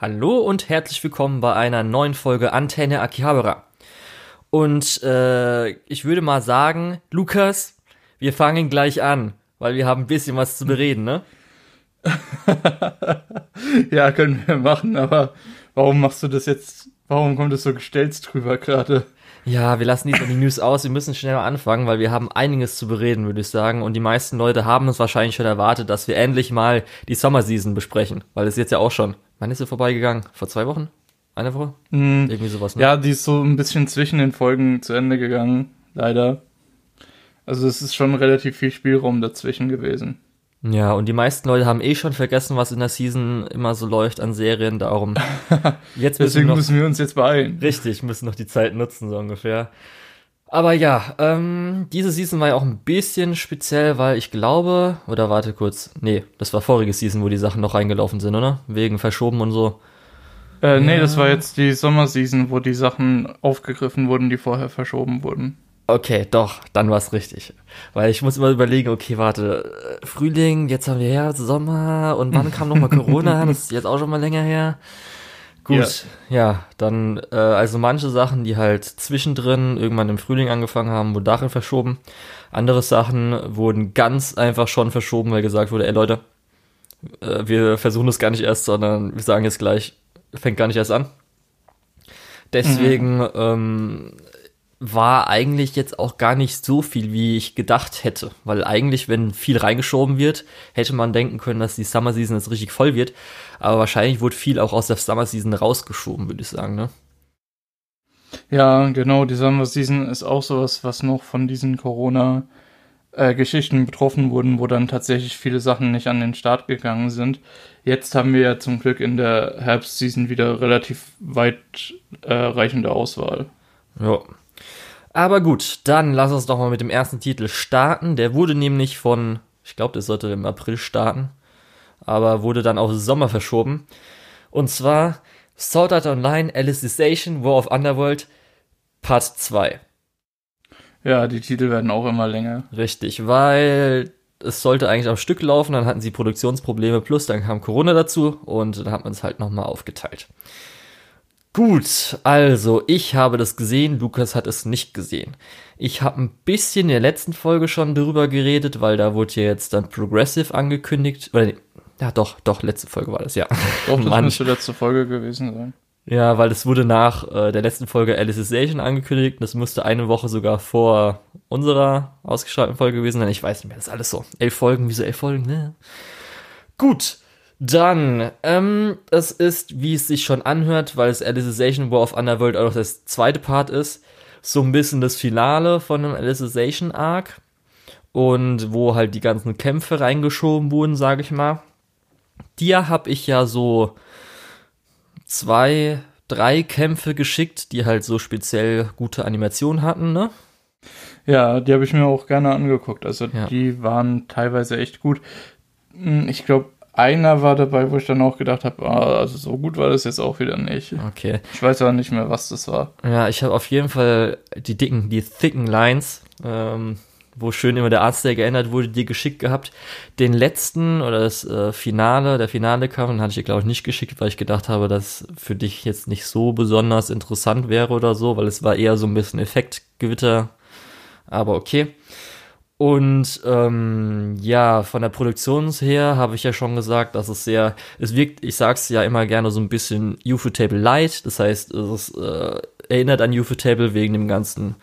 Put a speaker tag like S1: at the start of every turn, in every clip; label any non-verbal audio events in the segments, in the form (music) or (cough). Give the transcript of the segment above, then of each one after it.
S1: Hallo und herzlich willkommen bei einer neuen Folge Antenne Akihabara. Und äh, ich würde mal sagen, Lukas, wir fangen gleich an, weil wir haben ein bisschen was zu bereden, ne? (laughs)
S2: ja, können wir machen, aber warum machst du das jetzt? Warum kommt es so gestellt drüber gerade?
S1: Ja, wir lassen die News aus. Wir müssen schnell anfangen, weil wir haben einiges zu bereden, würde ich sagen. Und die meisten Leute haben es wahrscheinlich schon erwartet, dass wir endlich mal die Summer Season besprechen, weil es jetzt ja auch schon. Wann ist sie vorbeigegangen? Vor zwei Wochen? Eine Woche?
S2: Mm, Irgendwie sowas. Ne? Ja, die ist so ein bisschen zwischen den Folgen zu Ende gegangen, leider. Also es ist schon relativ viel Spielraum dazwischen gewesen.
S1: Ja, und die meisten Leute haben eh schon vergessen, was in der Season immer so läuft an Serien, darum. (laughs)
S2: Jetzt müssen Deswegen wir noch, müssen wir uns jetzt beeilen.
S1: Richtig, müssen noch die Zeit nutzen, so ungefähr. Aber ja, ähm, diese Season war ja auch ein bisschen speziell, weil ich glaube, oder warte kurz, nee, das war vorige Season, wo die Sachen noch reingelaufen sind, oder? Wegen verschoben und so.
S2: Äh, nee, ja. das war jetzt die Sommerseason, wo die Sachen aufgegriffen wurden, die vorher verschoben wurden.
S1: Okay, doch, dann war es richtig. Weil ich muss immer überlegen, okay, warte, Frühling, jetzt haben wir Herbst, Sommer und wann kam nochmal (laughs) Corona? das ist jetzt auch schon mal länger her. Gut, ja, ja dann, äh, also manche Sachen, die halt zwischendrin irgendwann im Frühling angefangen haben, wurden darin verschoben. Andere Sachen wurden ganz einfach schon verschoben, weil gesagt wurde, ey Leute, äh, wir versuchen das gar nicht erst, sondern wir sagen jetzt gleich, fängt gar nicht erst an. Deswegen mhm. ähm, war eigentlich jetzt auch gar nicht so viel, wie ich gedacht hätte. Weil eigentlich, wenn viel reingeschoben wird, hätte man denken können, dass die Summer Season jetzt richtig voll wird. Aber wahrscheinlich wurde viel auch aus der Summer Season rausgeschoben, würde ich sagen, ne?
S2: Ja, genau, die Summer Season ist auch sowas, was noch von diesen Corona äh, Geschichten betroffen wurden, wo dann tatsächlich viele Sachen nicht an den Start gegangen sind. Jetzt haben wir ja zum Glück in der Herbstseason wieder relativ weitreichende äh, Auswahl.
S1: Ja, aber gut, dann lass uns doch mal mit dem ersten Titel starten. Der wurde nämlich von, ich glaube, das sollte im April starten, aber wurde dann auf Sommer verschoben. Und zwar Sword Art Online Alicization War of Underworld Part 2.
S2: Ja, die Titel werden auch immer länger.
S1: Richtig, weil es sollte eigentlich am Stück laufen, dann hatten sie Produktionsprobleme plus dann kam Corona dazu und dann hat man es halt nochmal aufgeteilt. Gut, also ich habe das gesehen, Lukas hat es nicht gesehen. Ich habe ein bisschen in der letzten Folge schon darüber geredet, weil da wurde ja jetzt dann Progressive angekündigt. Oder ja doch, doch, letzte Folge war das, ja.
S2: Doch, (laughs) das müsste letzte Folge gewesen sein.
S1: Ja, weil es wurde nach äh, der letzten Folge Alicization angekündigt. Das müsste eine Woche sogar vor unserer ausgestrahlten Folge gewesen sein. Ich weiß nicht mehr, das ist alles so. Elf Folgen, wieso elf Folgen, ne? Gut, dann, ähm, es ist, wie es sich schon anhört, weil es Alicization War of Underworld auch das zweite Part ist, so ein bisschen das Finale von einem Alicization Arc und wo halt die ganzen Kämpfe reingeschoben wurden, sage ich mal. Dir habe ich ja so zwei, drei Kämpfe geschickt, die halt so speziell gute Animationen hatten, ne?
S2: Ja, die habe ich mir auch gerne angeguckt. Also ja. die waren teilweise echt gut. Hm, ich glaube, einer war dabei, wo ich dann auch gedacht habe, ah, also so gut war das jetzt auch wieder nicht.
S1: Okay.
S2: Ich weiß aber nicht mehr, was das war.
S1: Ja, ich habe auf jeden Fall die dicken, die thicken Lines, ähm, wo schön immer der Arzt, der geändert wurde, dir geschickt gehabt. Den letzten oder das äh, Finale, der Finale kam, den hatte ich dir, glaube ich, nicht geschickt, weil ich gedacht habe, dass für dich jetzt nicht so besonders interessant wäre oder so, weil es war eher so ein bisschen Effektgewitter. Aber okay. Und ähm, ja, von der Produktion her habe ich ja schon gesagt, dass es sehr, es wirkt, ich sag's ja immer gerne so ein bisschen UFO-Table Light. Das heißt, es äh, erinnert an UFO-Table wegen dem ganzen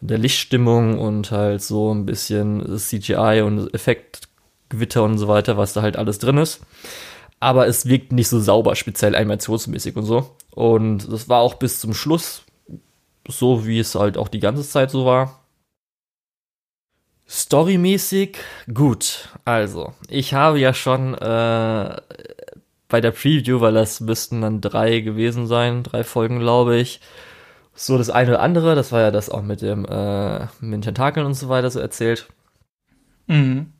S1: der Lichtstimmung und halt so ein bisschen CGI und Effektgewitter und so weiter, was da halt alles drin ist. Aber es wirkt nicht so sauber, speziell animationsmäßig und so. Und das war auch bis zum Schluss so, wie es halt auch die ganze Zeit so war. Storymäßig gut. Also, ich habe ja schon äh, bei der Preview, weil das müssten dann drei gewesen sein, drei Folgen, glaube ich, so das eine oder andere, das war ja das auch mit dem äh, mit den Tentakeln und so weiter so erzählt. Mhm.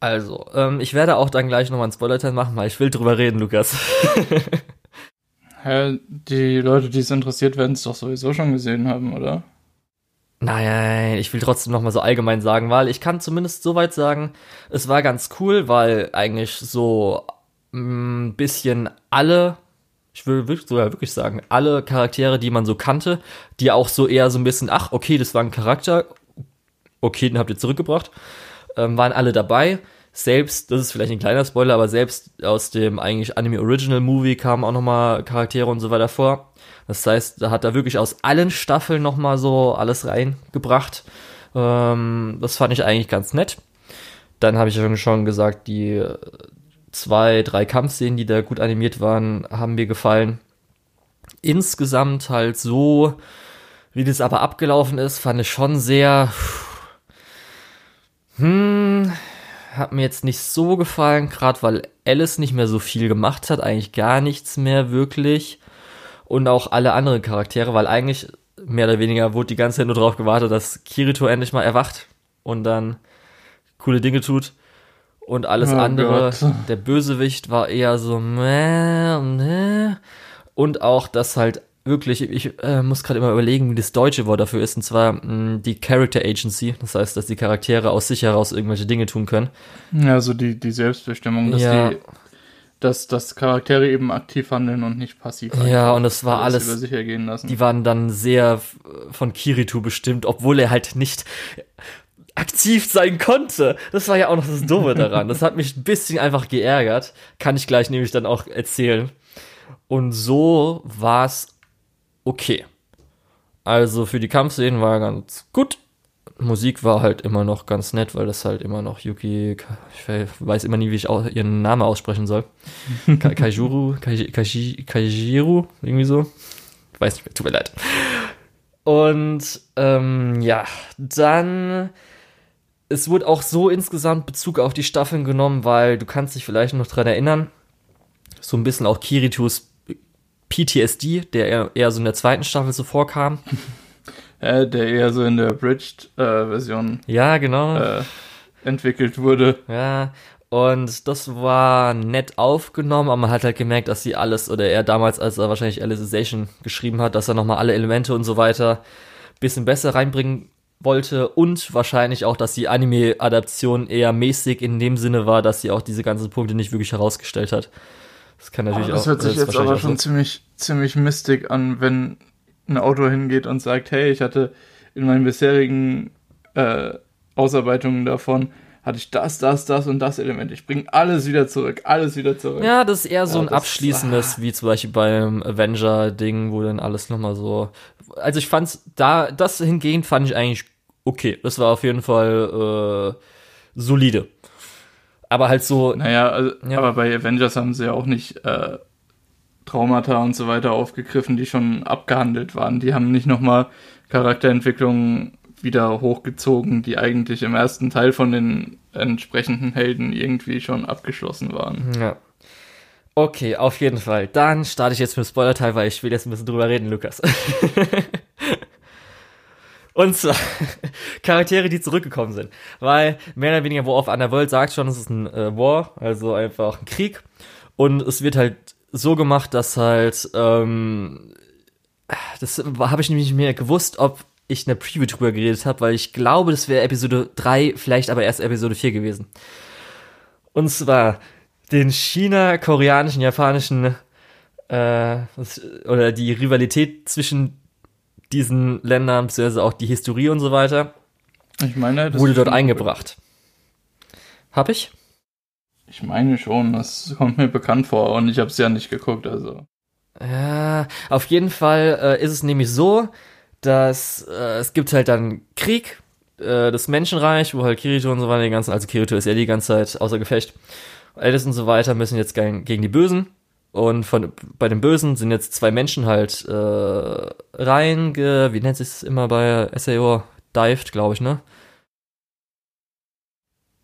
S1: Also, ähm, ich werde auch dann gleich nochmal einen Spoiler-Teil machen, weil ich will drüber reden, Lukas. (laughs)
S2: Hä, die Leute, die es interessiert, werden es doch sowieso schon gesehen haben, oder?
S1: Nein, ich will trotzdem noch mal so allgemein sagen, weil ich kann zumindest soweit sagen, es war ganz cool, weil eigentlich so ein mm, bisschen alle Ich will sogar wirklich sagen, alle Charaktere, die man so kannte, die auch so eher so ein bisschen, ach, okay, das war ein Charakter, okay, den habt ihr zurückgebracht, ähm, waren alle dabei. Selbst, das ist vielleicht ein kleiner Spoiler, aber selbst aus dem eigentlich Anime Original Movie kamen auch nochmal Charaktere und so weiter vor. Das heißt, da hat er wirklich aus allen Staffeln nochmal so alles reingebracht. Ähm, das fand ich eigentlich ganz nett. Dann habe ich schon, schon gesagt, die zwei, drei Kampfszenen, die da gut animiert waren, haben mir gefallen. Insgesamt halt so, wie das aber abgelaufen ist, fand ich schon sehr. Hm, hat mir jetzt nicht so gefallen, gerade weil Alice nicht mehr so viel gemacht hat, eigentlich gar nichts mehr wirklich. Und auch alle anderen Charaktere, weil eigentlich mehr oder weniger wurde die ganze Zeit nur darauf gewartet, dass Kirito endlich mal erwacht und dann coole Dinge tut. Und alles oh andere, Gott. der Bösewicht war eher so, meh, meh. Und auch, dass halt wirklich, ich äh, muss gerade immer überlegen, wie das deutsche Wort dafür ist, und zwar mh, mm, die Character Agency. Das heißt, dass die Charaktere aus sich heraus irgendwelche Dinge tun können.
S2: Ja, also die, die Selbstbestimmung, dass ja. die dass, dass Charaktere eben aktiv handeln und nicht passiv.
S1: Ja, und das war alles. Lassen. Die waren dann sehr von Kiritu bestimmt, obwohl er halt nicht aktiv sein konnte. Das war ja auch noch das Dumme daran. Das hat mich ein bisschen einfach geärgert. Kann ich gleich nämlich dann auch erzählen. Und so war es okay. Also für die Kampfszenen war ganz gut. Musik war halt immer noch ganz nett, weil das halt immer noch Yuki, ich weiß immer nie, wie ich ihren Namen aussprechen soll. Ka (laughs) Kaijuru, Kai Kaijiru, irgendwie so. Ich weiß nicht mehr, tut mir leid. Und ähm, ja, dann es wurde auch so insgesamt Bezug auf die Staffeln genommen, weil du kannst dich vielleicht noch dran erinnern, so ein bisschen auch Kiritus PTSD, der eher, eher so in der zweiten Staffel so vorkam. (laughs)
S2: Äh, der eher so in der Bridged-Version
S1: äh, ja, genau.
S2: Äh, entwickelt wurde.
S1: Ja, und das war nett aufgenommen, aber man hat halt gemerkt, dass sie alles, oder er damals, als er wahrscheinlich Alicization geschrieben hat, dass er nochmal alle Elemente und so weiter bisschen besser reinbringen wollte und wahrscheinlich auch, dass die Anime-Adaption eher mäßig in dem Sinne war, dass sie auch diese ganzen Punkte nicht wirklich herausgestellt hat.
S2: Das kann natürlich oh, das auch. Das hört sich jetzt aber schon so. ziemlich, ziemlich mystig an, wenn ein Autor hingeht und sagt, hey, ich hatte in meinen bisherigen äh, Ausarbeitungen davon hatte ich das, das, das und das Element. Ich bringe alles wieder zurück, alles wieder zurück.
S1: Ja, das ist eher so ja, ein abschließendes, ah. wie zum Beispiel beim Avenger-Ding, wo dann alles nochmal so. Also ich fand's da, das hingehend fand ich eigentlich okay. Das war auf jeden Fall äh, solide. Aber halt so.
S2: Naja, also, ja. aber bei Avengers haben sie ja auch nicht äh, Traumata und so weiter aufgegriffen, die schon abgehandelt waren. Die haben nicht nochmal Charakterentwicklungen wieder hochgezogen, die eigentlich im ersten Teil von den entsprechenden Helden irgendwie schon abgeschlossen waren.
S1: Ja. Okay, auf jeden Fall. Dann starte ich jetzt mit dem Spoiler-Teil, weil ich will jetzt ein bisschen drüber reden, Lukas. (laughs) Und zwar (laughs) Charaktere, die zurückgekommen sind. Weil mehr oder weniger War of Underworld sagt schon, es ist ein äh, War, also einfach ein Krieg. Und es wird halt so gemacht, dass halt, ähm, das habe ich nämlich nicht mehr gewusst, ob ich in der Preview drüber geredet habe, weil ich glaube, das wäre Episode 3, vielleicht aber erst Episode 4 gewesen. Und zwar den China-koreanischen, japanischen äh, oder die Rivalität zwischen diesen Ländern, beziehungsweise auch die Historie und so weiter,
S2: ich meine,
S1: wurde dort eingebracht. Hab ich?
S2: Ich meine schon, das (laughs) kommt mir bekannt vor und ich habe es ja nicht geguckt, also.
S1: Ja, auf jeden Fall äh, ist es nämlich so, dass äh, es gibt halt dann Krieg, äh, das Menschenreich, wo halt Kirito und so weiter, die ganzen, also Kirito ist ja die ganze Zeit außer Gefecht. Alice und so weiter müssen jetzt gegen, gegen die Bösen. Und von, bei den Bösen sind jetzt zwei Menschen halt äh, reinge, wie nennt sich es immer bei SAO? Dived, glaube ich, ne?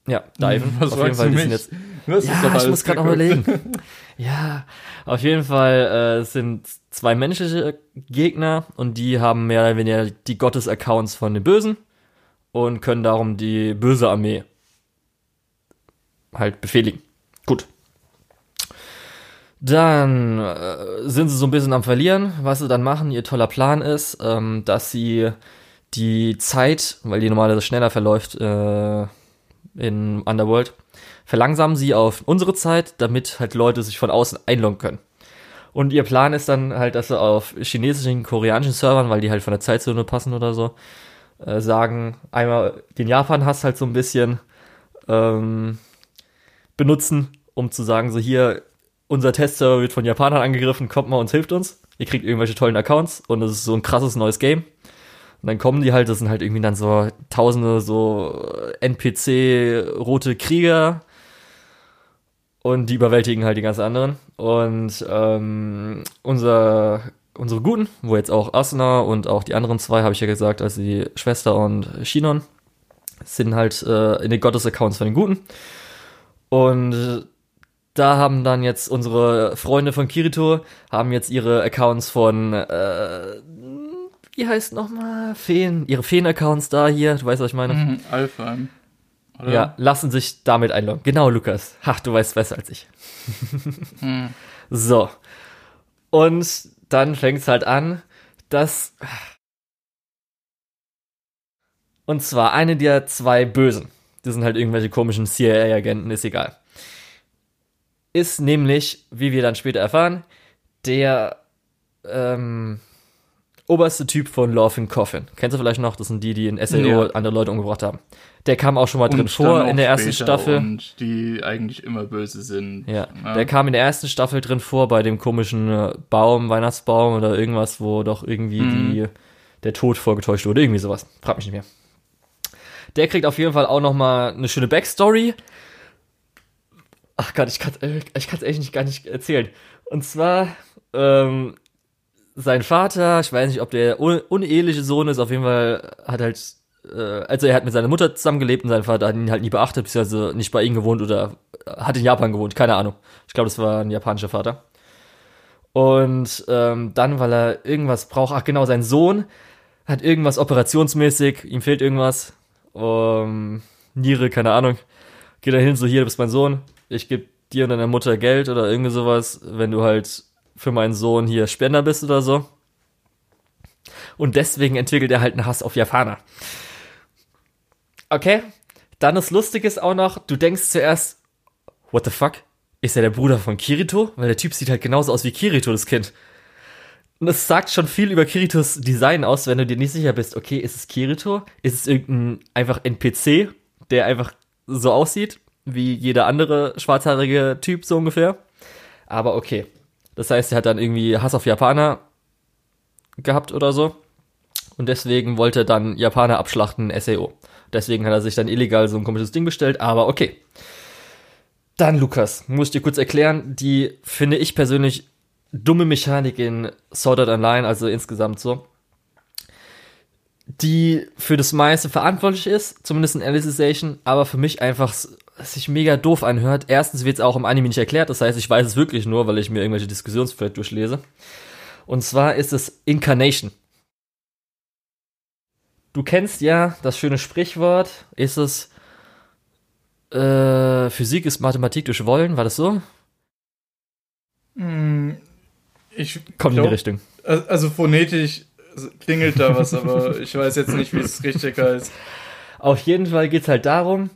S1: Ja, diven. Was auf jeden Fall, die sind jetzt. (laughs) Was ja, ich muss gerade noch überlegen. (laughs) ja, auf jeden Fall äh, sind zwei menschliche Gegner und die haben mehr oder weniger die Gottes-Accounts von den Bösen und können darum die böse Armee halt befehligen. Gut. Dann äh, sind sie so ein bisschen am Verlieren. Was sie dann machen, ihr toller Plan ist, ähm, dass sie die Zeit, weil die normalerweise schneller verläuft äh, in Underworld, verlangsamen sie auf unsere Zeit, damit halt Leute sich von außen einloggen können. Und ihr Plan ist dann halt, dass sie auf chinesischen, koreanischen Servern, weil die halt von der Zeitzone passen oder so, äh, sagen, einmal den Japan-Hass halt so ein bisschen ähm, benutzen, um zu sagen, so hier, unser Testserver wird von Japanern angegriffen, kommt mal und hilft uns. Ihr kriegt irgendwelche tollen Accounts und es ist so ein krasses neues Game. Und dann kommen die halt, das sind halt irgendwie dann so tausende so NPC-rote Krieger und die überwältigen halt die ganz anderen. Und ähm, unser, unsere Guten, wo jetzt auch Asuna und auch die anderen zwei, habe ich ja gesagt, also die Schwester und Shinon, sind halt äh, in den Gottes-Accounts von den Guten. Und da haben dann jetzt unsere Freunde von Kirito, haben jetzt ihre Accounts von, äh, wie heißt nochmal, Feen, ihre Feen-Accounts da hier, du weißt, was ich meine?
S2: Mhm, Alpha.
S1: Oder? Ja, lassen sich damit einloggen. Genau, Lukas. Ach, du weißt besser als ich. (laughs)
S2: hm.
S1: So. Und dann fängt es halt an, dass. Und zwar eine der zwei Bösen. Die sind halt irgendwelche komischen CIA-Agenten, ist egal. Ist nämlich, wie wir dann später erfahren, der ähm, oberste Typ von Laughing Coffin. Kennst du vielleicht noch? Das sind die, die in SAO ja. andere Leute umgebracht haben. Der kam auch schon mal und drin vor in der ersten Staffel.
S2: Und die eigentlich immer böse sind.
S1: Ja. ja. Der kam in der ersten Staffel drin vor bei dem komischen äh, Baum, Weihnachtsbaum oder irgendwas, wo doch irgendwie mhm. die, der Tod vorgetäuscht wurde. Irgendwie sowas. Frag mich nicht mehr. Der kriegt auf jeden Fall auch noch mal eine schöne Backstory. Ach Gott, ich kann es äh, ich kann's echt nicht, gar nicht erzählen. Und zwar, ähm, sein Vater, ich weiß nicht, ob der un uneheliche Sohn ist, auf jeden Fall hat halt, äh, also er hat mit seiner Mutter zusammengelebt und sein Vater hat ihn halt nie beachtet, beziehungsweise nicht bei ihm gewohnt oder hat in Japan gewohnt, keine Ahnung. Ich glaube, das war ein japanischer Vater. Und ähm, dann, weil er irgendwas braucht, ach genau, sein Sohn hat irgendwas operationsmäßig, ihm fehlt irgendwas, um, Niere, keine Ahnung. Geht er hin, so hier, du bist mein Sohn, ich gebe dir und deiner Mutter Geld oder irgendwie sowas, wenn du halt für meinen Sohn hier Spender bist oder so. Und deswegen entwickelt er halt einen Hass auf Japaner. Okay, dann ist Lustiges auch noch, du denkst zuerst, what the fuck? Ist er der Bruder von Kirito? Weil der Typ sieht halt genauso aus wie Kirito, das Kind. Und es sagt schon viel über Kiritos Design aus, wenn du dir nicht sicher bist, okay, ist es Kirito? Ist es irgendein einfach NPC, der einfach so aussieht, wie jeder andere schwarzhaarige Typ so ungefähr? Aber okay. Das heißt, er hat dann irgendwie Hass auf Japaner gehabt oder so. Und deswegen wollte er dann Japaner abschlachten SAO. Deswegen hat er sich dann illegal so ein komisches Ding bestellt, aber okay. Dann, Lukas, muss ich dir kurz erklären, die finde ich persönlich dumme Mechanik in Sword Art Online, also insgesamt so, die für das meiste verantwortlich ist, zumindest in Alicization, aber für mich einfach sich mega doof anhört. Erstens wird es auch im Anime nicht erklärt, das heißt, ich weiß es wirklich nur, weil ich mir irgendwelche Diskussionsthreads durchlese. Und zwar ist es Incarnation. Du kennst ja das schöne Sprichwort, ist es äh, Physik ist Mathematik durch Wollen, war das so?
S2: Hm, ich
S1: Kommt glaub, in die Richtung.
S2: Also phonetisch klingelt da was, aber ich weiß jetzt nicht, wie es richtig heißt.
S1: Auf jeden Fall geht es halt darum,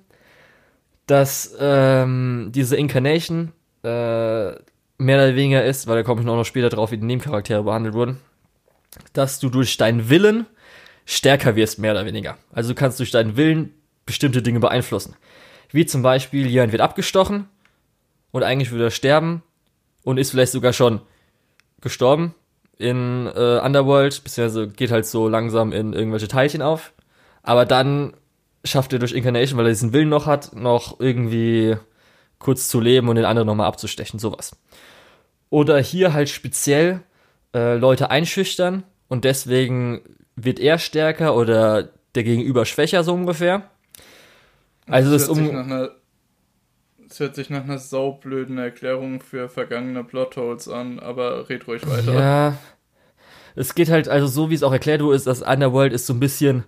S1: dass ähm, diese Incarnation äh, mehr oder weniger ist, weil da komme ich noch später drauf, wie die Nebencharaktere behandelt wurden, dass du durch deinen Willen stärker wirst, mehr oder weniger. Also du kannst durch deinen Willen bestimmte Dinge beeinflussen. Wie zum Beispiel, jemand wird abgestochen und eigentlich würde er sterben und ist vielleicht sogar schon gestorben in äh, Underworld, beziehungsweise geht halt so langsam in irgendwelche Teilchen auf. Aber dann schafft er durch Incarnation, weil er diesen Willen noch hat, noch irgendwie kurz zu leben und den anderen nochmal abzustechen, sowas. Oder hier halt speziell äh, Leute einschüchtern und deswegen wird er stärker oder der Gegenüber schwächer, so ungefähr.
S2: Also das, das um. Einer, das hört sich nach einer saublöden Erklärung für vergangene Plotholes an, aber red ruhig weiter.
S1: Ja. Es geht halt, also so wie es auch erklärt wurde, ist, dass Underworld ist so ein bisschen,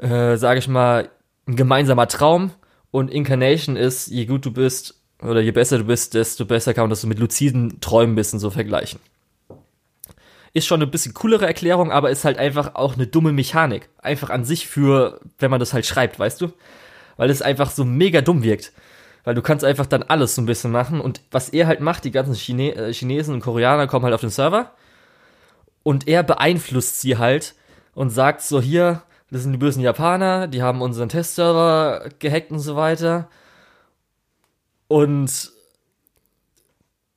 S1: äh, sage ich mal, ein gemeinsamer Traum und Incarnation ist, je gut du bist oder je besser du bist, desto besser kann man das so mit luziden Träumen ein bisschen so vergleichen. Ist schon eine bisschen coolere Erklärung, aber ist halt einfach auch eine dumme Mechanik. Einfach an sich für, wenn man das halt schreibt, weißt du? Weil es einfach so mega dumm wirkt. Weil du kannst einfach dann alles so ein bisschen machen. Und was er halt macht, die ganzen Chine äh, Chinesen und Koreaner kommen halt auf den Server. Und er beeinflusst sie halt und sagt so, hier, das sind die bösen Japaner, die haben unseren Testserver gehackt und so weiter. Und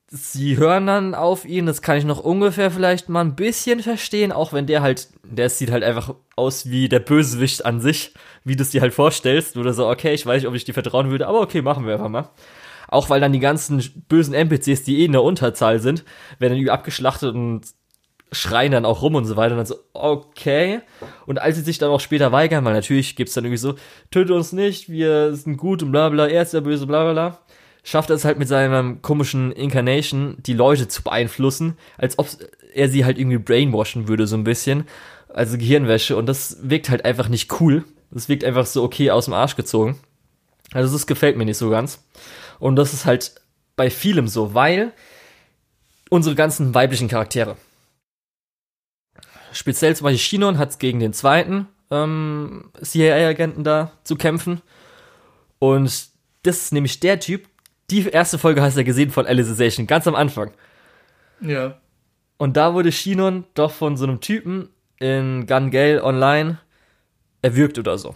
S1: sie hören dann auf ihn, das kann ich noch ungefähr vielleicht mal ein bisschen verstehen, auch wenn der halt, der sieht halt einfach aus wie der Bösewicht an sich, wie du es dir halt vorstellst, oder so, okay, ich weiß nicht, ob ich dir vertrauen würde, aber okay, machen wir einfach mal. Auch weil dann die ganzen bösen NPCs, die eh in der Unterzahl sind, werden dann abgeschlachtet und schreien dann auch rum und so weiter und dann so, okay. Und als sie sich dann auch später weigern, weil natürlich gibt's dann irgendwie so, töte uns nicht, wir sind gut und bla bla, er ist der Böse, bla bla schafft es halt mit seinem komischen Incarnation, die Leute zu beeinflussen, als ob er sie halt irgendwie brainwashen würde, so ein bisschen. Also Gehirnwäsche. Und das wirkt halt einfach nicht cool. Das wirkt einfach so okay aus dem Arsch gezogen. Also das gefällt mir nicht so ganz. Und das ist halt bei vielem so, weil unsere ganzen weiblichen Charaktere. Speziell zum Beispiel Shinon hat gegen den zweiten ähm, CIA-Agenten da zu kämpfen. Und das ist nämlich der Typ, die erste Folge hast du ja gesehen von Alicization, ganz am Anfang.
S2: Ja.
S1: Und da wurde Shinon doch von so einem Typen in Gun Gale Online erwürgt oder so.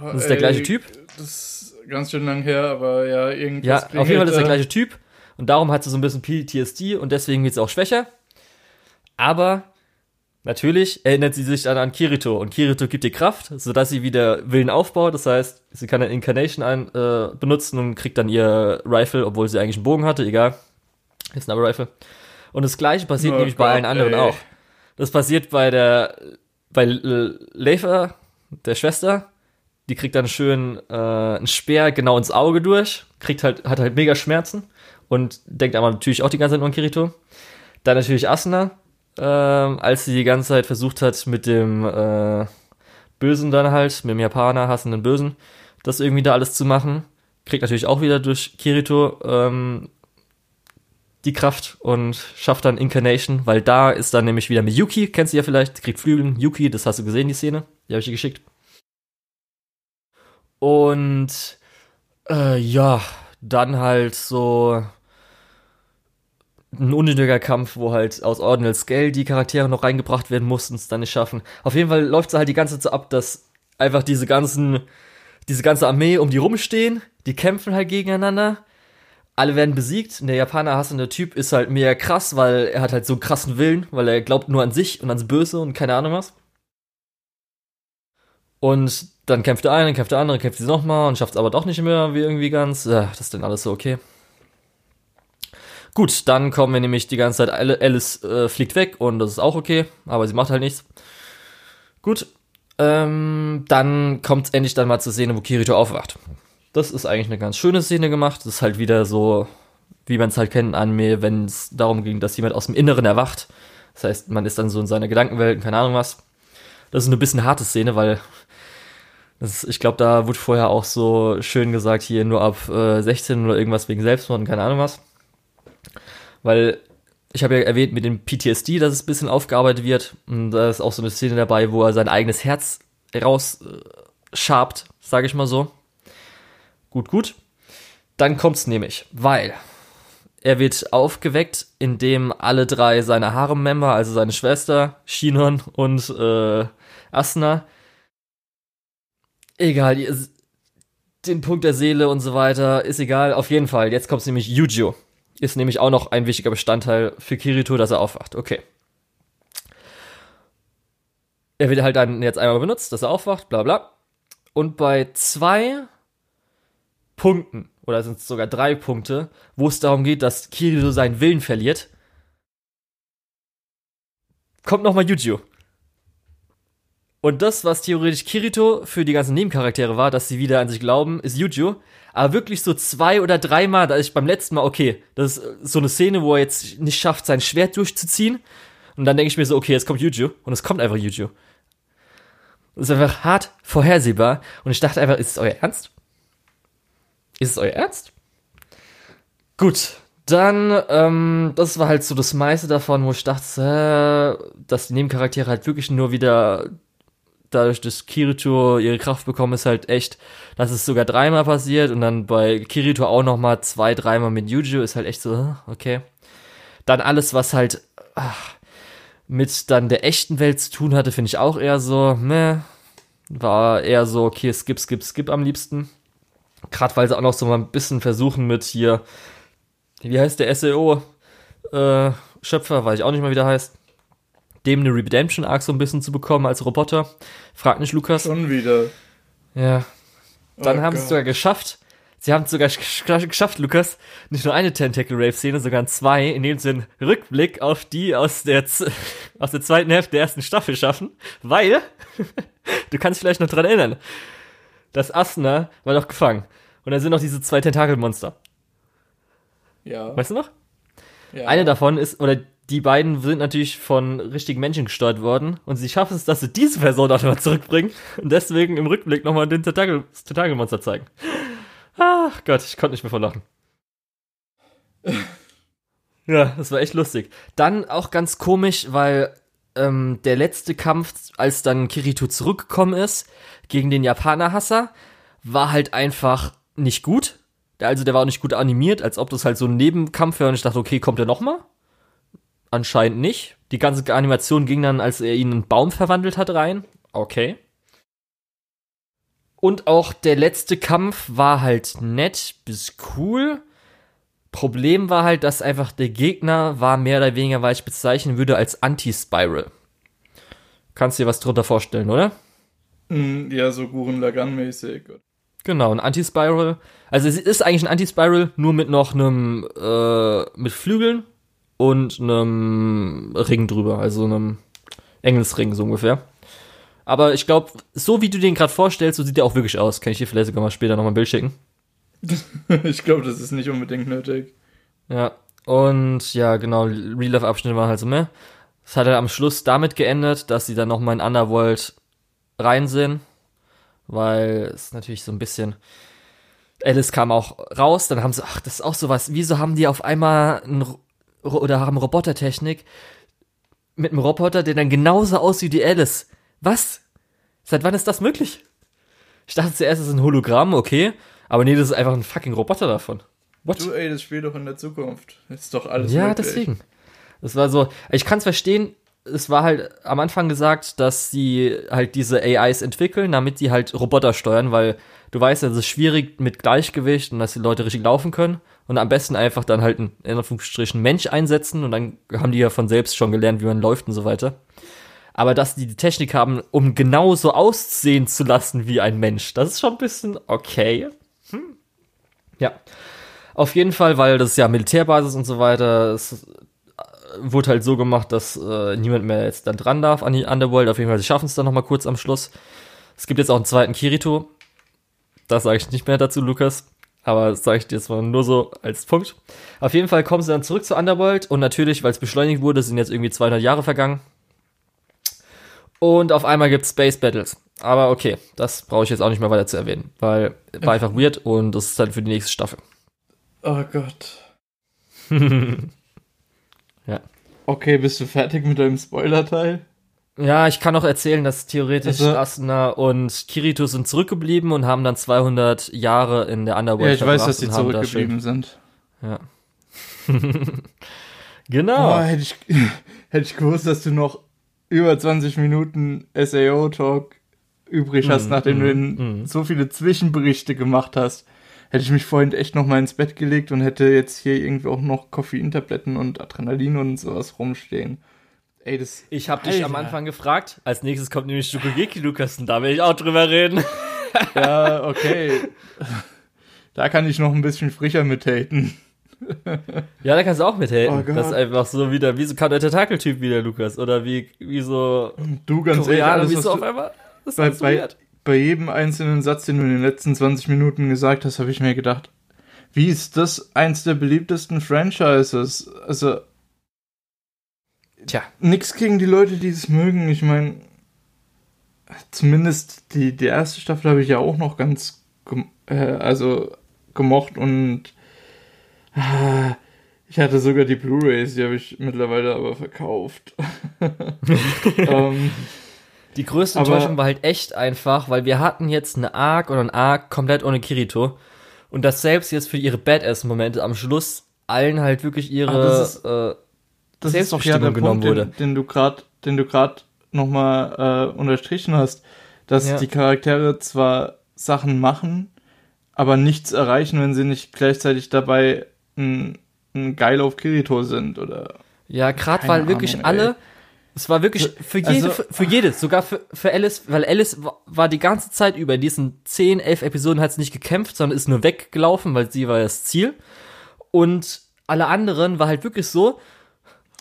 S1: Das ist Ey, der gleiche Typ.
S2: Das ist ganz schön lang her, aber ja, irgendwie.
S1: Ja, auf jeden Fall ist der gleiche Typ. Und darum hat sie so ein bisschen PTSD und deswegen wird sie auch schwächer. Aber Natürlich erinnert sie sich dann an Kirito und Kirito gibt ihr Kraft, sodass sie wieder Willen aufbaut. Das heißt, sie kann eine Incarnation ein, äh, benutzen und kriegt dann ihr Rifle, obwohl sie eigentlich einen Bogen hatte, egal. Ist ein Rifle. Und das gleiche passiert oh nämlich Gott, bei allen anderen ey. auch. Das passiert bei der, bei Leifer, der Schwester. Die kriegt dann schön äh, einen Speer genau ins Auge durch, kriegt halt, hat halt mega Schmerzen und denkt aber natürlich auch die ganze Zeit nur an Kirito. Dann natürlich Asuna, ähm, als sie die ganze Zeit versucht hat, mit dem äh, Bösen dann halt, mit dem Japaner hassenden Bösen, das irgendwie da alles zu machen. Kriegt natürlich auch wieder durch Kirito ähm, die Kraft und schafft dann Incarnation, weil da ist dann nämlich wieder mit Yuki, kennst du ja vielleicht, kriegt Flügel, Yuki, das hast du gesehen, die Szene, die habe ich dir geschickt. Und äh, ja, dann halt so ein unnötiger Kampf, wo halt aus Ordinal Scale die Charaktere noch reingebracht werden mussten, es dann nicht schaffen. Auf jeden Fall läuft es halt die ganze Zeit so ab, dass einfach diese ganzen, diese ganze Armee um die rumstehen, die kämpfen halt gegeneinander. Alle werden besiegt. Und der Japaner hassende Typ ist halt mega krass, weil er hat halt so einen krassen Willen, weil er glaubt nur an sich und ans Böse und keine Ahnung was. Und dann kämpft der eine, kämpft der andere, kämpft sie nochmal und schafft es aber doch nicht mehr wie irgendwie ganz. Ja, das ist dann alles so okay. Gut, dann kommen wir nämlich die ganze Zeit, Alice äh, fliegt weg und das ist auch okay, aber sie macht halt nichts. Gut, ähm, dann kommt es endlich dann mal zur Szene, wo Kirito aufwacht. Das ist eigentlich eine ganz schöne Szene gemacht. Das ist halt wieder so, wie man es halt kennt an mir, wenn es darum ging, dass jemand aus dem Inneren erwacht. Das heißt, man ist dann so in seiner Gedankenwelt, keine Ahnung was. Das ist eine bisschen harte Szene, weil das, ich glaube, da wurde vorher auch so schön gesagt, hier nur ab äh, 16 oder irgendwas wegen Selbstmord und keine Ahnung was. Weil ich habe ja erwähnt mit dem PTSD, dass es ein bisschen aufgearbeitet wird. Und da ist auch so eine Szene dabei, wo er sein eigenes Herz rausschabt, äh, sage ich mal so. Gut, gut. Dann kommt's nämlich, weil er wird aufgeweckt, indem alle drei seine Harem-Member, also seine Schwester, Shinon und äh, Asna, egal, den Punkt der Seele und so weiter, ist egal, auf jeden Fall. Jetzt kommt's nämlich Yujo ist nämlich auch noch ein wichtiger Bestandteil für Kirito, dass er aufwacht. Okay. Er wird halt dann jetzt einmal benutzt, dass er aufwacht, bla bla. Und bei zwei Punkten, oder sind es sogar drei Punkte, wo es darum geht, dass Kirito seinen Willen verliert, kommt nochmal Yuji. Und das, was theoretisch Kirito für die ganzen Nebencharaktere war, dass sie wieder an sich glauben, ist Yuji aber wirklich so zwei oder dreimal, da ich beim letzten Mal, okay, das ist so eine Szene, wo er jetzt nicht schafft, sein Schwert durchzuziehen. Und dann denke ich mir so, okay, jetzt kommt Yuju. Und es kommt einfach Yuju. Das ist einfach hart vorhersehbar. Und ich dachte einfach, ist es euer Ernst? Ist es euer Ernst? Gut, dann, ähm, das war halt so das meiste davon, wo ich dachte, äh, dass die Nebencharaktere halt wirklich nur wieder dadurch, dass Kirito ihre Kraft bekommen, ist halt echt, dass es sogar dreimal passiert und dann bei Kirito auch nochmal zwei, dreimal mit Yuji ist halt echt so, äh, okay. Dann alles, was halt ach, mit dann der echten Welt zu tun hatte, finde ich auch eher so, ne, war eher so, okay, skip, skip, skip am liebsten. Gerade weil sie auch noch so mal ein bisschen versuchen mit hier, wie heißt der SEO äh, Schöpfer, weiß ich auch nicht mal, wie der heißt, dem eine Redemption Arc so ein bisschen zu bekommen als Roboter. Frag nicht Lukas.
S2: Schon wieder.
S1: Ja. Dann oh haben sie es sogar geschafft. Sie haben es sogar geschafft, Lukas, nicht nur eine Tentacle Rave Szene, sogar zwei, indem sie einen Rückblick auf die aus der, (laughs) aus der zweiten Hälfte der ersten Staffel schaffen, weil, (laughs) du kannst vielleicht noch dran erinnern, das Asuna war doch gefangen. Und da sind noch diese zwei Tentakelmonster.
S2: Ja.
S1: Weißt du noch? Ja. Eine davon ist, oder die beiden sind natürlich von richtigen Menschen gesteuert worden und sie schaffen es, dass sie diese Person auch nochmal zurückbringen und deswegen im Rückblick nochmal den Tentakelmonster zeigen. Ach Gott, ich konnte nicht mehr vor Lachen. (laughs) ja, das war echt lustig. Dann auch ganz komisch, weil ähm, der letzte Kampf, als dann Kirito zurückgekommen ist, gegen den Japaner-Hasser, war halt einfach nicht gut. Also der war auch nicht gut animiert, als ob das halt so ein Nebenkampf wäre und ich dachte, okay, kommt der nochmal? Anscheinend nicht. Die ganze Animation ging dann, als er ihn in einen Baum verwandelt hat, rein. Okay. Und auch der letzte Kampf war halt nett bis cool. Problem war halt, dass einfach der Gegner war mehr oder weniger, weil ich bezeichnen würde, als Anti-Spiral. Kannst du dir was drunter vorstellen, oder?
S2: Mm, ja, so Guren Lagan-mäßig.
S1: Genau, ein Anti-Spiral. Also es ist eigentlich ein Anti-Spiral, nur mit noch einem, äh, mit Flügeln und einem Ring drüber, also einem Engelsring so ungefähr. Aber ich glaube, so wie du den gerade vorstellst, so sieht der auch wirklich aus. Kann ich dir vielleicht sogar mal später nochmal ein Bild schicken. (laughs)
S2: ich glaube, das ist nicht unbedingt nötig.
S1: Ja, und ja, genau, Real Life Abschnitte waren halt so mehr. Es hat ja am Schluss damit geendet, dass sie dann nochmal in Underworld rein sind, weil es natürlich so ein bisschen. Alice kam auch raus, dann haben sie, ach, das ist auch sowas, wieso haben die auf einmal ein, oder haben Robotertechnik mit einem Roboter, der dann genauso aussieht wie Alice? Was? Seit wann ist das möglich? Ich dachte zuerst, es ist ein Hologramm, okay. Aber nee, das ist einfach ein fucking Roboter davon.
S2: What? Du, ey, das spielt doch in der Zukunft. Das ist doch alles
S1: Ja, möglich. deswegen. Das war so, ich kann es verstehen, es war halt am Anfang gesagt, dass sie halt diese AIs entwickeln, damit die halt Roboter steuern, weil du weißt ja, es ist schwierig mit Gleichgewicht und dass die Leute richtig laufen können und am besten einfach dann halt einen, in Anführungsstrichen, Mensch einsetzen und dann haben die ja von selbst schon gelernt, wie man läuft und so weiter aber dass die die Technik haben, um genauso aussehen zu lassen wie ein Mensch, das ist schon ein bisschen okay. Hm. Ja. Auf jeden Fall, weil das ist ja Militärbasis und so weiter, es äh, wurde halt so gemacht, dass äh, niemand mehr jetzt dann dran darf an die Underworld. Auf jeden Fall, sie schaffen es dann nochmal kurz am Schluss. Es gibt jetzt auch einen zweiten Kirito. Das sage ich nicht mehr dazu, Lukas. Aber das sage ich dir jetzt mal nur so als Punkt. Auf jeden Fall kommen sie dann zurück zur Underworld und natürlich, weil es beschleunigt wurde, sind jetzt irgendwie 200 Jahre vergangen. Und auf einmal gibt's Space Battles. Aber okay, das brauche ich jetzt auch nicht mehr weiter zu erwähnen, weil war einfach weird und das ist dann für die nächste Staffel.
S2: Oh Gott.
S1: ja. (laughs)
S2: Okay, bist du fertig mit deinem Spoiler-Teil?
S1: Ja, ich kann auch erzählen, dass theoretisch also, Asuna und Kirito sind zurückgeblieben und haben dann 200 Jahre in der Underworld
S2: Ja, ich weiß, dass sie zurückgeblieben sind.
S1: Ja. (laughs) genau.
S2: Oh, hätte, ich, (laughs) hätte ich gewusst, dass du noch über 20 Minuten SAO-Talk übrig hast, mm, nachdem mm, du mm. so viele Zwischenberichte gemacht hast, hätte ich mich vorhin echt noch mal ins Bett gelegt und hätte jetzt hier irgendwie auch noch Koffeintabletten und Adrenalin und sowas rumstehen.
S1: Ey, das. Ich habe dich am Anfang gefragt. Als nächstes kommt nämlich Shukugeki Lukas und da will ich auch drüber reden. (laughs)
S2: ja, okay. Da kann ich noch ein bisschen frischer mithaten
S1: ja, da kannst du auch mithelfen. Oh das ist einfach so wieder, wie so kann der Tentakeltyp wieder, Lukas. Oder wie, wie so.
S2: Du ganz Koreaner, ehrlich, wie so auf einmal. Das bei, bei, bei jedem einzelnen Satz, den du in den letzten 20 Minuten gesagt hast, habe ich mir gedacht, wie ist das eins der beliebtesten Franchises? Also. Tja. Nix gegen die Leute, die es mögen. Ich meine, zumindest die, die erste Staffel habe ich ja auch noch ganz äh, also gemocht und ich hatte sogar die Blu-rays, die habe ich mittlerweile aber verkauft. (laughs) (laughs) ähm,
S1: Die größte Enttäuschung war halt echt einfach, weil wir hatten jetzt eine Arc oder ein Arc komplett ohne Kirito. Und das selbst jetzt für ihre Badass-Momente am Schluss allen halt wirklich ihre
S2: Ah, das ist- doch ja der Punkt, den, den du gerade, den du gerade nochmal äh, unterstrichen hast, dass
S1: Ja.
S2: die Charaktere zwar Sachen machen, aber nichts erreichen, wenn sie nicht gleichzeitig dabei ein, ein Geil auf Kirito sind oder.
S1: Ja, gerade weil wirklich
S2: Ahnung,
S1: alle,
S2: ey.
S1: es war wirklich für jede,
S2: Also-
S1: für, für jedes, sogar für, für Alice, weil Alice wa- war die ganze Zeit über in diesen 10, 11 Episoden hat sie nicht gekämpft, sondern ist nur weggelaufen, weil sie war das Ziel. Und alle anderen war halt wirklich so,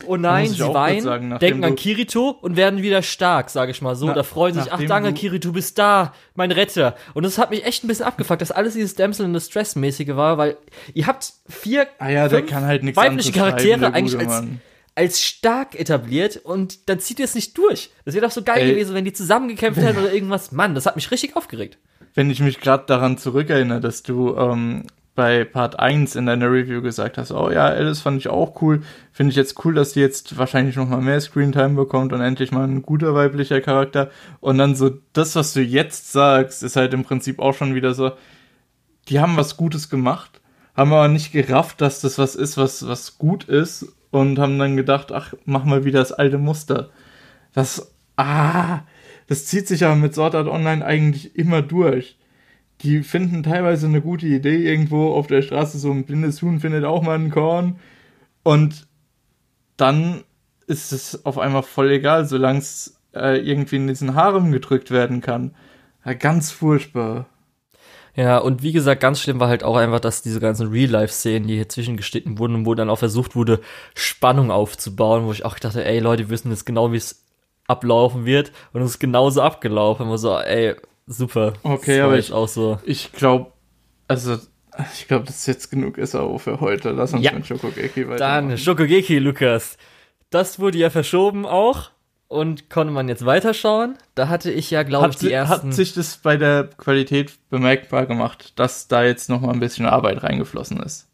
S1: oh nein, sie weinen,
S2: sagen,
S1: denken an Kirito und werden wieder stark, sage ich mal so.
S2: Na-
S1: da freuen sich, ach danke Kirito, du bist da, mein Retter. Und das hat mich echt ein bisschen abgefuckt, dass alles dieses Damsel in Distress mäßige war, weil ihr habt vier
S2: Ah ja,
S1: fünf
S2: kann halt
S1: weibliche Charaktere eigentlich als,
S2: Mann.
S1: als stark etabliert und dann zieht ihr es nicht durch. Das wäre doch so geil
S2: Ey.
S1: gewesen, wenn die zusammengekämpft hätten oder (laughs) irgendwas. Mann, das hat mich richtig aufgeregt.
S2: Wenn ich mich gerade daran zurückerinnere, dass du ähm, bei Part 1 in deiner Review gesagt hast, oh ja, Alice fand ich auch cool. Finde ich jetzt cool, dass die jetzt wahrscheinlich noch mal mehr Screentime bekommt und endlich mal ein guter weiblicher Charakter. Und dann so, das, was du jetzt sagst, ist halt im Prinzip auch schon wieder so, die haben was Gutes gemacht, haben aber nicht gerafft, dass das was ist, was, was gut ist und haben dann gedacht, ach, mach mal wieder das alte Muster. Das, ah, das zieht sich aber mit Sword Art Online eigentlich immer durch. Die finden teilweise eine gute Idee irgendwo auf der Straße, so ein blindes Huhn findet auch mal ein Korn und dann ist es auf einmal voll egal, solange es äh, irgendwie in diesen Harem gedrückt werden kann. Ja, ganz furchtbar.
S1: Ja, und wie gesagt, ganz schlimm war halt auch einfach, dass diese ganzen Real-Life-Szenen, die hier zwischengeschnitten wurden wo dann auch versucht wurde, Spannung aufzubauen, wo ich auch dachte, ey, Leute, wir wissen jetzt genau, wie es ablaufen wird und es ist genauso abgelaufen. Und so, ey, super.
S2: Okay,
S1: Das
S2: aber ich-
S1: auch so.
S2: Ich glaube, also, ich glaube, dass jetzt genug ist auch für heute. Lass uns
S1: Ja.
S2: mit Shokugeki weiter.
S1: Dann Shokugeki, Lukas. Das wurde ja verschoben auch und konnte man jetzt weiterschauen. Da hatte ich ja, glaube ich, die ersten.
S2: hat sich das bei der Qualität bemerkbar gemacht, dass da jetzt noch mal ein bisschen Arbeit reingeflossen ist?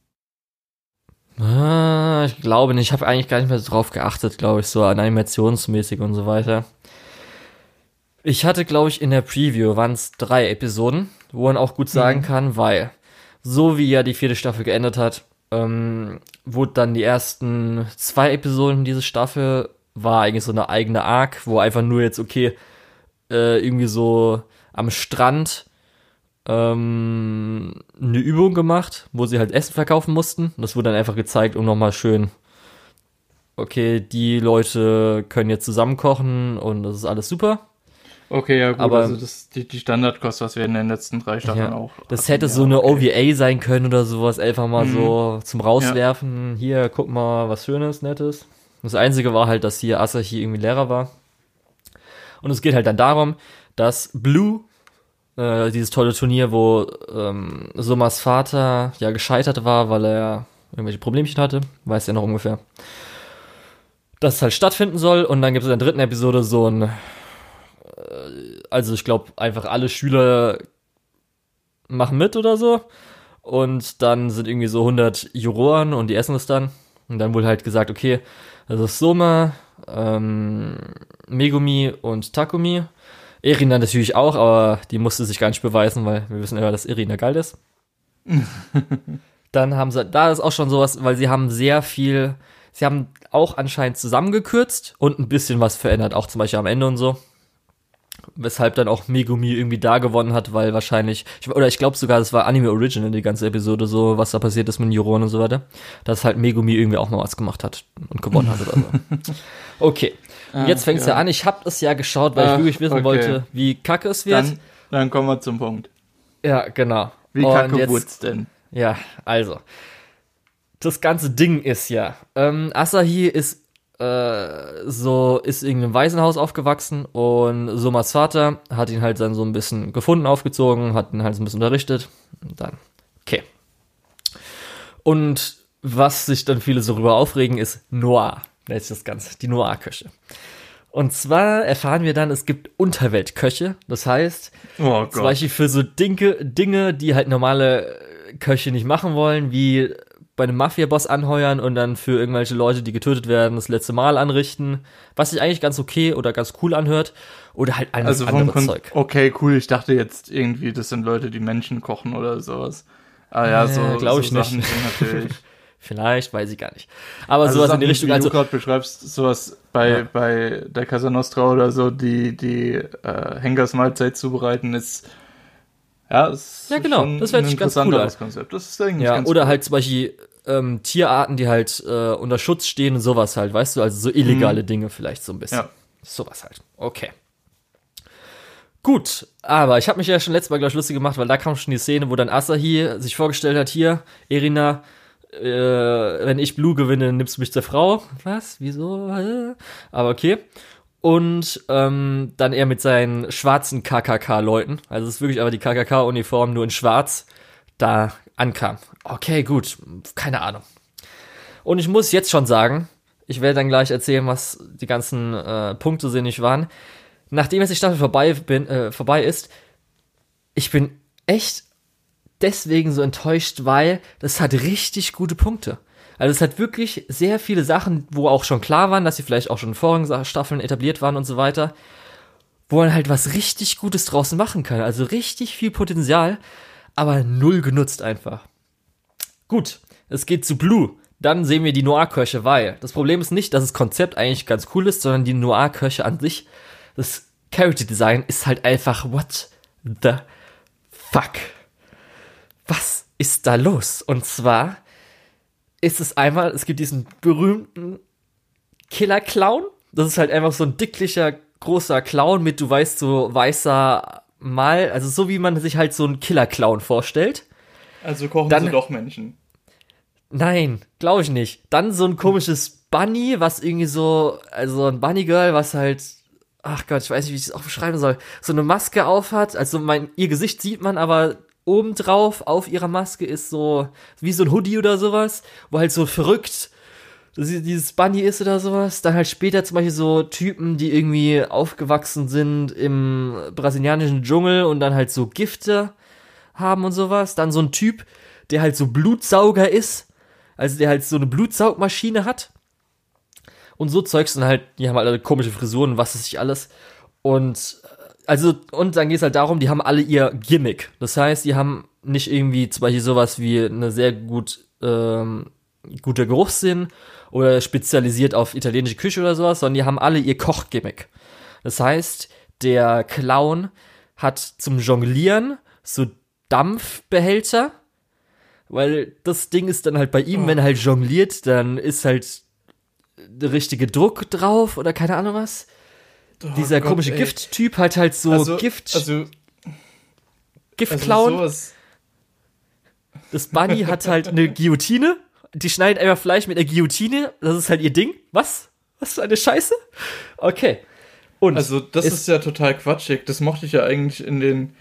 S1: Ah, ich glaube nicht. Ich habe eigentlich gar nicht mehr so drauf geachtet, glaube ich, so an animationsmäßig und so weiter. Ich hatte, glaube ich, in der Preview waren es drei Episoden, wo man auch gut sagen kann, weil so wie ja die vierte Staffel geendet hat, ähm, wurde dann die ersten zwei Episoden diese Staffel war eigentlich so eine eigene Arc, wo einfach nur jetzt okay äh, irgendwie so am Strand ähm, eine Übung gemacht, wo sie halt Essen verkaufen mussten. Das wurde dann einfach gezeigt, um nochmal schön, okay, die Leute können jetzt zusammen kochen und das ist alles super.
S2: Okay, ja gut,
S1: Aber-
S2: also das, die, die Standardkost, was wir in den letzten drei Staffeln
S1: Ja,
S2: auch
S1: Das
S2: hatten,
S1: hätte
S2: ja,
S1: so eine
S2: okay.
S1: OVA sein können oder sowas, einfach mal
S2: Mhm.
S1: so zum Rauswerfen. Hier, guck mal, was Schönes, Nettes. Das Einzige war halt, dass hier Asahi irgendwie Lehrer war. Und es geht halt dann darum, dass Blue, äh, dieses tolle Turnier, wo ähm, Somas Vater ja gescheitert war, weil er irgendwelche Problemchen hatte, weiß ja noch ungefähr, dass es halt stattfinden soll. Und dann gibt es in der dritten Episode so ein, also ich glaube, einfach alle Schüler machen mit oder so. Und dann sind irgendwie so 100 Juroren und die essen es dann. Und dann wurde halt gesagt, okay, das ist Soma, ähm, Megumi und Takumi. Irina natürlich auch, aber die musste sich gar nicht beweisen, weil wir wissen immer, dass Irina geil ist. (laughs) dann haben sie, da ist auch schon sowas, weil sie haben sehr viel, sie haben auch anscheinend zusammengekürzt und ein bisschen was verändert, auch zum Beispiel am Ende und so. Weshalb dann auch Megumi irgendwie da gewonnen hat, weil wahrscheinlich, ich, oder ich glaube sogar, das war Anime Original, die ganze Episode, so, was da passiert ist mit den Juroren und so weiter, dass halt Megumi irgendwie auch mal was gemacht hat und gewonnen hat oder so. (laughs) Okay,
S2: Ah,
S1: jetzt fängt's ja.
S2: ja.
S1: an. Ich habe es ja geschaut, weil ich
S2: Ach,
S1: wirklich wissen
S2: okay.
S1: wollte, wie kacke es wird.
S2: Dann, dann kommen wir zum Punkt.
S1: ja, genau.
S2: Wie
S1: Und
S2: kacke wurd's denn?
S1: Ja, also. Das ganze Ding ist ja, ähm, Asahi ist äh, so, ist in einem Waisenhaus aufgewachsen und Somas Vater hat ihn halt dann so ein bisschen gefunden, aufgezogen, hat ihn halt so ein bisschen unterrichtet. Und dann, okay. Und was sich dann viele so darüber aufregen, ist Noir. Das ist das Ganze, die Noir-Köche. Und zwar erfahren wir dann, es gibt Unterweltköche. Das heißt,
S2: Oh
S1: zum Beispiel für so Dinge, Dinge, die halt normale Köche nicht machen wollen, wie bei einem Mafia-Boss anheuern und dann für irgendwelche Leute, die getötet werden, das letzte Mal anrichten, was sich eigentlich ganz okay oder ganz cool anhört. Oder halt alles
S2: Also
S1: andere Zeug.
S2: Okay, cool. Ich dachte jetzt irgendwie, das sind Leute, die Menschen kochen oder sowas. Ah ja, so,
S1: Äh, glaub
S2: so
S1: ich nicht.
S2: Sachen natürlich. (laughs)
S1: Vielleicht, weiß ich gar nicht. Aber
S2: Also
S1: sowas
S2: Sachen,
S1: in die Richtung,
S2: wie
S1: also
S2: du gerade beschreibst, sowas bei,
S1: Ja.
S2: bei der Casa Nostra oder so, die, die äh, Henkersmahlzeit zubereiten, ist ja,
S1: Ja, genau. Das hört
S2: ein
S1: ganz cool an.
S2: Konzept. Das ist eigentlich
S1: Ja,
S2: ganz
S1: oder
S2: cool.
S1: halt zum Beispiel ähm, Tierarten, die halt äh, unter Schutz stehen und sowas halt, weißt du, also so illegale Dinge vielleicht so ein bisschen.
S2: Mhm. Ja.
S1: Sowas halt. Okay. Gut, aber ich habe mich ja schon letztes Mal, glaube ich, lustig gemacht, weil da kam schon die Szene, wo dann Asahi sich vorgestellt hat, hier, Irina, äh, wenn ich Blue gewinne, nimmst du mich zur Frau. Was? Wieso? Aber okay. Und ähm, dann er mit seinen schwarzen KKK-Leuten, also es ist wirklich aber die KKK-Uniform nur in schwarz, da ankam. Okay, gut, keine Ahnung. Und ich muss jetzt schon sagen, ich werde dann gleich erzählen, was die ganzen äh, Punkte sind, nicht waren. Nachdem jetzt die Staffel vorbei, bin, äh, vorbei ist, ich bin echt deswegen so enttäuscht, weil das hat richtig gute Punkte. Also es hat wirklich sehr viele Sachen, wo auch schon klar waren, dass sie vielleicht auch schon in vorigen Staffeln etabliert waren und so weiter, wo man halt was richtig Gutes draußen machen kann. Also richtig viel Potenzial, aber null genutzt einfach. Gut, es geht zu Blue. Dann sehen wir die Noir-Kirche, weil das Problem ist nicht, dass das Konzept eigentlich ganz cool ist, sondern die Noir-Kirche an sich, das Character Design ist halt einfach what the fuck. Was ist da los? Und zwar ist es einmal, es gibt diesen berühmten Killer-Clown. Das ist halt einfach so ein dicklicher, großer Clown mit, du weißt, so weißer Mal, also so wie man sich halt so einen Killer-Clown vorstellt.
S2: Also kochen
S1: Dann-
S2: sie doch Menschen.
S1: Nein, glaube ich nicht. Dann so ein komisches Bunny, was irgendwie so, also ein Bunny Girl, was halt, ach Gott, ich weiß nicht, wie ich es auch beschreiben soll, so eine Maske aufhat. Also mein, ihr Gesicht sieht man, aber obendrauf auf ihrer Maske ist so, wie so ein Hoodie oder sowas, wo halt so verrückt dieses Bunny ist oder sowas. Dann halt später zum Beispiel so Typen, die irgendwie aufgewachsen sind im brasilianischen Dschungel und dann halt so Gifte haben und sowas. Dann so ein Typ, der halt so Blutsauger ist. Also der halt so eine Blutsaugmaschine hat. Und so Zeugs und halt, die haben halt alle komische Frisuren, was ist nicht alles. Und also, und dann geht es halt darum, die haben alle ihr Gimmick. Das heißt, die haben nicht irgendwie zum Beispiel sowas wie eine sehr gut, ähm, guter Geruchssinn oder spezialisiert auf italienische Küche oder sowas, sondern die haben alle ihr Kochgimmick. Das heißt, der Clown hat zum Jonglieren so Dampfbehälter, weil das Ding ist dann halt bei ihm, wenn er halt jongliert, dann ist halt der richtige Druck drauf oder keine Ahnung was. Dieser
S2: Oh Gott,
S1: komische. Gifttyp hat halt so
S2: also,
S1: Gift,
S2: Also,
S1: Giftclown.
S2: also.
S1: Das Bunny (laughs) hat halt eine Guillotine. Die schneidet einfach Fleisch mit einer Guillotine. Das ist halt ihr Ding. Was? Was für eine Scheiße? Okay. Und
S2: Also, das
S1: ist-
S2: ist, ja total quatschig. Das mochte ich ja eigentlich in den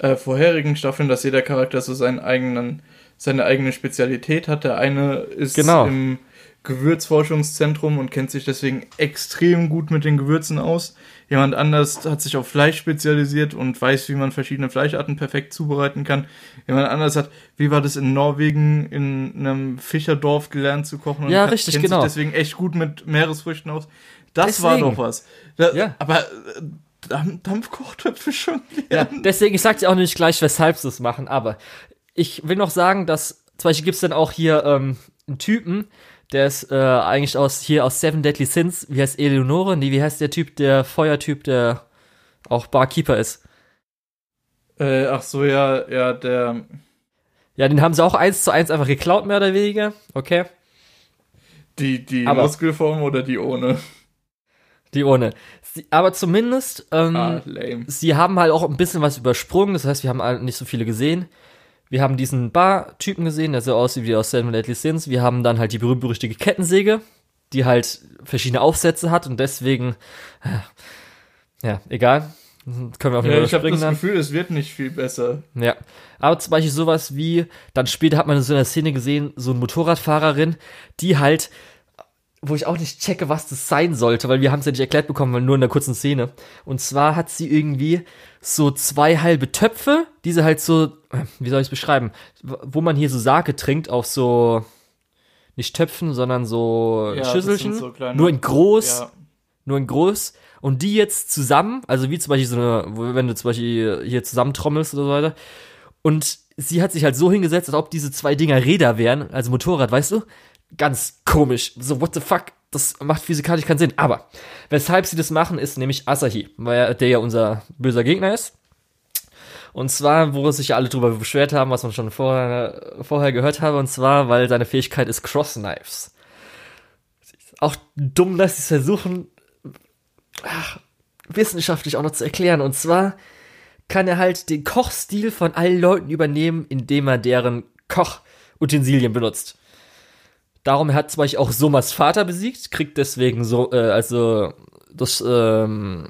S2: äh, vorherigen Staffeln, dass jeder Charakter so seinen eigenen, seine eigene Spezialität hat. Der eine ist
S1: Genau.
S2: im Gewürzforschungszentrum und kennt sich deswegen extrem gut mit den Gewürzen aus. Jemand anders hat sich auf Fleisch spezialisiert und weiß, wie man verschiedene Fleischarten perfekt zubereiten kann. Jemand anders hat, wie war das in Norwegen, in einem Fischerdorf gelernt zu kochen und
S1: Ja, richtig,
S2: kennt
S1: genau.
S2: sich deswegen echt gut mit Meeresfrüchten aus. Das war
S1: Deswegen.
S2: doch was. Da,
S1: Ja.
S2: Aber äh, Dampf, Dampfkochtöpfe schon
S1: Ja, deswegen, ich sag dir auch nicht gleich, weshalb sie es machen, aber ich will noch sagen, dass zum Beispiel gibt's dann auch hier ähm, einen Typen, der ist äh, eigentlich aus hier aus Seven Deadly Sins, wie heißt Eleonore? Nee, wie heißt der Typ, der Feuertyp, der auch Barkeeper ist?
S2: Äh, ach so, ja, ja, der.
S1: Ja, den haben sie auch eins zu eins einfach geklaut, mehr oder weniger. Okay.
S2: Die, die
S1: Aber-
S2: Muskelform oder die ohne?
S1: Die ohne. Sie, aber zumindest, ähm,
S2: Ah, lame.
S1: sie haben halt auch ein bisschen was übersprungen. Das heißt, wir haben halt nicht so viele gesehen. Wir haben diesen Bar-Typen gesehen, der so aussieht wie aus Seven Deadly Sins. Wir haben dann halt die berühmt-berüchtigte Kettensäge, die halt verschiedene Aufsätze hat und deswegen, äh, ja, egal. Können wir auf jeden
S2: Ja,
S1: Fall
S2: ich habe das
S1: dann.
S2: Gefühl, es wird nicht viel besser.
S1: Ja. Aber zum Beispiel sowas wie, dann später hat man in so einer Szene gesehen, so eine Motorradfahrerin, die halt, wo ich auch nicht checke, was das sein sollte, weil wir haben es ja nicht erklärt bekommen, weil nur in der kurzen Szene. Und zwar hat sie irgendwie so zwei halbe Töpfe, diese halt so, wie soll ich es beschreiben, wo man hier so Sake trinkt, auf so, nicht Töpfen, sondern so
S2: Ja,
S1: Schüsselchen,
S2: so
S1: nur in groß,
S2: Ja.
S1: nur in groß. Und die jetzt zusammen, also wie zum Beispiel so eine, wenn du zum Beispiel hier zusammentrommelst oder so weiter. Und sie hat sich halt so hingesetzt, als ob diese zwei Dinger Räder wären, also Motorrad, weißt du? Ganz komisch. So, what the fuck? Das macht physikalisch keinen Sinn. Aber weshalb sie das machen, ist nämlich Asahi, weil er, der ja unser böser Gegner ist. Und zwar, wo sich ja alle drüber beschwert haben, was man schon vorher, vorher gehört habe, und zwar, weil seine Fähigkeit ist Cross Knives. Auch dumm, dass sie es versuchen, ach, wissenschaftlich auch noch zu erklären. Und zwar kann er halt den Kochstil von allen Leuten übernehmen, indem er deren Kochutensilien benutzt. Darum hat zum Beispiel auch Somas Vater besiegt, kriegt deswegen so, äh, also das, ähm,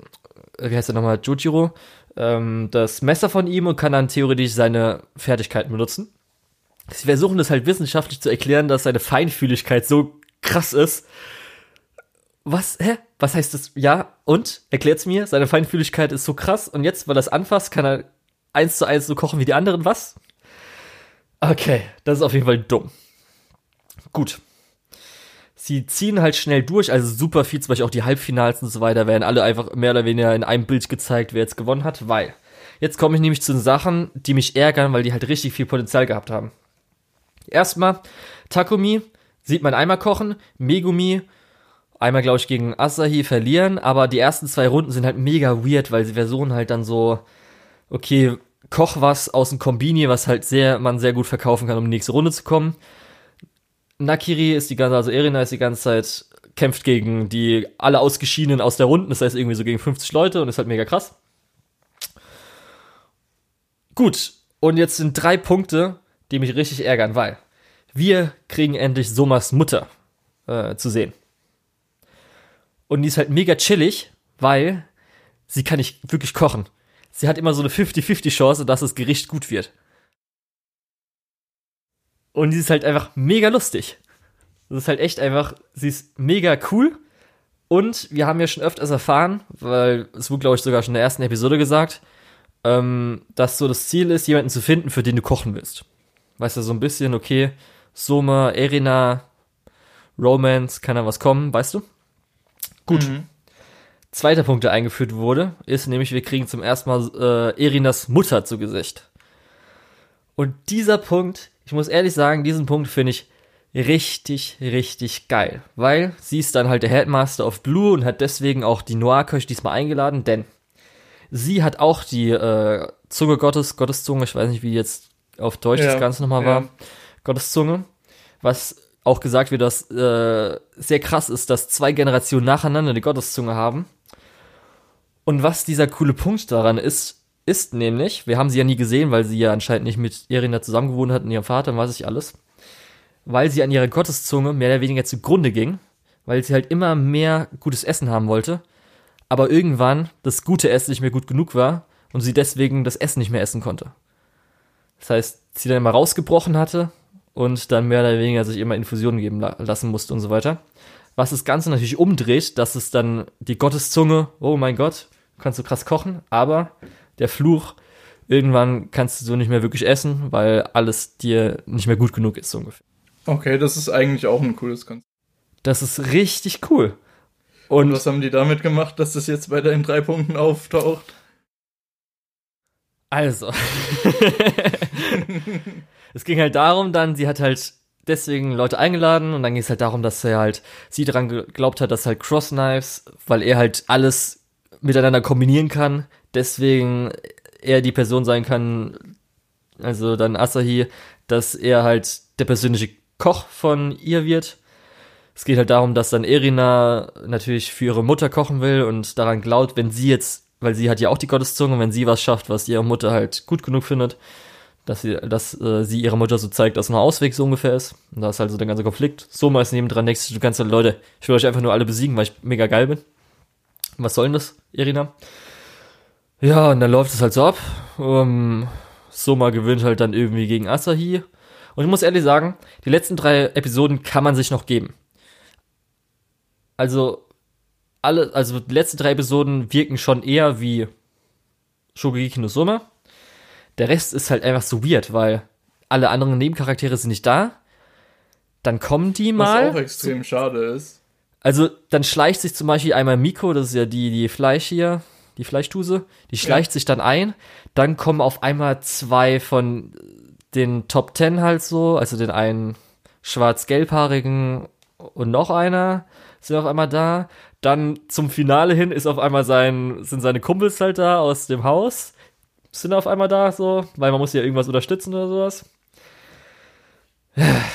S1: wie heißt er nochmal, Jujiro, ähm, das Messer von ihm und kann dann theoretisch seine Fertigkeiten benutzen. Sie versuchen das halt wissenschaftlich zu erklären, dass seine Feinfühligkeit so krass ist. Was, hä? Was heißt das? Ja, und? Erklärt's mir, seine Feinfühligkeit ist so krass und jetzt, weil er es anfasst, kann er eins zu eins so kochen wie die anderen, was? Okay, das ist auf jeden Fall dumm. Gut. Sie ziehen halt schnell durch, also super viel, zum Beispiel auch die Halbfinals und so weiter, werden alle einfach mehr oder weniger in einem Bild gezeigt, wer jetzt gewonnen hat, weil jetzt komme ich nämlich zu den Sachen, die mich ärgern, weil die halt richtig viel Potenzial gehabt haben. Erstmal, Takumi sieht man einmal kochen, Megumi einmal, glaube ich, gegen Asahi verlieren, aber die ersten zwei Runden sind halt mega weird, weil sie versuchen halt dann so, okay, koch was aus dem Kombini, was halt sehr, man sehr gut verkaufen kann, um in die nächste Runde zu kommen. Nakiri ist die ganze, also Erina ist die ganze Zeit, kämpft gegen die alle Ausgeschiedenen aus der Runde, das heißt irgendwie so gegen 50 Leute und ist halt mega krass. Gut, und jetzt sind drei Punkte, die mich richtig ärgern, weil wir kriegen endlich Somas Mutter äh, zu sehen. Und die ist halt mega chillig, weil sie kann nicht wirklich kochen. Sie hat immer so eine 50-50 Chance, dass das Gericht gut wird. Und die ist halt einfach mega lustig. Das ist halt echt einfach, sie ist mega cool. Und wir haben ja schon öfters erfahren, weil es wurde, glaube ich, sogar schon in der ersten Episode gesagt, ähm, dass so das Ziel ist, jemanden zu finden, für den du kochen willst. Weißt du, so ein bisschen, okay, Soma, Erina, Romance, kann da was kommen, weißt du? Gut.
S2: Mhm.
S1: Zweiter Punkt, der eingeführt wurde, ist nämlich, wir kriegen zum ersten Mal äh, Erinas Mutter zu Gesicht. Und dieser Punkt, ich muss ehrlich sagen, diesen Punkt finde ich richtig, richtig geil. Weil sie ist dann halt der Headmaster of Blue und hat deswegen auch die Noir-Köche diesmal eingeladen, denn sie hat auch die äh, Zunge Gottes, Gotteszunge, ich weiß nicht, wie jetzt auf Deutsch
S2: Ja,
S1: das Ganze nochmal
S2: ja.
S1: war, Gotteszunge, was auch gesagt wird, dass äh, sehr krass ist, dass zwei Generationen nacheinander die Gotteszunge haben. Und was dieser coole Punkt daran ist, ist nämlich, wir haben sie ja nie gesehen, weil sie ja anscheinend nicht mit Irina zusammengewohnt hat und ihrem Vater und weiß ich alles, weil sie an ihrer Gotteszunge mehr oder weniger zugrunde ging, weil sie halt immer mehr gutes Essen haben wollte, aber irgendwann das gute Essen nicht mehr gut genug war und sie deswegen das Essen nicht mehr essen konnte. Das heißt, sie dann immer rausgebrochen hatte und dann mehr oder weniger sich immer Infusionen geben la lassen musste und so weiter. Was das Ganze natürlich umdreht, dass es dann die Gotteszunge, oh mein Gott, kannst du krass kochen, aber der Fluch, irgendwann kannst du so nicht mehr wirklich essen, weil alles dir nicht mehr gut genug ist, so ungefähr.
S2: Okay, das ist eigentlich auch ein cooles Konzept.
S1: Das ist richtig cool.
S2: Und
S1: Und
S2: was haben die damit gemacht, dass das jetzt bei den drei Punkten auftaucht?
S1: Also. (laughs) es ging halt darum, dann, sie hat halt deswegen Leute eingeladen und dann ging es halt darum, dass er halt sie daran geglaubt hat, dass halt Cross Knives, weil er halt alles miteinander kombinieren kann, deswegen er die Person sein kann, also dann Asahi, dass er halt der persönliche Koch von ihr wird. Es geht halt darum, dass dann Erina natürlich für ihre Mutter kochen will und daran glaubt, wenn sie jetzt, weil sie hat ja auch die Gotteszunge, wenn sie was schafft, was ihre Mutter halt gut genug findet, dass sie, dass äh, sie ihrer Mutter so zeigt, dass ein Ausweg so ungefähr ist. Und da ist halt so der ganze Konflikt. So mal ist nebendran du, du kannst halt Leute, ich will euch einfach nur alle besiegen, weil ich mega geil bin. Was soll denn das, Irina? Ja, und dann läuft es halt so ab. Um, Soma gewinnt halt dann irgendwie gegen Asahi. Und ich muss ehrlich sagen, die letzten drei Episoden kann man sich noch geben. Also, alle, also die letzten drei Episoden wirken schon eher wie Shogeki no Soma. Der Rest ist halt einfach so weird, weil alle anderen Nebencharaktere sind nicht da. Dann kommen die
S2: Was
S1: mal.
S2: auch extrem schade ist.
S1: Also dann schleicht sich zum Beispiel einmal Miko, das ist ja die, die Fleisch hier, die Fleischtuse, die schleicht sich dann ein. Dann kommen auf einmal zwei von den Top Ten halt so, also den einen schwarz-gelbhaarigen und noch einer sind auf einmal da. Dann zum Finale hin ist auf einmal sein, sind seine Kumpels halt da aus dem Haus, sind auf einmal da so, weil man muss ja irgendwas unterstützen oder sowas.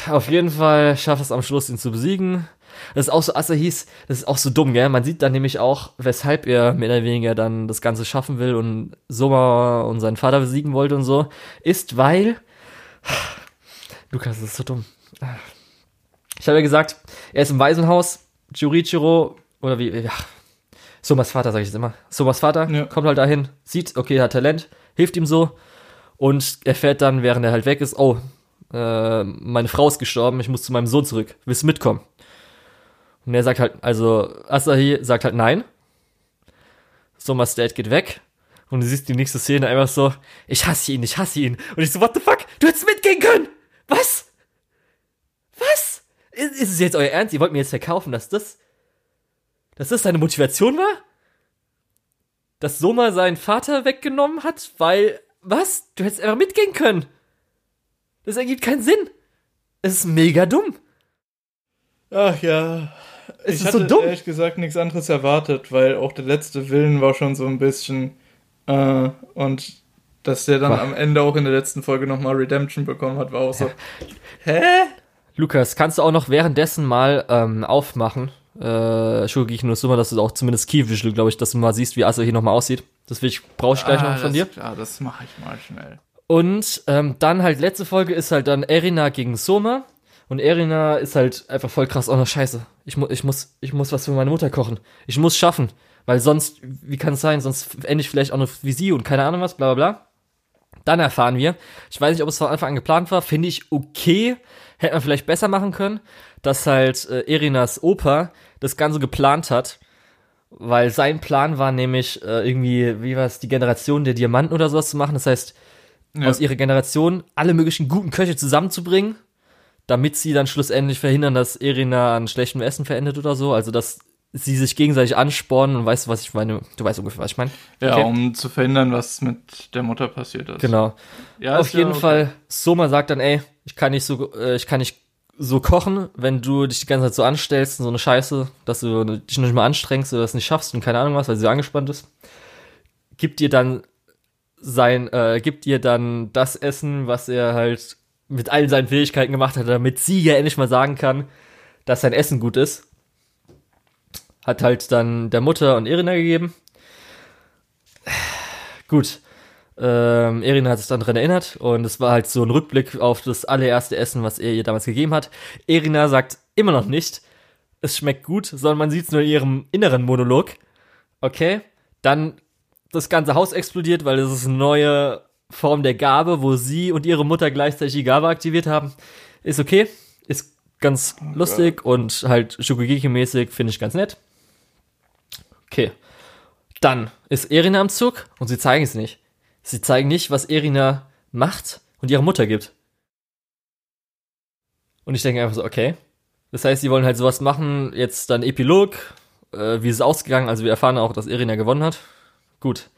S1: Auf jeden Fall schafft es am Schluss, ihn zu besiegen. Das ist auch so, als er hieß, das ist auch so dumm, gell? Man sieht dann nämlich auch, weshalb er mehr oder weniger dann das Ganze schaffen will und Soma und seinen Vater besiegen wollte und so, ist, weil. Lukas, das ist so dumm. Ich habe ja gesagt, er ist im Waisenhaus, Jurichiro, oder wie, ja, Somas Vater, sage ich jetzt immer. Somas Vater
S2: Ja.
S1: kommt halt dahin, sieht, okay, er hat Talent, hilft ihm so und erfährt dann, während er halt weg ist, oh, äh, meine Frau ist gestorben, ich muss zu meinem Sohn zurück, willst du mitkommen? Und er sagt halt, also Asahi sagt halt nein. Somas Dad geht weg und du siehst die nächste Szene einfach so, ich hasse ihn, ich hasse ihn. Und ich so, what the fuck, du hättest mitgehen können! Was? Was? Ist, ist es jetzt euer Ernst? Ihr wollt mir jetzt verkaufen, dass das, dass das seine Motivation war? Dass Soma seinen Vater weggenommen hat, weil, was? Du hättest einfach mitgehen können. Das ergibt keinen Sinn. Es ist mega dumm.
S2: Ach ja.
S1: Es
S2: ich
S1: ist so
S2: hatte
S1: dumm.
S2: ehrlich gesagt nichts anderes erwartet, weil auch der letzte Willen war schon so ein bisschen äh, und dass der dann
S1: War-
S2: am Ende auch in der letzten Folge nochmal Redemption bekommen hat, war auch so. Hä?
S1: Lukas, kannst du auch noch währenddessen mal ähm, aufmachen? Äh, Shugeki no Suma, dass du auch zumindest Key-Visual, glaube ich, dass du mal siehst, wie Asa hier nochmal aussieht. Das will ich, brauche ich gleich
S2: Ah,
S1: noch von
S2: das,
S1: dir.
S2: Ja, das mache ich mal schnell.
S1: Und ähm, dann halt letzte Folge ist halt dann Erina gegen Soma. Und Erina ist halt einfach voll krass. Oh, no, scheiße. Ich, mu ich, muss, ich muss was für meine Mutter kochen. Ich muss schaffen. Weil sonst, wie kann es sein? Sonst ende ich vielleicht auch noch wie sie und keine Ahnung was, bla bla bla. Dann erfahren wir, ich weiß nicht, ob es von Anfang an geplant war, finde ich okay, hätte man vielleicht besser machen können, dass halt äh, Erinas Opa das Ganze geplant hat, weil sein Plan war nämlich äh, irgendwie, wie war es, die Generation der Diamanten oder sowas zu machen. Das heißt,
S2: Ja.
S1: aus ihrer Generation alle möglichen guten Köche zusammenzubringen, damit sie dann schlussendlich verhindern, dass Erina an schlechtem Essen verendet oder so. Also, dass sie sich gegenseitig anspornen und weißt du, was ich meine? Du weißt ungefähr, was ich meine.
S2: Ja,
S1: Okay.
S2: um zu verhindern, was mit der Mutter passiert ist.
S1: Genau.
S2: Ja,
S1: Auf
S2: ist ja
S1: jeden
S2: okay.
S1: Fall, Soma sagt dann, ey, ich kann nicht so, äh, ich kann nicht so kochen, wenn du dich die ganze Zeit so anstellst und so eine Scheiße, dass du dich nicht mal anstrengst oder das nicht schaffst und keine Ahnung was, weil sie so angespannt ist. Gibt dir dann sein, äh, gibt ihr dann das Essen, was er halt mit allen seinen Fähigkeiten gemacht hat, damit sie ja endlich mal sagen kann, dass sein Essen gut ist. Hat halt dann der Mutter und Irina gegeben. Gut. Ähm, Irina hat sich dann dran erinnert und es war halt so ein Rückblick auf das allererste Essen, was er ihr damals gegeben hat. Irina sagt immer noch nicht, es schmeckt gut, sondern man sieht es nur in ihrem inneren Monolog. Okay, dann das ganze Haus explodiert, weil es ist eine neue Form der Gabe, wo sie und ihre Mutter gleichzeitig die Gabe aktiviert haben. Ist okay, ist ganz lustig und halt Shokugeki-mäßig finde ich ganz nett. Okay. Dann ist Erina am Zug und sie zeigen es nicht. Sie zeigen nicht, was Erina macht und ihrer Mutter gibt. Und ich denke einfach so, okay. Das heißt, sie wollen halt sowas machen, jetzt dann Epilog, äh, wie ist es ausgegangen, also wir erfahren auch, dass Erina gewonnen hat. Gut.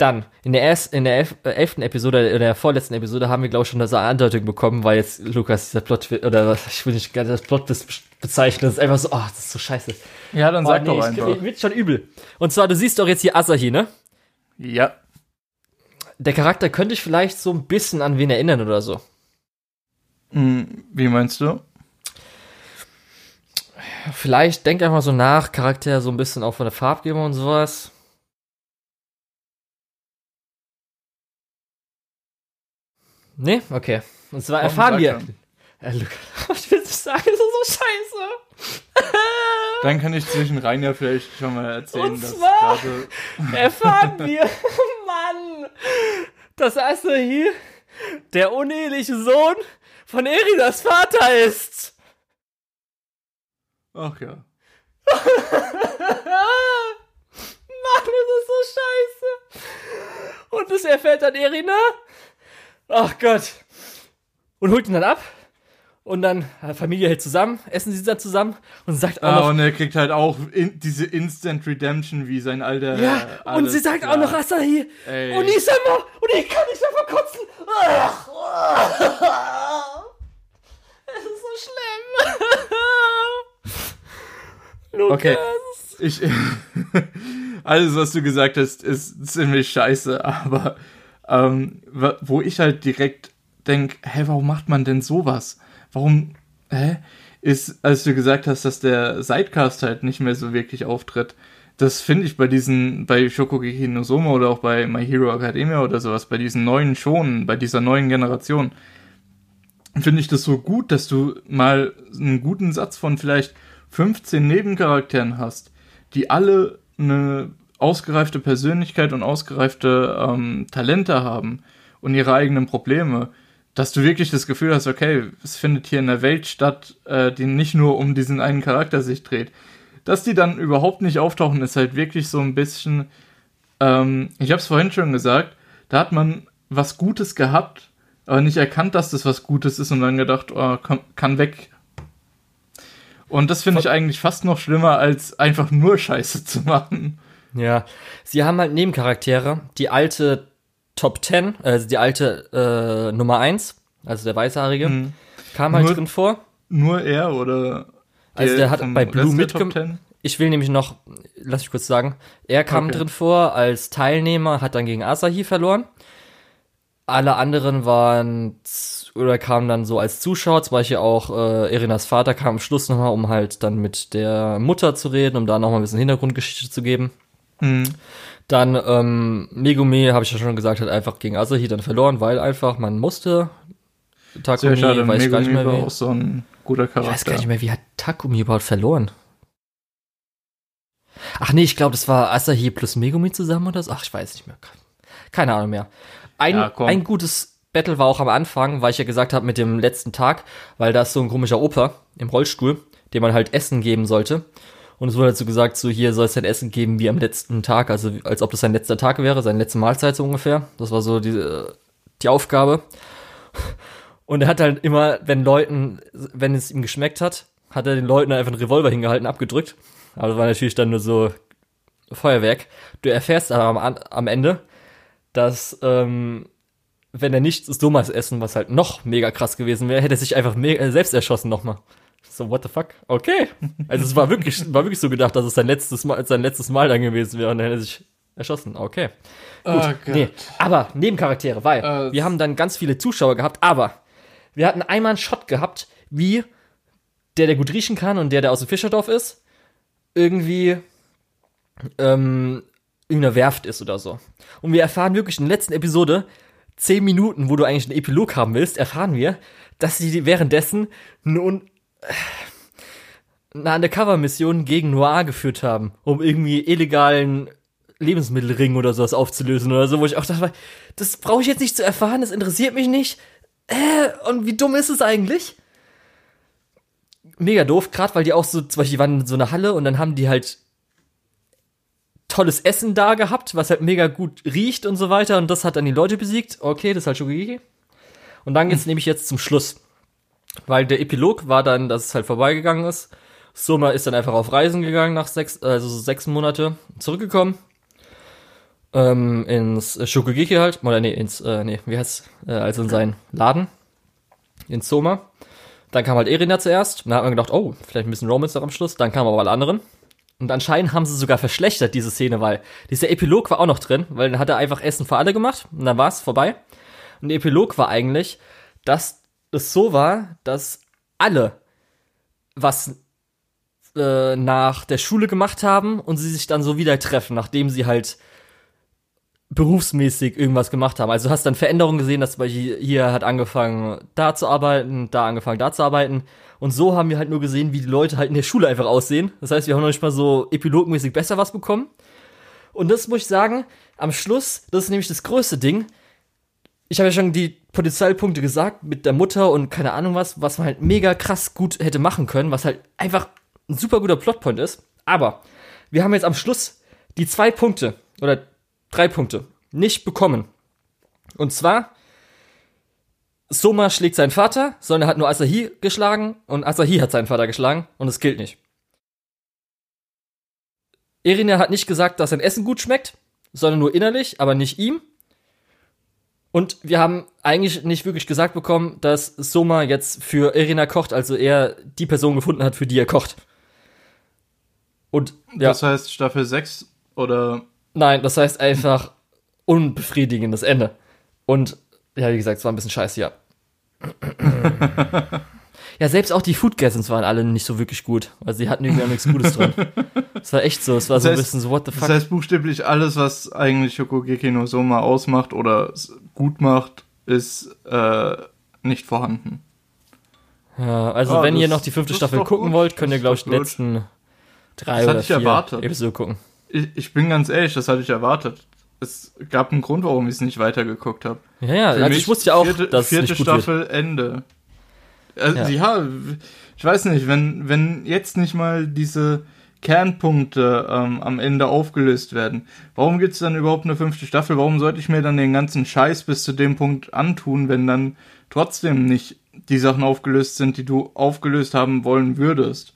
S1: Dann, in der, erst, in der elf, äh, elften Episode, in der vorletzten Episode haben wir, glaube ich, schon das Andeutung bekommen, weil jetzt Lukas dieser Plot, oder ich will nicht das Plot be- bezeichnen, das ist einfach so, oh, das ist so scheiße.
S2: Ja, dann
S1: Oh,
S2: sag
S1: nee,
S2: doch
S1: ich-
S2: einfach.
S1: Mir wird schon übel. Und zwar, du siehst doch jetzt hier Asahi, ne?
S2: Ja.
S1: Der Charakter könnte ich vielleicht so ein bisschen an wen erinnern oder so.
S2: Hm, Wie meinst du?
S1: Vielleicht denk einfach so nach, Charakter so ein bisschen auch von der Farbgebung und sowas. Nee? Okay. Und zwar erfahren wir. Äh, ich will nicht sagen, das ist so scheiße. (laughs)
S2: Dann kann ich zwischen rein ja vielleicht schon mal erzählen,
S1: Und
S2: dass
S1: zwar-
S2: gerade. (laughs)
S1: erfahren wir, (laughs) Mann, dass Asahi der uneheliche Sohn von Eridas Vater ist.
S2: Ach ja.
S1: Mann, das ist so scheiße. Und das erfährt dann Erina. Ach Gott. Und holt ihn dann ab. Und dann äh, Familie hält zusammen, essen sie dann zusammen und sagt auch
S2: Ah,
S1: noch,
S2: und er kriegt halt auch in, diese Instant Redemption wie sein alter.
S1: ja, und
S2: alles
S1: sie sagt
S2: klar.
S1: auch noch Asahi.
S2: Ey.
S1: Und ich sag mal, und ich kann nicht mehr verkotzen. (laughs) Es ist so schlimm. (laughs) Lukas.
S2: Okay. Ich, (laughs) alles, was du gesagt hast, ist ziemlich scheiße, aber ähm, wo ich halt direkt denk, hä, warum macht man denn sowas? Warum, hä? Ist, als du gesagt hast, dass der Sidecast halt nicht mehr so wirklich auftritt, das finde ich bei diesen, bei Shokugeki no Soma oder auch bei My Hero Academia oder sowas, bei diesen neuen Shonen, bei dieser neuen Generation, finde ich das so gut, dass du mal einen guten Satz von vielleicht 15 Nebencharakteren hast, die alle eine ausgereifte Persönlichkeit und ausgereifte ähm, Talente haben und ihre eigenen Probleme, dass du wirklich das Gefühl hast, okay, es findet hier in der Welt statt, äh, die nicht nur um diesen einen Charakter sich dreht. Dass die dann überhaupt nicht auftauchen, ist halt wirklich so ein bisschen, ähm, ich habe es vorhin schon gesagt, da hat man was Gutes gehabt, aber nicht erkannt, dass das was Gutes ist und dann gedacht, oh, kann, kann weg. Und das finde ich eigentlich fast noch schlimmer, als einfach nur Scheiße zu machen.
S1: Ja, sie haben halt Nebencharaktere, die alte Top 10, also die alte äh, Nummer 1, also der Weißhaarige,
S2: Mhm.
S1: kam halt
S2: Nur-
S1: drin vor.
S2: Nur er oder
S1: Also der hat bei Blue
S2: der Top
S1: mitgem-
S2: 10?
S1: Ich will nämlich noch, lass mich kurz sagen, er kam
S2: Okay.
S1: drin vor als Teilnehmer, hat dann gegen Asahi verloren. Alle anderen waren oder kamen dann so als Zuschauer, zum Beispiel auch äh, Irinas Vater kam am Schluss nochmal, um halt dann mit der Mutter zu reden, um da nochmal ein bisschen Hintergrundgeschichte zu geben.
S2: Mhm.
S1: Dann ähm, Megumi, habe ich ja schon gesagt, hat einfach gegen Asahi dann verloren, weil einfach man musste.
S2: Sehr
S1: Takumi,
S2: schade,
S1: weiß ich gar nicht
S2: Megumi
S1: mehr
S2: war
S1: wie.
S2: auch so ein guter
S1: Ich
S2: Charakter.
S1: weiß gar nicht mehr, wie hat Takumi überhaupt verloren? Ach nee, ich glaube, das war Asahi plus Megumi zusammen oder so. Ach, ich weiß nicht mehr. Keine Ahnung mehr. Ein,
S2: Ja,
S1: ein gutes Battle war auch am Anfang, weil ich ja gesagt habe mit dem letzten Tag, weil da ist so ein komischer Opa im Rollstuhl, dem man halt Essen geben sollte. Und es wurde dazu gesagt, so hier soll es ein Essen geben wie am letzten Tag, also als ob das sein letzter Tag wäre, seine letzte Mahlzeit so ungefähr. Das war so die, äh, die Aufgabe. Und er hat halt immer, wenn Leuten, wenn es ihm geschmeckt hat, hat er den Leuten einfach einen Revolver hingehalten, abgedrückt. Aber das war natürlich dann nur so Feuerwerk. Du erfährst aber am, am Ende, dass ähm, wenn er nicht Somas essen, was halt noch mega krass gewesen wäre, hätte er sich einfach me äh, selbst erschossen nochmal. So, what the fuck? Okay. Also es war wirklich, war wirklich so gedacht, dass es sein letztes Mal, sein letztes Mal dann gewesen wäre und dann hätte er sich erschossen. Okay. Gut,
S2: Oh
S1: nee, aber Nebencharaktere, weil
S2: Äh,
S1: wir haben dann ganz viele Zuschauer gehabt, aber wir hatten einmal einen Shot gehabt, wie der, der gut riechen kann und der, der aus dem Fischerdorf ist, irgendwie ähm, irgendeiner Werft ist oder so. Und wir erfahren wirklich in der letzten Episode, zehn Minuten, wo du eigentlich einen Epilog haben willst, erfahren wir, dass sie währenddessen nun eine Undercover-Mission gegen Noir geführt haben, um irgendwie illegalen Lebensmittelring oder sowas aufzulösen oder so, wo ich auch dachte, das brauche ich jetzt nicht zu erfahren, das interessiert mich nicht. Äh, und wie dumm ist es eigentlich? Mega doof, gerade weil die auch so, zum Beispiel, die waren in so einer Halle und dann haben die halt tolles Essen da gehabt, was halt mega gut riecht und so weiter und das hat dann die Leute besiegt. Okay, das ist halt Shogeki. Und dann geht's nämlich jetzt zum Schluss. Weil der Epilog war dann, dass es halt vorbeigegangen ist. Soma ist dann einfach auf Reisen gegangen nach sechs, also so sechs Monate zurückgekommen. Ähm, ins Shokugeki halt, oder nee, ins, äh, nee, wie heißt äh, also in seinen Laden. In Soma. Dann kam halt Erina zuerst. Und da hat man gedacht, oh, vielleicht ein bisschen Romance noch am Schluss. Dann kamen aber alle anderen. Und anscheinend haben sie sogar verschlechtert, diese Szene, weil dieser Epilog war auch noch drin, weil dann hat er einfach Essen für alle gemacht und dann war es vorbei. Und der Epilog war eigentlich, dass es so war, dass alle was äh, nach der Schule gemacht haben und sie sich dann so wieder treffen, nachdem sie halt berufsmäßig irgendwas gemacht haben. Also du hast dann Veränderungen gesehen, dass zum Beispiel hier hat angefangen, da zu arbeiten, da angefangen, da zu arbeiten. Und so haben wir halt nur gesehen, wie die Leute halt in der Schule einfach aussehen. Das heißt, wir haben noch nicht mal so epilogmäßig besser was bekommen. Und das muss ich sagen, am Schluss, das ist nämlich das größte Ding. Ich habe ja schon die Potenzialpunkte gesagt mit der Mutter und keine Ahnung was, was man halt mega krass gut hätte machen können, was halt einfach ein super guter Plotpoint ist. Aber wir haben jetzt am Schluss die zwei Punkte oder drei Punkte nicht bekommen. Und zwar Soma schlägt seinen Vater, sondern er hat nur Asahi geschlagen und Asahi hat seinen Vater geschlagen und es gilt nicht. Irina hat nicht gesagt, dass sein Essen gut schmeckt, sondern nur innerlich, aber nicht ihm. Und wir haben eigentlich nicht wirklich gesagt bekommen, dass Soma jetzt für Irina kocht, also er die Person gefunden hat, für die er kocht.
S2: Und ja. Das heißt Staffel 6 oder?
S1: Nein, das heißt einfach unbefriedigendes Ende. Und ja, wie gesagt, es war ein bisschen scheiße, ja. (laughs) ja, selbst auch die Foodgasms waren alle nicht so wirklich gut, weil sie hatten irgendwie auch nichts Gutes drin. Es war echt so, es war das so heißt, ein bisschen so, what the fuck.
S2: Das heißt buchstäblich alles, was eigentlich Shokugeki no Soma ausmacht oder gut macht, ist äh, nicht vorhanden.
S1: Ja, also ja, wenn das, ihr noch die fünfte Staffel gucken gut. wollt, könnt ihr, glaube ich, die letzten drei das oder vier
S2: erwartet. Episode gucken. Ich, ich bin ganz ehrlich, das hatte ich erwartet. Es gab einen Grund, warum ich es nicht weitergeguckt habe.
S1: Ja, ja, Für also ich wusste ja auch,
S2: vierte,
S1: dass
S2: vierte es nicht Staffel wird. Ende. Also, ja. ja. ich weiß nicht, wenn, wenn jetzt nicht mal diese Kernpunkte ähm, am Ende aufgelöst werden, warum gibt es dann überhaupt eine fünfte Staffel? Warum sollte ich mir dann den ganzen Scheiß bis zu dem Punkt antun, wenn dann trotzdem nicht die Sachen aufgelöst sind, die du aufgelöst haben wollen würdest?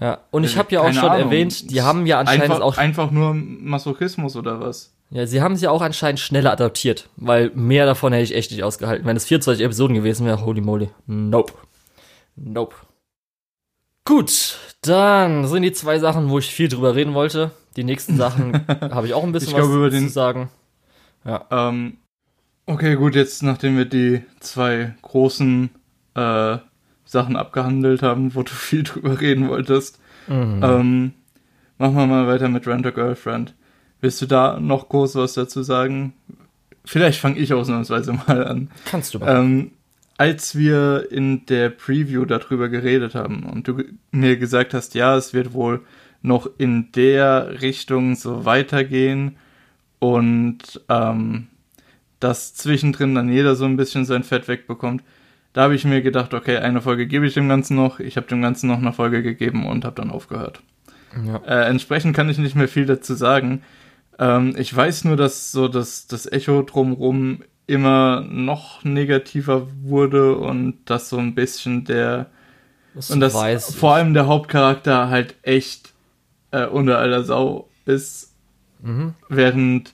S1: Ja, und ich habe ja auch schon Ahnung. erwähnt, die haben ja anscheinend
S2: einfach,
S1: auch.
S2: Einfach nur Masochismus oder was?
S1: Ja, sie haben sie auch anscheinend schneller adaptiert, weil mehr davon hätte ich echt nicht ausgehalten. Wenn es 24 Episoden gewesen wäre, holy moly. Nope. Nope. Gut, dann sind die zwei Sachen, wo ich viel drüber reden wollte. Die nächsten Sachen (laughs) habe ich auch ein bisschen ich was glaube, über den, zu sagen.
S2: Ja. Ähm, okay, gut, jetzt nachdem wir die zwei großen äh, Sachen abgehandelt haben, wo du (laughs) viel drüber reden wolltest, mhm. ähm, machen wir mal weiter mit Rent a Girlfriend. Willst du da noch kurz was dazu sagen? Vielleicht fange ich ausnahmsweise mal an.
S1: Kannst du
S2: mal. Ähm, als wir in der Preview darüber geredet haben und du mir gesagt hast, ja, es wird wohl noch in der Richtung so weitergehen und ähm, dass zwischendrin dann jeder so ein bisschen sein Fett wegbekommt, da habe ich mir gedacht, okay, eine Folge gebe ich dem Ganzen noch. Ich habe dem Ganzen noch eine Folge gegeben und habe dann aufgehört. Ja. Äh, entsprechend kann ich nicht mehr viel dazu sagen. Ähm, ich weiß nur, dass so das, das Echo drumrum immer noch negativer wurde und dass so ein bisschen der das und das vor allem der Hauptcharakter halt echt äh, unter aller Sau ist. Mhm. Während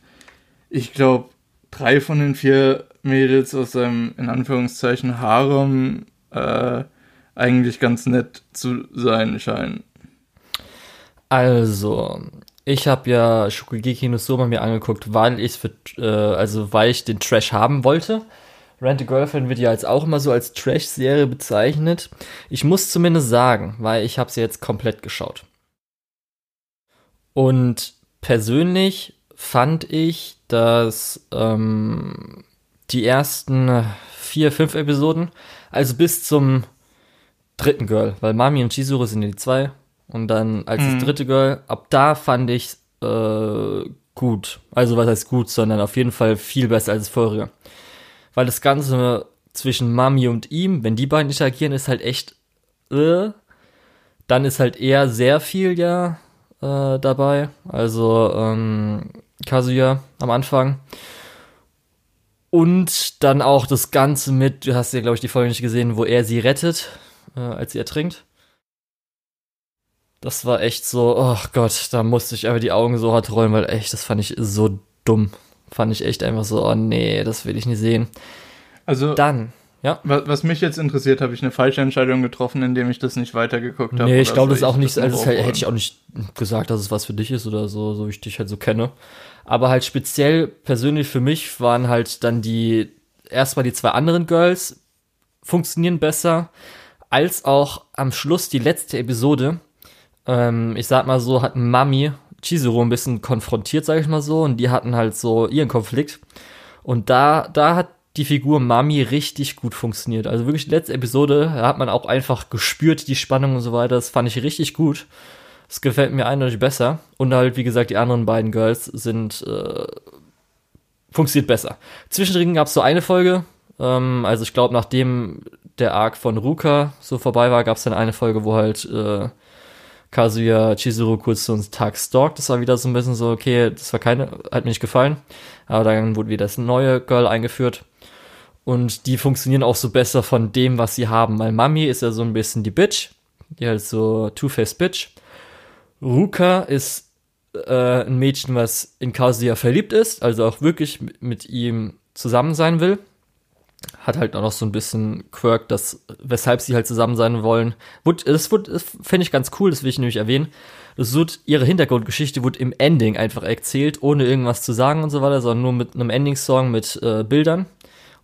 S2: ich glaube, drei von den vier Mädels aus seinem in Anführungszeichen Harem äh, eigentlich ganz nett zu sein scheinen.
S1: Also, ich habe ja Shokugeki no Soma mir angeguckt, weil ich für, äh, also weil ich den Trash haben wollte. Rent a Girlfriend wird ja jetzt auch immer so als Trash-Serie bezeichnet. Ich muss zumindest sagen, weil ich habe sie jetzt komplett geschaut. Und persönlich fand ich, dass ähm, die ersten vier, fünf Episoden, also bis zum dritten Girl, weil Mami und Chizuru sind ja die zwei, und dann als mhm. das dritte Girl, ab da fand ich äh, gut. Also was heißt gut, sondern auf jeden Fall viel besser als das vorherige. Weil das Ganze zwischen Mami und ihm, wenn die beiden interagieren, ist halt echt äh, dann ist halt eher sehr viel ja äh, dabei. Also ähm, Kazuya am Anfang. Und dann auch das Ganze mit, du hast ja, glaube ich, die Folge nicht gesehen, wo er sie rettet, äh, als sie ertrinkt. Das war echt so, oh Gott, da musste ich einfach die Augen so hart rollen, weil echt, das fand ich so dumm. Fand ich echt einfach so, oh nee, das will ich nicht sehen.
S2: Also. Dann, ja. Was mich jetzt interessiert, habe ich eine falsche Entscheidung getroffen, indem ich das nicht weitergeguckt habe.
S1: Nee, ich glaube das ist auch nicht, also hätte ich auch nicht gesagt, dass es was für dich ist oder so, so wie ich dich halt so kenne. Aber halt speziell persönlich für mich waren halt dann die, erstmal die zwei anderen Girls funktionieren besser, als auch am Schluss die letzte Episode, ähm, ich sag mal so, hat Mami Chizuru ein bisschen konfrontiert, sag ich mal so, und die hatten halt so ihren Konflikt. Und da, da hat die Figur Mami richtig gut funktioniert. Also wirklich letzte Episode, da hat man auch einfach gespürt, die Spannung und so weiter. Das fand ich richtig gut. Das gefällt mir eindeutig besser. Und halt, wie gesagt, die anderen beiden Girls sind, äh, funktioniert besser. Zwischendrin gab es so eine Folge, ähm, also ich glaube, nachdem der Arc von Ruka so vorbei war, gab es dann eine Folge, wo halt äh, Kazuya Chizuru kurz zu uns Tag stalkt. Das war wieder so ein bisschen so, okay, das war keine, hat mir nicht gefallen. Aber dann wurde wieder das neue Girl eingeführt. Und die funktionieren auch so besser von dem, was sie haben. Weil Mami ist ja so ein bisschen die Bitch. Die halt so Two-Face Bitch. Ruka ist äh, ein Mädchen, was in Kazuya verliebt ist, also auch wirklich mit ihm zusammen sein will. Hat halt auch noch so ein bisschen Quirk, das, weshalb sie halt zusammen sein wollen. Wurde, das, wurde, das finde ich ganz cool, das will ich nämlich erwähnen. Das wird, ihre Hintergrundgeschichte wurde im Ending einfach erzählt, ohne irgendwas zu sagen und so weiter, sondern nur mit einem Ending-Song mit äh, Bildern.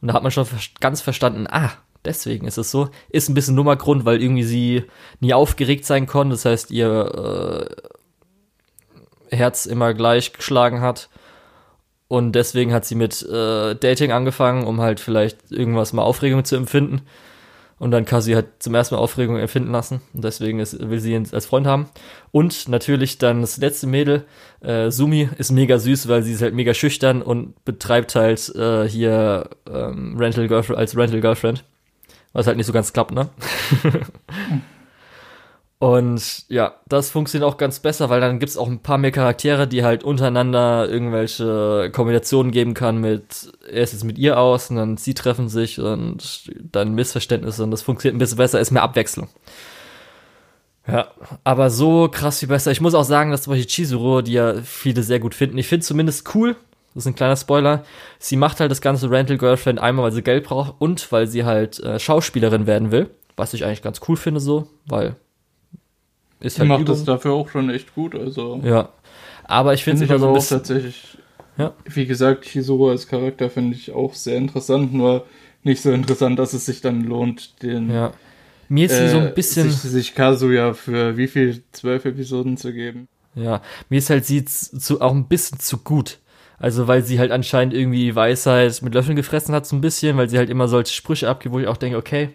S1: Und da hat man schon ganz verstanden, ah, deswegen ist es so. Ist ein bisschen Nummergrund, weil irgendwie sie nie aufgeregt sein konnte. Das heißt, ihr äh, Herz immer gleich geschlagen hat. Und deswegen hat sie mit äh, Dating angefangen, um halt vielleicht irgendwas mal Aufregung zu empfinden. Und dann Kasi hat zum ersten Mal Aufregung empfinden lassen. Und deswegen ist, will sie ihn als Freund haben. Und natürlich dann das letzte Mädel, äh, Sumi, ist mega süß, weil sie ist halt mega schüchtern und betreibt halt äh, hier ähm, Rental Girlfriend als Rental Girlfriend. Was halt nicht so ganz klappt, ne? (laughs) Und ja, das funktioniert auch ganz besser, weil dann gibt's auch ein paar mehr Charaktere, die halt untereinander irgendwelche Kombinationen geben kann mit, er ist jetzt mit ihr aus und dann sie treffen sich und dann Missverständnisse und das funktioniert ein bisschen besser, ist mehr Abwechslung. Ja, aber so krass wie besser. Ich muss auch sagen, dass zum Beispiel Chizuru, die ja viele sehr gut finden, ich finde zumindest cool, das ist ein kleiner Spoiler, sie macht halt das ganze Rental Girlfriend einmal, weil sie Geld braucht und weil sie halt äh, Schauspielerin werden will, was ich eigentlich ganz cool finde so, weil
S2: ist halt macht es dafür auch schon echt gut, also.
S1: Ja. Aber ich finde
S2: es aber so auch tatsächlich. Ja. Wie gesagt, Chizuru als Charakter finde ich auch sehr interessant, nur nicht so interessant, dass es sich dann lohnt, den.
S1: Ja. Mir ist sie äh, so ein bisschen.
S2: Sich, sich Kazuya für wie viel? Zwölf Episoden zu geben.
S1: Ja. Mir ist halt sie zu, auch ein bisschen zu gut. Also, weil sie halt anscheinend irgendwie Weisheit mit Löffeln gefressen hat, so ein bisschen, weil sie halt immer solche Sprüche abgibt, wo ich auch denke, okay,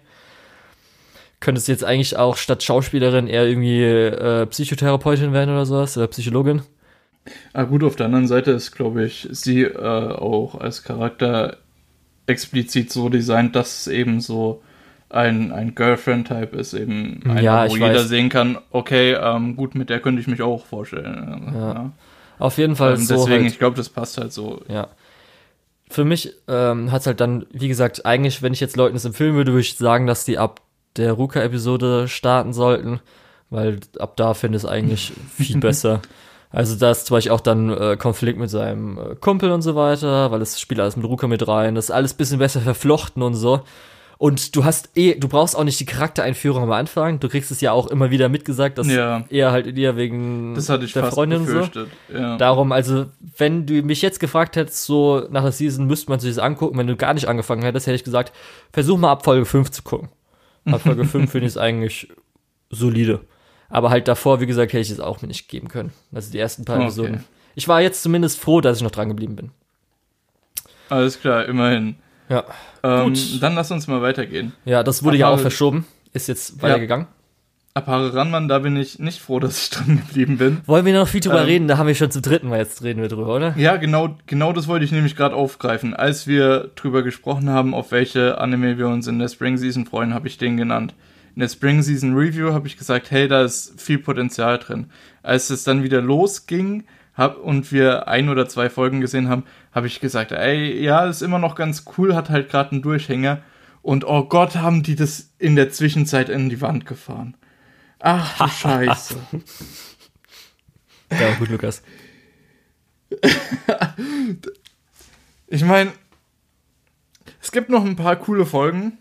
S1: könntest jetzt eigentlich auch statt Schauspielerin eher irgendwie äh, Psychotherapeutin werden oder sowas, oder Psychologin.
S2: Ah, gut, auf der anderen Seite ist, glaube ich, sie äh, auch als Charakter explizit so designt, dass es eben so ein, ein Girlfriend-Type ist, eben einer, ja, wo jeder weiß. sehen kann, okay, ähm, gut, mit der könnte ich mich auch vorstellen. Ja. ja.
S1: Auf jeden Fall
S2: ähm, so. Deswegen, halt, ich glaube, das passt halt so.
S1: Ja. Für mich ähm, hat es halt dann, wie gesagt, eigentlich, wenn ich jetzt Leuten das empfehlen würde, würde ich sagen, dass die ab der Ruka-Episode starten sollten, weil ab da finde ich es eigentlich viel (laughs) besser. Also da ist zum Beispiel auch dann äh, Konflikt mit seinem äh, Kumpel und so weiter, weil es spielt alles mit Ruka mit rein. Das ist alles bisschen besser verflochten und so. Und du hast eh, du brauchst auch nicht die Charaktereinführung am Anfang. Du kriegst es ja auch immer wieder mitgesagt, dass ja. er halt in dir wegen
S2: der Freundin so.
S1: Ja. Darum, also, wenn du mich jetzt gefragt hättest, so nach der Season müsste man sich das angucken, wenn du gar nicht angefangen hättest, hätte ich gesagt, versuch mal ab Folge 5 zu gucken. Ab Folge 5 finde ich es eigentlich solide. Aber halt davor, wie gesagt, hätte ich es auch mir nicht geben können. Also die ersten paar okay. Episoden. Ich war jetzt zumindest froh, dass ich noch dran geblieben bin.
S2: Alles klar, immerhin.
S1: Ja.
S2: Ähm, Gut. Dann lass uns mal weitergehen.
S1: Ja, das wurde ja auch verschoben. Ist jetzt weitergegangen. Ja.
S2: Apare Ranman, da bin ich nicht froh, dass ich dran geblieben bin.
S1: Wollen wir noch viel drüber ähm, reden? Da haben wir schon zum dritten Mal jetzt reden wir drüber, oder?
S2: Ja, genau, genau das wollte ich nämlich gerade aufgreifen. Als wir drüber gesprochen haben, auf welche Anime wir uns in der Spring Season freuen, habe ich den genannt. In der Spring Season Review habe ich gesagt, hey, da ist viel Potenzial drin. Als es dann wieder losging hab, und wir ein oder zwei Folgen gesehen haben, habe ich gesagt, ey, ja, ist immer noch ganz cool, hat halt gerade einen Durchhänger. Und oh Gott, haben die das in der Zwischenzeit in die Wand gefahren. Ach du (laughs) Scheiße.
S1: Ja, gut, Lukas. (laughs)
S2: ich meine, es gibt noch ein paar coole Folgen.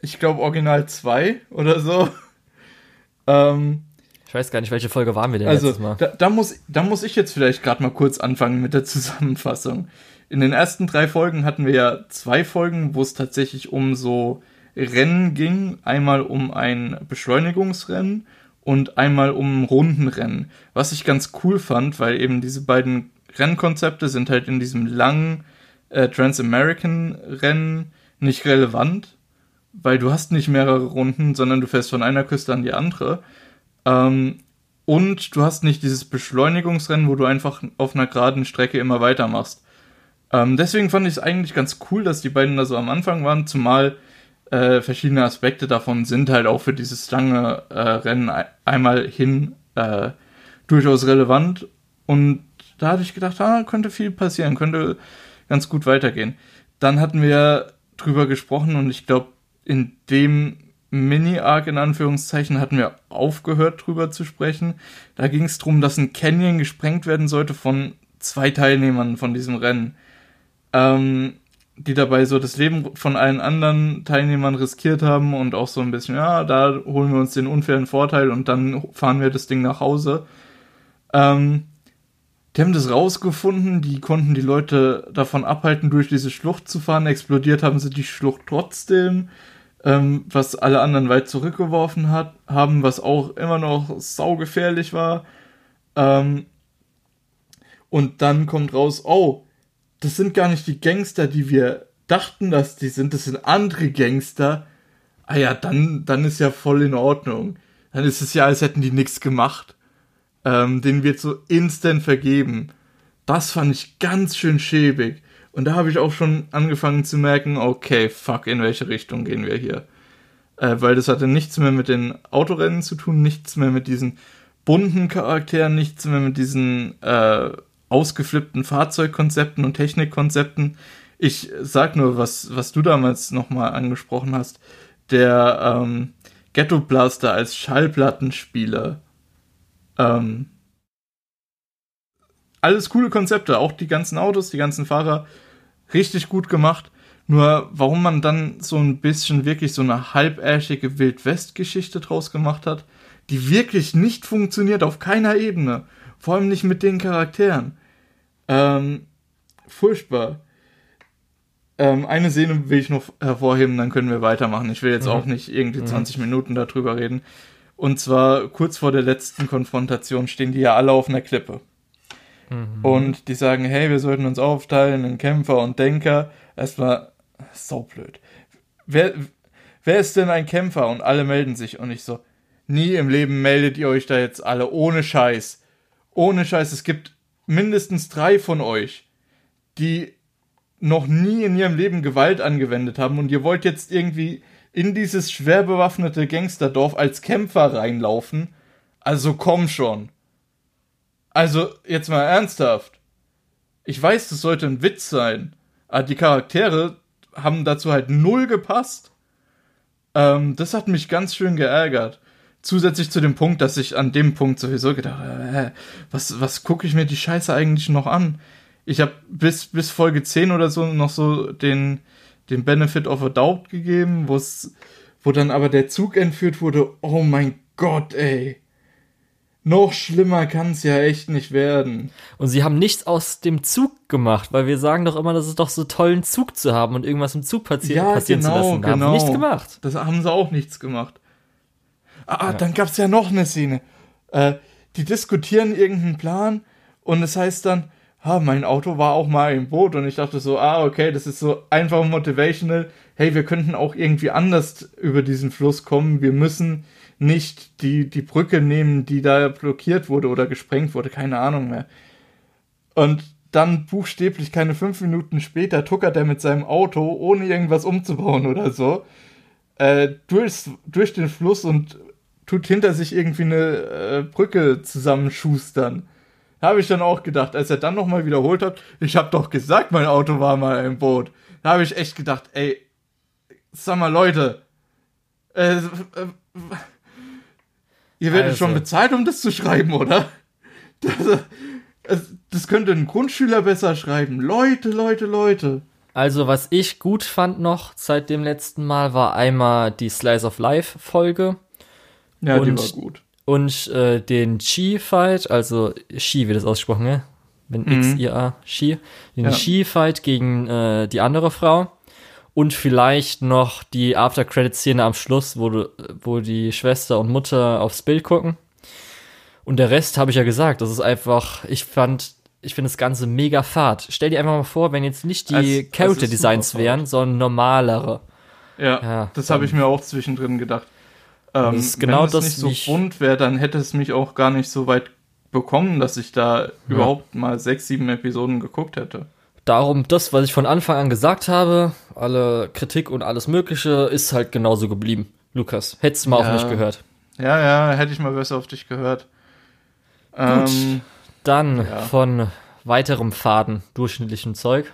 S2: Ich glaube, Original 2 oder so. (laughs) Ähm,
S1: ich weiß gar nicht, welche Folge waren wir denn
S2: also, letztes Mal. Da, da, muss, da muss ich jetzt vielleicht gerade mal kurz anfangen mit der Zusammenfassung. In den ersten drei Folgen hatten wir ja zwei Folgen, wo es tatsächlich um so Rennen ging. Einmal um ein Beschleunigungsrennen und einmal um Rundenrennen. Was ich ganz cool fand, weil eben diese beiden Rennkonzepte sind halt in diesem langen äh, Trans-American-Rennen nicht relevant, weil du hast nicht mehrere Runden, sondern du fährst von einer Küste an die andere. Ähm, und du hast nicht dieses Beschleunigungsrennen, wo du einfach auf einer geraden Strecke immer weitermachst. Ähm, deswegen fand ich es eigentlich ganz cool, dass die beiden da so am Anfang waren, zumal äh, verschiedene Aspekte davon sind halt auch für dieses lange äh, Rennen einmal hin äh, durchaus relevant. Und da hatte ich gedacht, ah, könnte viel passieren, könnte ganz gut weitergehen. Dann hatten wir drüber gesprochen und ich glaube, in dem Mini-Arc in Anführungszeichen hatten wir aufgehört drüber zu sprechen. Da ging es darum, dass ein Canyon gesprengt werden sollte von zwei Teilnehmern von diesem Rennen, ähm, die dabei so das Leben von allen anderen Teilnehmern riskiert haben und auch so ein bisschen, ja, da holen wir uns den unfairen Vorteil und dann fahren wir das Ding nach Hause. Ähm, die haben das rausgefunden, die konnten die Leute davon abhalten, durch diese Schlucht zu fahren. Explodiert haben sie die Schlucht trotzdem ähm, was alle anderen weit zurückgeworfen hat, haben, was auch immer noch saugefährlich war. Ähm, und dann kommt raus, oh, das sind gar nicht die Gangster, die wir dachten, dass die sind, das sind andere Gangster. Ah ja, dann, dann ist ja voll in Ordnung. Dann ist es ja, als hätten die nichts gemacht. Ähm, den wird so instant vergeben. Das fand ich ganz schön schäbig. Und da habe ich auch schon angefangen zu merken, okay, fuck, in welche Richtung gehen wir hier? Äh, weil das hatte nichts mehr mit den Autorennen zu tun, nichts mehr mit diesen bunten Charakteren, nichts mehr mit diesen äh, ausgeflippten Fahrzeugkonzepten und Technikkonzepten. Ich sag nur, was, was du damals nochmal angesprochen hast, der ähm, Ghetto Blaster als Schallplattenspieler. Ähm, alles coole Konzepte, auch die ganzen Autos, die ganzen Fahrer, richtig gut gemacht. Nur warum man dann so ein bisschen wirklich so eine halbärschige Wildwest-Geschichte draus gemacht hat, die wirklich nicht funktioniert auf keiner Ebene. Vor allem nicht mit den Charakteren. Ähm, furchtbar. Ähm, eine Szene will ich noch hervorheben, dann können wir weitermachen. Ich will jetzt mhm. auch nicht irgendwie 20 mhm. Minuten darüber reden. Und zwar kurz vor der letzten Konfrontation stehen die ja alle auf einer Klippe. Mhm. Und die sagen, hey, wir sollten uns aufteilen in Kämpfer und Denker. Erstmal, so blöd. Wer, wer ist denn ein Kämpfer? Und alle melden sich. Und ich so, nie im Leben meldet ihr euch da jetzt alle. Ohne Scheiß. Ohne Scheiß. Es gibt mindestens drei von euch, die noch nie in ihrem Leben Gewalt angewendet haben. Und ihr wollt jetzt irgendwie in dieses schwer bewaffnete Gangsterdorf als Kämpfer reinlaufen. Also komm schon. Also, jetzt mal ernsthaft. Ich weiß, das sollte ein Witz sein, aber die Charaktere haben dazu halt null gepasst. Ähm, das hat mich ganz schön geärgert. Zusätzlich zu dem Punkt, dass ich an dem Punkt sowieso gedacht habe, äh, was, was gucke ich mir die Scheiße eigentlich noch an? Ich habe bis, bis Folge 10 oder so noch so den, den Benefit of a Doubt gegeben, wo dann aber der Zug entführt wurde. Oh mein Gott, ey. Noch schlimmer kann es ja echt nicht werden.
S1: Und sie haben nichts aus dem Zug gemacht, weil wir sagen doch immer, das ist doch so toll, einen Zug zu haben und irgendwas im Zug passi ja, passieren genau, zu lassen. Da genau. haben sie nichts gemacht.
S2: Das haben sie auch nichts gemacht. Ah, ja. dann gab es ja noch eine Szene. Äh, die diskutieren irgendeinen Plan und es heißt dann, ha, mein Auto war auch mal im Boot und ich dachte so, ah, okay, das ist so einfach motivational. Hey, wir könnten auch irgendwie anders über diesen Fluss kommen. Wir müssen nicht die, die Brücke nehmen, die da blockiert wurde oder gesprengt wurde, keine Ahnung mehr. Und dann buchstäblich keine fünf Minuten später tuckert er mit seinem Auto, ohne irgendwas umzubauen oder so, äh, durchs, durch den Fluss und tut hinter sich irgendwie eine äh, Brücke zusammenschustern. Habe ich dann auch gedacht, als er dann nochmal wiederholt hat, ich habe doch gesagt, mein Auto war mal im Boot. Da habe ich echt gedacht, ey, sag mal Leute, äh, äh Ihr werdet also. schon bezahlt, um das zu schreiben, oder? (laughs) Das, das könnte ein Grundschüler besser schreiben. Leute, Leute, Leute.
S1: Also, was ich gut fand noch seit dem letzten Mal, war einmal die Slice of Life Folge.
S2: Ja, und, die war gut.
S1: Und äh, den Chi-Fight, also Chi wird das ausgesprochen, ne? Wenn mhm. X-I-A, Chi. Den ja. Chi-Fight gegen äh, die andere Frau und vielleicht noch die After-Credit-Szene am Schluss, wo, du, wo die Schwester und Mutter aufs Bild gucken. Und der Rest habe ich ja gesagt, das ist einfach, ich fand, ich finde das Ganze mega fad. Stell dir einfach mal vor, wenn jetzt nicht die Character-Designs wären, sondern normalere.
S2: Ja, ja das habe ich mir auch zwischendrin gedacht. Ähm, das ist genau wenn es das nicht so bunt wäre, dann hätte es mich auch gar nicht so weit bekommen, dass ich da ja. überhaupt mal sechs, sieben Episoden geguckt hätte.
S1: Darum, das, was ich von Anfang an gesagt habe, alle Kritik und alles Mögliche, ist halt genauso geblieben. Lukas, hättest du mal ja. auf mich gehört.
S2: Ja, ja, hätte ich mal besser auf dich gehört.
S1: Gut, ähm, dann ja. von weiterem Faden, durchschnittlichem Zeug.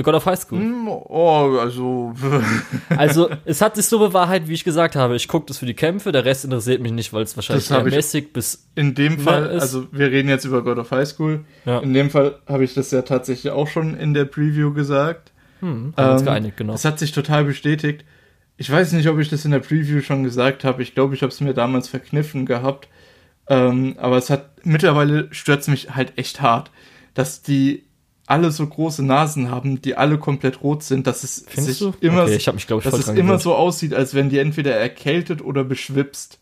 S1: The God of High School.
S2: Hm, oh, also. (laughs)
S1: Also, es hat sich so bewahrheitet, wie ich gesagt habe. Ich gucke das für die Kämpfe, der Rest interessiert mich nicht, weil es wahrscheinlich
S2: ich-
S1: mäßig bis.
S2: In dem Fall,
S1: ist-
S2: also wir reden jetzt über God of High School.
S1: Ja.
S2: In dem Fall habe ich das ja tatsächlich auch schon in der Preview gesagt.
S1: Hm, haben wir uns
S2: Ähm,
S1: geeinigt, genau.
S2: Es hat sich total bestätigt. Ich weiß nicht, ob ich das in der Preview schon gesagt habe. Ich glaube, ich habe es mir damals verkniffen gehabt. Ähm, aber es hat mittlerweile stört es mich halt echt hart, dass die alle so große Nasen haben, die alle komplett rot sind, dass es
S1: Findest
S2: sich
S1: du?
S2: immer,
S1: okay, ich mich, ich,
S2: dass es immer so aussieht, als wenn die entweder erkältet oder beschwipst.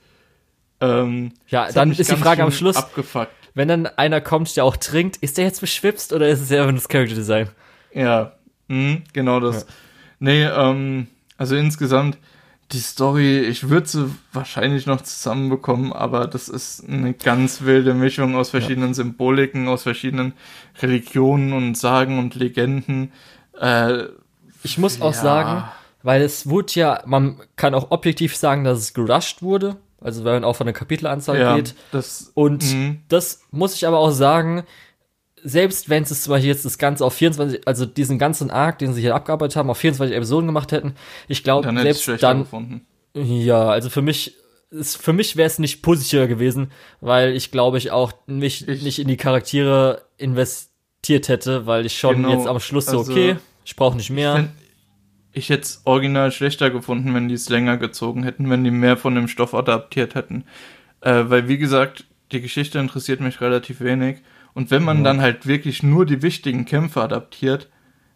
S2: Ähm,
S1: Ja, dann ist die Frage am Schluss,
S2: Abgefuckt.
S1: wenn dann einer kommt, der auch trinkt, ist der jetzt beschwipst oder ist es eher das Character Design?
S2: Ja, mhm, genau das. Nee, ähm, also insgesamt die Story, ich würde sie wahrscheinlich noch zusammenbekommen, aber das ist eine ganz wilde Mischung aus verschiedenen Symboliken, aus verschiedenen Religionen und Sagen und Legenden. Äh,
S1: Ich muss auch
S2: Ja.
S1: sagen, weil es wurde ja, man kann auch objektiv sagen, dass es gerusht wurde. Also wenn man auch von der Kapitelanzahl
S2: ja,
S1: geht.
S2: das
S1: Und
S2: Mhm.
S1: das muss ich aber auch sagen, selbst wenn sie zum Beispiel jetzt das Ganze auf 24, also diesen ganzen Arc, den sie hier abgearbeitet haben, auf 24 Episoden gemacht hätten, ich glaube,
S2: dann hätte ich es
S1: selbst
S2: schlechter
S1: dann,
S2: gefunden.
S1: ja, also für mich, ist, für mich wäre es nicht positiver gewesen, weil ich glaube, ich auch mich
S2: Ich-
S1: nicht in die Charaktere investiert hätte, weil ich schon
S2: Genau,
S1: jetzt am Schluss so,
S2: also,
S1: okay, ich brauche nicht mehr.
S2: Wenn- Ich hätte es original schlechter gefunden, wenn die es länger gezogen hätten, wenn die mehr von dem Stoff adaptiert hätten. Äh, weil, wie gesagt, die Geschichte interessiert mich relativ wenig. Und wenn man dann halt wirklich nur die wichtigen Kämpfe adaptiert,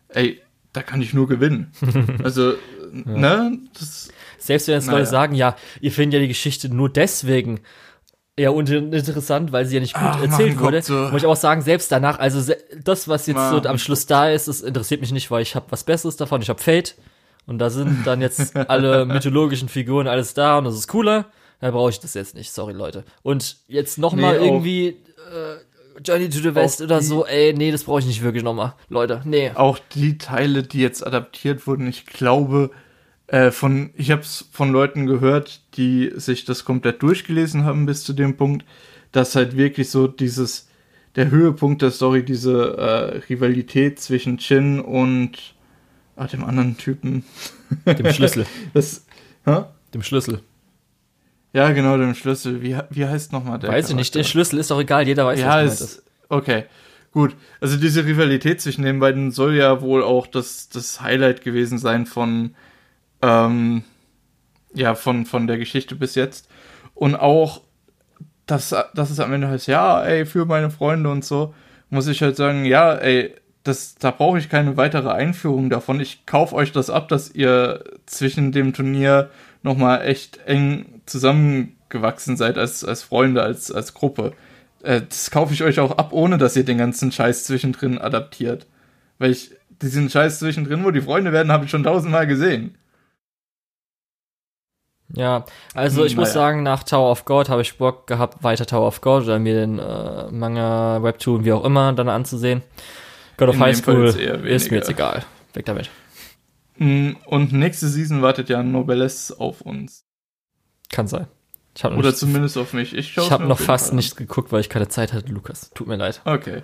S2: ey, da kann ich nur gewinnen. (laughs) also, ne, das,
S1: Selbst wenn jetzt
S2: Naja.
S1: Leute sagen, ja, ihr findet ja die Geschichte nur deswegen eher uninteressant, weil sie ja nicht gut
S2: Ach,
S1: erzählt
S2: mein
S1: wurde,
S2: Gott, so.
S1: muss ich auch sagen, selbst danach, also se das, was jetzt so
S2: Mann.
S1: am Schluss da ist, das interessiert mich nicht, weil ich habe was Besseres davon, ich habe Fate und da sind dann jetzt (laughs) alle mythologischen Figuren alles da und das ist cooler, da brauche ich das jetzt nicht, sorry Leute. Und jetzt noch mal
S2: Nee,
S1: irgendwie äh, Journey to the West
S2: Auch
S1: oder
S2: die-
S1: so, ey, nee, das brauche ich nicht wirklich noch mal, Leute, nee.
S2: auch die Teile, die jetzt adaptiert wurden, ich glaube, äh, von, ich habe es von Leuten gehört, die sich das komplett durchgelesen haben bis zu dem Punkt, dass halt wirklich so dieses, der Höhepunkt der Story, diese äh, Rivalität zwischen Chin und ah, dem anderen Typen.
S1: Dem Schlüssel, (laughs)
S2: Das, hä?
S1: dem Schlüssel.
S2: Ja, genau, dem Schlüssel. Wie, wie heißt nochmal der?
S1: Weiß ich nicht, der? Schlüssel ist doch egal, jeder weiß,
S2: Ja,
S1: was
S2: ist,
S1: ist.
S2: okay. Gut. Also diese Rivalität zwischen den beiden soll ja wohl auch das, das Highlight gewesen sein von, ähm, ja, von, von der Geschichte bis jetzt. Und auch, dass, dass es am Ende heißt, ja, ey, für meine Freunde und so, muss ich halt sagen, ja, ey, das, da brauche ich keine weitere Einführung davon. Ich kaufe euch das ab, dass ihr zwischen dem Turnier nochmal echt eng zusammengewachsen seid als, als Freunde, als, als Gruppe. Äh, das kaufe ich euch auch ab, ohne dass ihr den ganzen Scheiß zwischendrin adaptiert. Weil ich diesen Scheiß zwischendrin, wo die Freunde werden, habe ich schon tausendmal gesehen.
S1: Ja, also ich muss
S2: Naja.
S1: sagen, nach Tower of God habe ich Bock gehabt, weiter Tower of God oder mir den äh, Manga, Webtoon, wie auch immer, dann anzusehen. God of
S2: In
S1: High School ist mir jetzt egal. Weg damit.
S2: Mm, Und nächste Season wartet ja Noblesse auf uns.
S1: Kann sein. Habe
S2: Oder
S1: nicht,
S2: zumindest auf mich. Ich,
S1: ich hab
S2: mir
S1: noch fast
S2: Fall
S1: nicht geguckt, weil ich keine Zeit hatte, Lukas. Tut mir leid.
S2: Okay.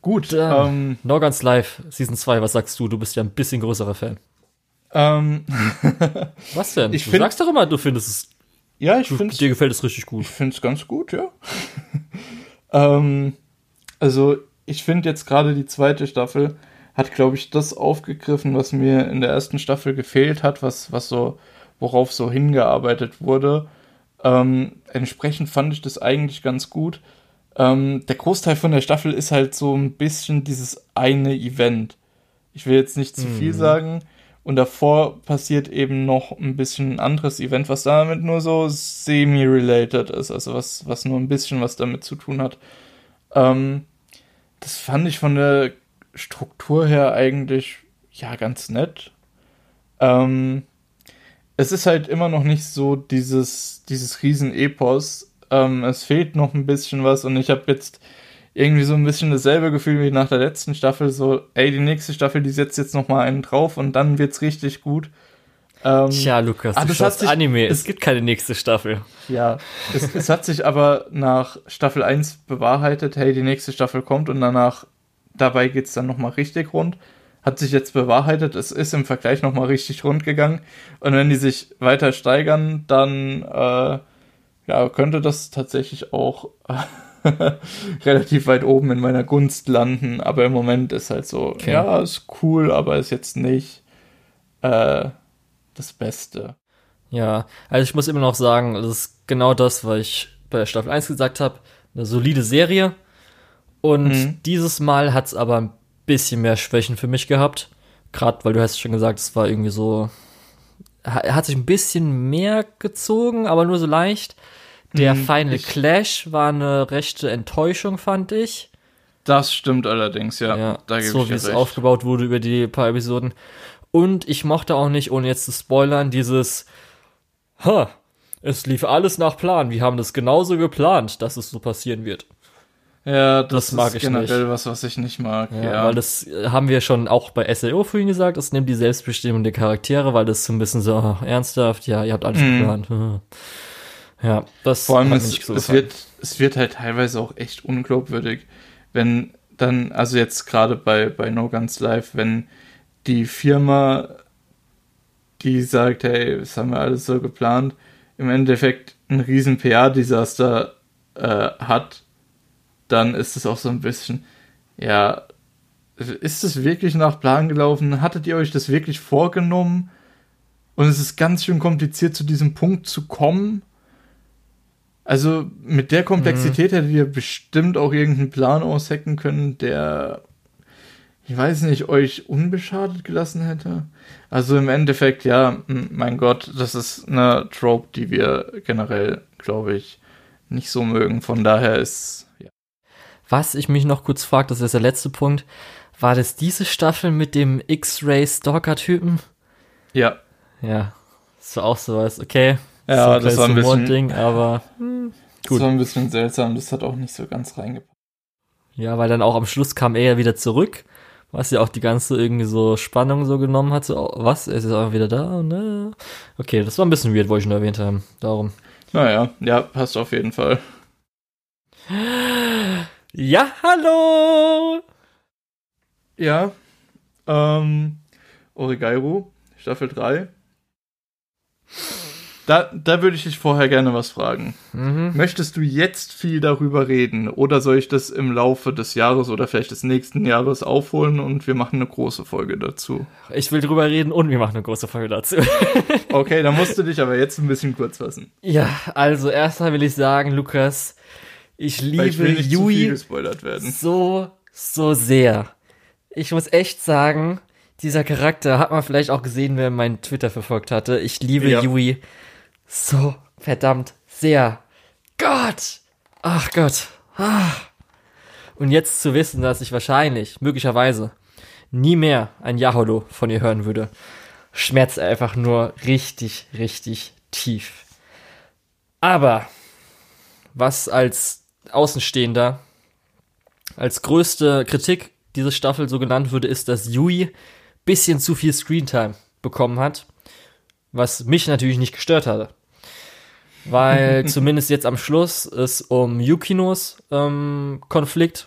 S2: Gut.
S1: Dann-
S2: Ähm,
S1: No Guns Live, Season 2, was sagst du? Du bist ja ein bisschen größerer Fan.
S2: ähm, (laughs)
S1: Was denn?
S2: Ich
S1: du
S2: find-
S1: sagst doch immer, du findest es,
S2: ja, ich finde
S1: dir gefällt es richtig gut.
S2: Ich finde es ganz gut, ja. (laughs) ähm, also, ich finde jetzt gerade die zweite Staffel hat, glaube ich, das aufgegriffen, was mir in der ersten Staffel gefehlt hat, was, was so, worauf so hingearbeitet wurde. Ähm, entsprechend fand ich das eigentlich ganz gut. Ähm, der Großteil von der Staffel ist halt so ein bisschen dieses eine Event. Ich will jetzt nicht zu viel sagen. Und davor passiert eben noch ein bisschen ein anderes Event, was damit nur so semi-related ist, also was, was nur ein bisschen was damit zu tun hat. Ähm, das fand ich von der Struktur her eigentlich ja ganz nett. Ähm, es ist halt immer noch nicht so dieses, dieses Riesen-Epos. Ähm, es fehlt noch ein bisschen was und ich habe jetzt irgendwie so ein bisschen dasselbe Gefühl wie nach der letzten Staffel. So, ey, die nächste Staffel, die setzt jetzt noch mal einen drauf und dann wird's richtig gut. Ähm,
S1: Tja, Lukas,
S2: Ah,
S1: du schaust
S2: sich-
S1: Anime. Es
S2: es-
S1: gibt keine nächste Staffel.
S2: Ja, es, es hat sich aber nach Staffel 1 bewahrheitet, hey, die nächste Staffel kommt und danach, dabei geht's dann nochmal richtig rund. Hat sich jetzt bewahrheitet. Es ist im Vergleich nochmal richtig rund gegangen. Und wenn die sich weiter steigern, dann äh, ja, könnte das tatsächlich auch (laughs) relativ weit oben in meiner Gunst landen. Aber im Moment ist halt so, okay. ja, ist cool, aber ist jetzt nicht äh, das Beste.
S1: Ja, also ich muss immer noch sagen, das ist genau das, was ich bei Staffel 1 gesagt habe. Eine solide Serie. Und mhm. dieses Mal hat es aber ein bisschen mehr Schwächen für mich gehabt. Gerade, weil du hast schon gesagt, es war irgendwie so. Er hat sich ein bisschen mehr gezogen, aber nur so leicht. Der mhm, Final Clash war eine rechte Enttäuschung, fand ich.
S2: Das stimmt allerdings, ja.
S1: ja da so wie es aufgebaut wurde über die paar Episoden. Und ich mochte auch nicht, ohne jetzt zu spoilern, dieses, ha, es lief alles nach Plan. Wir haben das genauso geplant, dass es so passieren wird.
S2: Ja, das, das mag ich generell nicht. was, was ich nicht mag.
S1: Ja, ja, Weil das haben wir schon auch bei SAO vorhin gesagt, es nimmt die Selbstbestimmung der Charaktere, weil das so ein bisschen so oh, ernsthaft, ja, ihr habt alles mhm. geplant. Ja, das
S2: Vor allem es, so es wird, es wird halt teilweise auch echt unglaubwürdig, wenn dann, also jetzt gerade bei, bei No Guns Live, wenn die Firma, die sagt, hey, das haben wir alles so geplant, im Endeffekt ein riesen PR-Desaster äh, hat, dann ist es auch so ein bisschen, ja, ist es wirklich nach Plan gelaufen? Hattet ihr euch das wirklich vorgenommen? Und es ist ganz schön kompliziert, zu diesem Punkt zu kommen. Also mit der Komplexität mhm. hättet ihr bestimmt auch irgendeinen Plan aushacken können, der, ich weiß nicht, euch unbeschadet gelassen hätte. Also im Endeffekt, ja, mein Gott, das ist eine Trope, die wir generell, glaube ich, nicht so mögen. Von daher ist.
S1: Was ich mich noch kurz frage, das ist der letzte Punkt, war das diese Staffel mit dem X-Ray Stalker-Typen?
S2: Ja.
S1: Ja, das war auch sowas, okay,
S2: ja, so das war ein bisschen,
S1: Ding, aber
S2: hm, (laughs) gut. Das war ein bisschen seltsam, das hat auch nicht so ganz reingepasst.
S1: Ja, weil dann auch am Schluss kam er ja wieder zurück, was ja auch die ganze irgendwie so Spannung so genommen hat, so, oh, was, er ist jetzt auch wieder da, ne? Okay, das war ein bisschen weird, wollte ich nur erwähnt haben, darum.
S2: Naja, ja, passt auf jeden Fall. (laughs)
S1: Ja, hallo!
S2: Ja, ähm, Origairu, Staffel 3. Da, da würde ich dich vorher gerne was fragen. Mhm. Möchtest du jetzt viel darüber reden oder soll ich das im Laufe des Jahres oder vielleicht des nächsten Jahres aufholen und wir machen eine große Folge dazu?
S1: Ich will drüber reden und wir machen eine große Folge dazu.
S2: okay, dann musst du dich aber jetzt ein bisschen kurz fassen.
S1: Ja, also erstmal will ich sagen, Lukas, ich liebe ich Yui so, so sehr. Ich muss echt sagen, dieser Charakter hat man vielleicht auch gesehen, wer meinen Twitter verfolgt hatte. Ich liebe ja. Yui so verdammt sehr. Gott! Ach Gott. Ah. Und jetzt zu wissen, dass ich wahrscheinlich, möglicherweise, nie mehr ein Yaholo von ihr hören würde, schmerzt einfach nur richtig, richtig tief. Aber was als Außenstehender als größte Kritik diese Staffel so genannt würde, ist, dass Yui bisschen zu viel Screentime bekommen hat, was mich natürlich nicht gestört hatte weil (laughs) zumindest jetzt am Schluss es um Yukinos ähm, Konflikt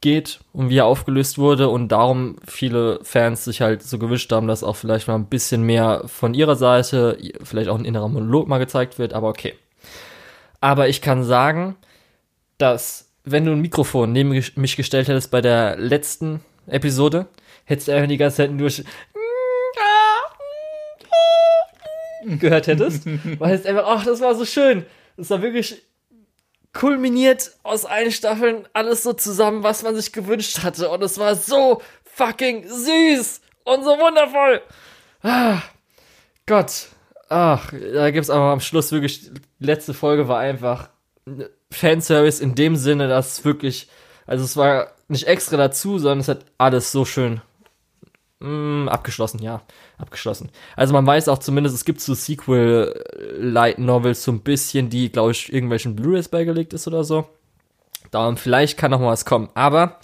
S1: geht und wie er aufgelöst wurde und darum viele Fans sich halt so gewünscht haben, dass auch vielleicht mal ein bisschen mehr von ihrer Seite, vielleicht auch ein innerer Monolog mal gezeigt wird, aber okay. Aber ich kann sagen, dass wenn du ein Mikrofon neben mich gestellt hättest bei der letzten Episode, hättest du einfach die ganze Zeit durch gehört hättest, (laughs) weil es einfach, ach, das war so schön. Das war wirklich kulminiert aus allen Staffeln alles so zusammen, was man sich gewünscht hatte. Und es war so fucking süß und so wundervoll. Ah, Gott. Ach, da gibt's aber am Schluss wirklich, die letzte Folge war einfach Fanservice in dem Sinne, dass wirklich, also es war nicht extra dazu, sondern es hat alles so schön Mm, abgeschlossen, ja. Abgeschlossen. Also man weiß auch zumindest, es gibt so Sequel-Light-Novels so ein bisschen, die, glaube ich, irgendwelchen Blu-rays beigelegt ist oder so. Darum vielleicht kann noch mal was kommen. Aber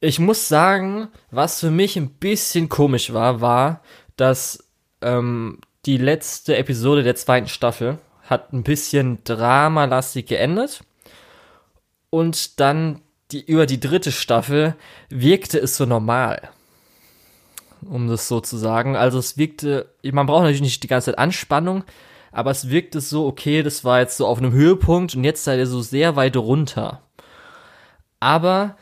S1: ich muss sagen, was für mich ein bisschen komisch war, war, dass ähm, die letzte Episode der zweiten Staffel hat ein bisschen dramalastig geendet. Und dann die, über die dritte Staffel wirkte es so normal. um das so zu sagen. Also es wirkte, man braucht natürlich nicht die ganze Zeit Anspannung, aber es wirkte so, okay, das war jetzt so auf einem Höhepunkt und jetzt seid ihr so sehr weit runter. Aber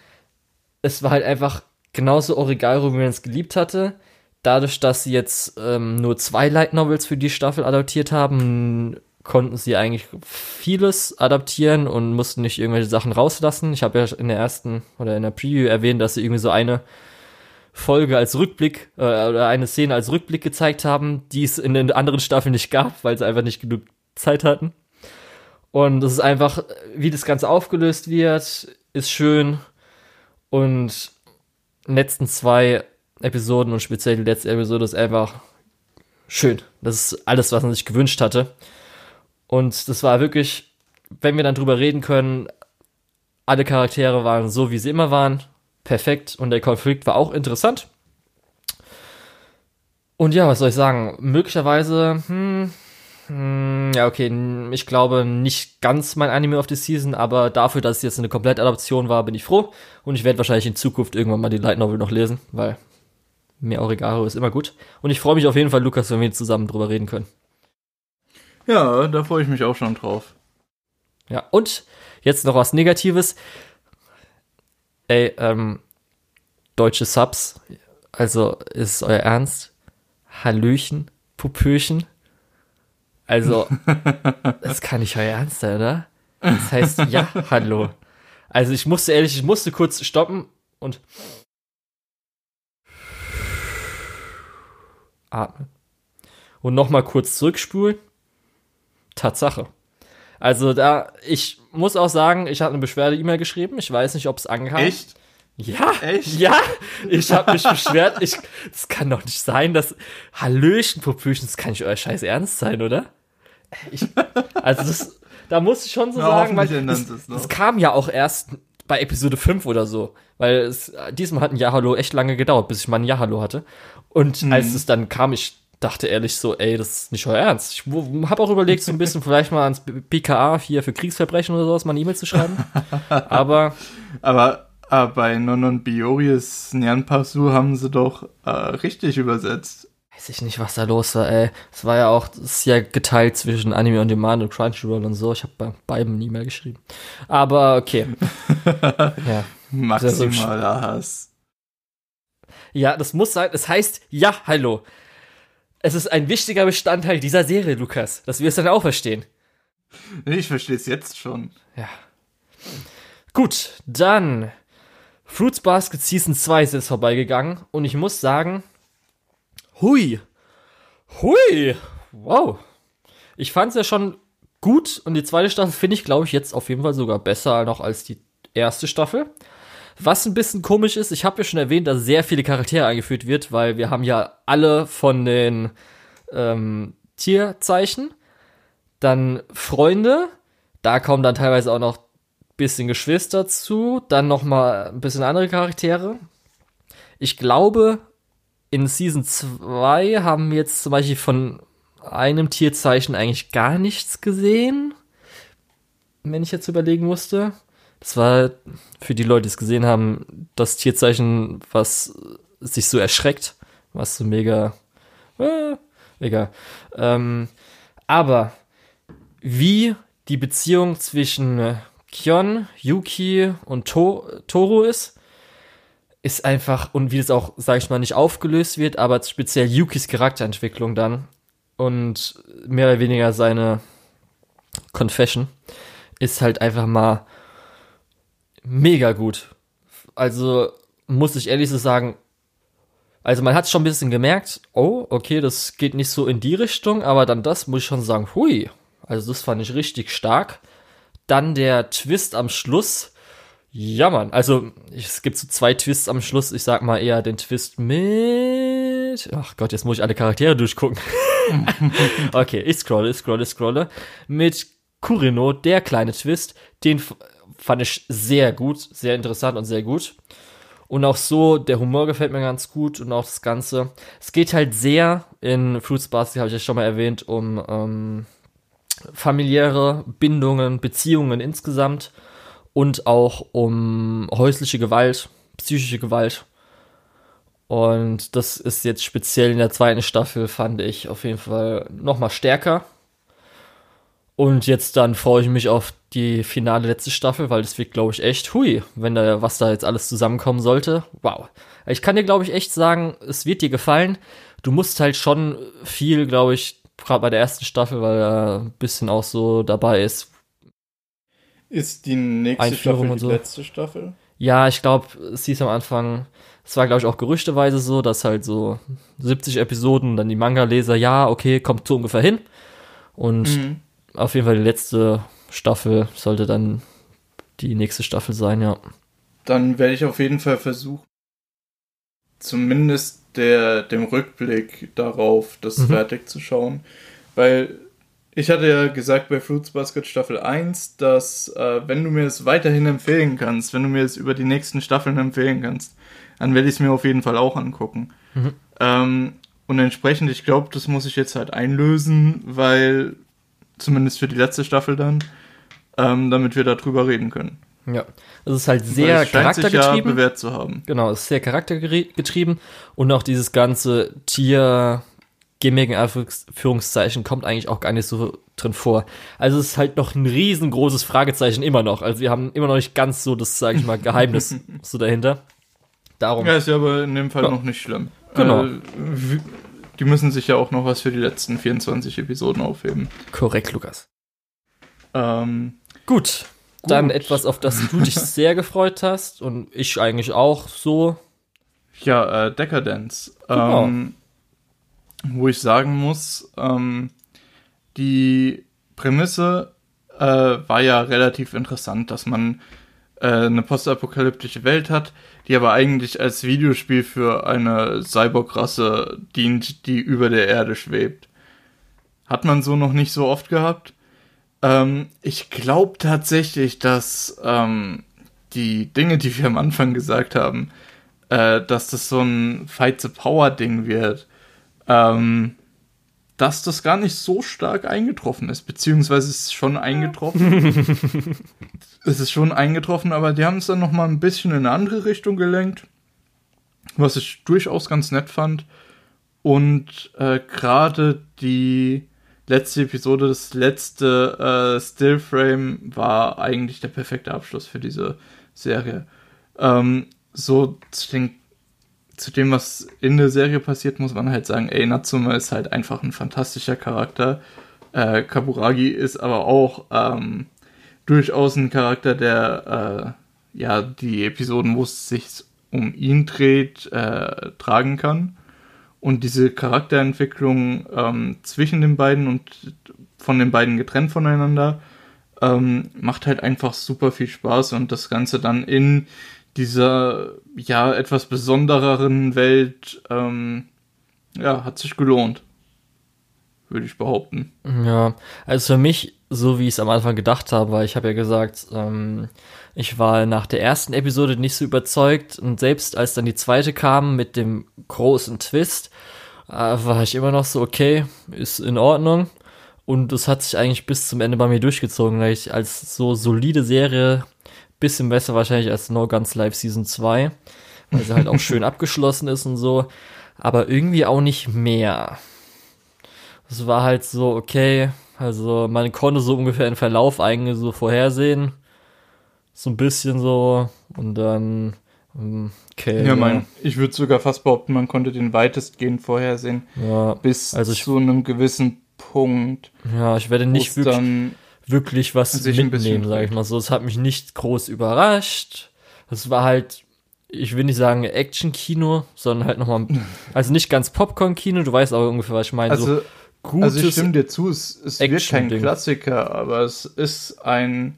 S1: es war halt einfach genauso Origaro, wie man es geliebt hatte. Dadurch, dass sie jetzt ähm, nur zwei Light Novels für die Staffel adaptiert haben, konnten sie eigentlich vieles adaptieren und mussten nicht irgendwelche Sachen rauslassen. Ich habe ja in der ersten oder in der Preview erwähnt, dass sie irgendwie so eine Folge als Rückblick äh, oder eine Szene als Rückblick gezeigt haben, die es in den anderen Staffeln nicht gab, weil sie einfach nicht genug Zeit hatten. Und es ist einfach, wie das Ganze aufgelöst wird, ist schön. Und letzten zwei Episoden und speziell die letzte Episode ist einfach schön. Das ist alles, was man sich gewünscht hatte. Und das war wirklich, wenn wir dann drüber reden können, alle Charaktere waren so, wie sie immer waren. Perfekt. Und der Konflikt war auch interessant. Und ja, was soll ich sagen? Möglicherweise, hm, hm, ja, okay, ich glaube nicht ganz mein Anime of the Season, aber dafür, dass es jetzt eine Komplettadaption war, bin ich froh. Und ich werde wahrscheinlich in Zukunft irgendwann mal die Light Novel noch lesen, weil mehr Origaro ist immer gut. Und ich freue mich auf jeden Fall, Lukas, wenn wir zusammen drüber reden können.
S2: Ja, da freue ich mich auch schon drauf.
S1: Ja, und jetzt noch was Negatives. Ey, ähm, deutsche Subs, also ist es euer Ernst? Hallöchen, Pupöchen. Also, (laughs) das kann nicht euer Ernst sein, oder? Das heißt, ja, hallo. Also ich musste ehrlich, ich musste kurz stoppen und atmen. Und nochmal kurz zurückspulen Tatsache. Also da, ich muss auch sagen, ich habe eine Beschwerde-E-Mail geschrieben. Ich weiß nicht, ob es angehört.
S2: Echt?
S1: Ja, Echt? ja, ich habe mich beschwert. Ich, das kann doch nicht sein, dass Hallöchen, Popöchen, das kann nicht euer Scheiß ernst sein, oder? Ich, also das, da muss ich schon so ja, sagen, weil es, es kam ja auch erst bei Episode 5 oder so, weil es, diesmal hat ein Ja Hallo echt lange gedauert, bis ich mal ein Ja Hallo hatte. Und mhm. als es dann kam, ich dachte ehrlich so, ey, das ist nicht euer Ernst. Ich habe auch überlegt, so ein bisschen (laughs) vielleicht mal ans PKA hier für Kriegsverbrechen oder sowas mal eine E-Mail zu schreiben. Aber.
S2: Aber äh, bei Nonon Bioris Nyanpasu haben sie doch äh, richtig übersetzt.
S1: Weiß ich nicht, was da los war, ey. Es war ja auch, es ist ja geteilt zwischen Anime on Demand und Crunchyroll und so. Ich habe bei beiden eine E-Mail geschrieben. Aber okay. (laughs)
S2: ja. Maximaler Hass.
S1: Ja, das muss sein. Es heißt, ja, hallo es ist ein wichtiger Bestandteil dieser Serie, Lukas, dass wir es dann auch verstehen.
S2: Ich verstehe es jetzt schon.
S1: Ja. Gut, dann Fruits Basket Season 2 ist jetzt vorbeigegangen und ich muss sagen, hui, hui, wow. Ich fand es ja schon gut und die zweite Staffel finde ich, glaube ich, jetzt auf jeden Fall sogar besser noch als die erste Staffel. Was ein bisschen komisch ist, ich habe ja schon erwähnt, dass sehr viele Charaktere eingeführt wird, weil wir haben ja alle von den ähm, Tierzeichen, dann Freunde, da kommen dann teilweise auch noch bisschen Geschwister zu, dann noch mal ein bisschen andere Charaktere. Ich glaube, in Season 2 haben wir jetzt zum Beispiel von einem Tierzeichen eigentlich gar nichts gesehen, wenn ich jetzt überlegen musste. Das war für die Leute, die es gesehen haben, das Tierzeichen, was sich so erschreckt, was so mega. Äh, egal. Ähm, aber wie die Beziehung zwischen Kion, Yuki und to Toru ist, ist einfach, und wie das auch, sag ich mal, nicht aufgelöst wird, aber speziell Yukis Charakterentwicklung dann und mehr oder weniger seine Confession ist halt einfach mal mega gut. Also muss ich ehrlich so sagen, also man hat schon ein bisschen gemerkt, oh, okay, das geht nicht so in die Richtung, aber dann das muss ich schon sagen, hui, also das fand ich richtig stark. Dann der Twist am Schluss. Ja, Mann, also es gibt so zwei Twists am Schluss. Ich sag mal eher den Twist mit. Ach Gott, jetzt muss ich alle Charaktere durchgucken. (laughs) okay, ich scrolle, ich scrolle, ich scrolle. Mit Kurino, der kleine Twist, den fand ich sehr gut, sehr interessant und sehr gut. Und auch so, der Humor gefällt mir ganz gut und auch das Ganze. Es geht halt sehr in Fruits Basket, habe ich ja schon mal erwähnt, um ähm, familiäre Bindungen, Beziehungen insgesamt und auch um häusliche Gewalt, psychische Gewalt. Und das ist jetzt speziell in der zweiten Staffel, fand ich auf jeden Fall nochmal stärker. Und jetzt dann freue ich mich auf die finale letzte Staffel, weil das wird, glaube ich, echt hui, wenn da, was da jetzt alles zusammenkommen sollte. Wow. Ich kann dir, glaube ich, echt sagen, es wird dir gefallen. Du musst halt schon viel, glaube ich, gerade bei der ersten Staffel, weil er ein bisschen auch so dabei ist.
S2: Ist die nächste
S1: Einführung
S2: Staffel
S1: und
S2: die
S1: so.
S2: letzte Staffel?
S1: Ja, ich glaube, es hieß am Anfang, es war, glaube ich, auch gerüchteweise so, dass halt so 70 Episoden, dann die Manga-Leser, ja, okay, kommt so ungefähr hin. Und
S2: Mhm.
S1: Auf jeden Fall die letzte Staffel sollte dann die nächste Staffel sein, ja.
S2: Dann werde ich auf jeden Fall versuchen, zumindest der, dem Rückblick darauf, das
S1: Mhm.
S2: fertig zu schauen. Weil ich hatte ja gesagt bei Fruits Basket Staffel 1, dass äh, wenn du mir es weiterhin empfehlen kannst, wenn du mir es über die nächsten Staffeln empfehlen kannst, dann werde ich es mir auf jeden Fall auch angucken.
S1: Mhm.
S2: Ähm, und entsprechend, ich glaube, das muss ich jetzt halt einlösen, weil zumindest für die letzte Staffel dann, ähm, damit wir darüber reden können.
S1: Ja. Es ist halt sehr
S2: es scheint sich ja
S1: charaktergetrieben.
S2: bewährt zu haben.
S1: Genau, es ist sehr charaktergetrieben und auch dieses ganze Tier Gimmick in Anführungszeichen kommt eigentlich auch gar nicht so drin vor. Also es ist halt noch ein riesengroßes Fragezeichen immer noch. Also wir haben immer noch nicht ganz so das, sage ich mal, Geheimnis (laughs) so dahinter. Darum.
S2: Ja, ist ja aber in dem Fall
S1: Ja.
S2: noch nicht schlimm.
S1: Genau.
S2: Äh, die müssen sich ja auch noch was für die letzten 24 Episoden aufheben.
S1: Korrekt, Lukas.
S2: Ähm,
S1: Gut. Dann
S2: Gut.
S1: etwas, auf das du dich (laughs) sehr gefreut hast und ich eigentlich auch so.
S2: ja, äh, Decadence.
S1: Genau.
S2: Ähm, wo ich sagen muss, ähm, die Prämisse äh, war ja relativ interessant, dass man äh, eine postapokalyptische Welt hat, die aber eigentlich als Videospiel für eine Cyborg-Rasse dient, die über der Erde schwebt. Hat man so noch nicht so oft gehabt. Ähm, ich glaube tatsächlich, dass ähm, die Dinge, die wir am Anfang gesagt haben, äh, dass das so ein Fight the Power Ding wird, ähm, dass das gar nicht so stark eingetroffen ist, beziehungsweise es ist schon eingetroffen. (laughs) es ist schon eingetroffen, aber die haben es dann noch mal ein bisschen in eine andere Richtung gelenkt, was ich durchaus ganz nett fand. Und äh, gerade die letzte Episode, das letzte äh, Stillframe war eigentlich der perfekte Abschluss für diese Serie. Ähm, so zu, den, zu dem, was in der Serie passiert, muss man halt sagen, ey, Natsume ist halt einfach ein fantastischer Charakter. Äh, Kaburagi ist aber auch ähm, durchaus ein Charakter, der äh, ja die Episoden, wo es sich um ihn dreht, äh, tragen kann. Und diese Charakterentwicklung ähm, zwischen den beiden und von den beiden getrennt voneinander ähm, macht halt einfach super viel Spaß und das Ganze dann in dieser ja etwas besondereren Welt ähm, ja hat sich gelohnt, würde ich behaupten.
S1: Ja, also für mich, so wie ich es am Anfang gedacht habe, weil ich habe ja gesagt, ähm, ich war nach der ersten Episode nicht so überzeugt und selbst als dann die zweite kam mit dem großen Twist, äh, war ich immer noch so, okay, ist in Ordnung. Und das hat sich eigentlich bis zum Ende bei mir durchgezogen, weil ich als so solide Serie, bisschen besser wahrscheinlich als No Guns Live Season 2, weil sie halt auch (laughs) schön abgeschlossen ist und so, aber irgendwie auch nicht mehr. Es war halt so, okay, also man konnte so ungefähr den Verlauf eigentlich so vorhersehen. So ein bisschen so. Und dann, ähm, okay.
S2: Ja, mein, ich würde sogar fast behaupten, man konnte den weitestgehend vorhersehen,
S1: ja,
S2: bis
S1: Also ich-
S2: zu einem gewissen Punkt,
S1: ja, ich werde nicht wirklich,
S2: dann
S1: wirklich was
S2: sich
S1: mitnehmen, sag ich mal so. Es hat mich nicht groß überrascht. Es war halt, ich will nicht sagen Action-Kino, sondern halt nochmal, (laughs) also nicht ganz Popcorn-Kino, du weißt aber ungefähr, was ich meine. so
S2: also
S1: gutes,
S2: Also ich stimme dir zu, es, es wird kein. Klassiker, aber es ist ein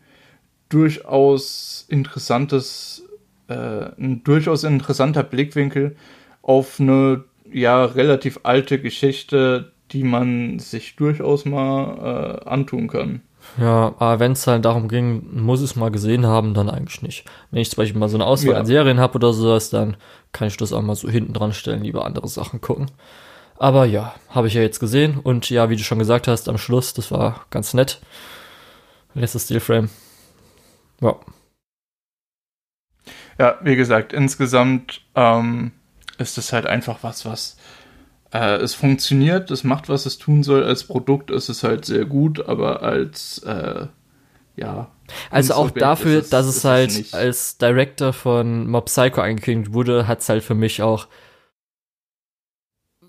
S2: durchaus interessantes, äh, ein durchaus interessanter Blickwinkel auf eine ja relativ alte Geschichte, die man sich durchaus mal äh, antun kann.
S1: Ja, aber wenn es halt darum ging, muss ich es mal gesehen haben, dann eigentlich nicht. Wenn ich zum Beispiel mal so eine Auswahl
S2: Ja.
S1: an Serien habe oder sowas, dann kann ich das auch mal so hinten dran stellen, lieber andere Sachen gucken. Aber ja, habe ich ja jetzt gesehen und ja, wie du schon gesagt hast, am Schluss, das war ganz nett. Letztes Stillframe. Ja,
S2: Ja, wie gesagt, insgesamt ähm, ist es halt einfach was, was äh, es funktioniert, es macht, was es tun soll. Als Produkt ist es halt sehr gut, aber als äh, ja.
S1: Also auch dafür, es, dass es halt es als Director von Mob Psycho angekündigt wurde, hat es halt für mich auch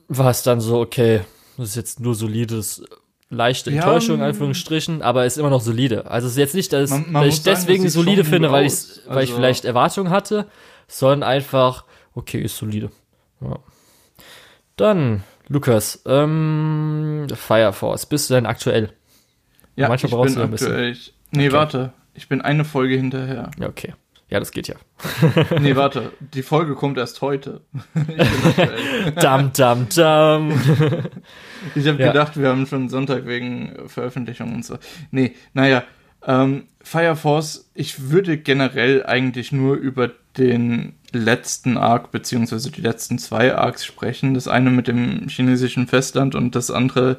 S1: war es dann so, okay, das ist jetzt nur solides, leichte Enttäuschung, in Anführungsstrichen, aber ist immer noch solide. Also es ist jetzt nicht, dass, man, man dass ich deswegen sagen, solide finde, weil, ich, weil ich also vielleicht Erwartungen hatte, sondern einfach, okay, ist solide. Ja. Dann, Lukas, ähm, Fire Force, bist du denn aktuell?
S2: Ja, Manchmal ich brauchst bin du ein aktuell. bisschen. Nee, okay. warte, ich bin eine Folge hinterher.
S1: Ja, okay. Ja, das geht ja. (laughs)
S2: nee, warte, die Folge kommt erst heute. (laughs) (laughs)
S1: dam, dam, dam.
S2: ich habe ja. gedacht, wir haben schon Sonntag wegen Veröffentlichung und so. Nee, naja, ähm, Fire Force, ich würde generell eigentlich nur über den letzten Arc, beziehungsweise die letzten zwei Arcs sprechen. Das eine mit dem chinesischen Festland und das andere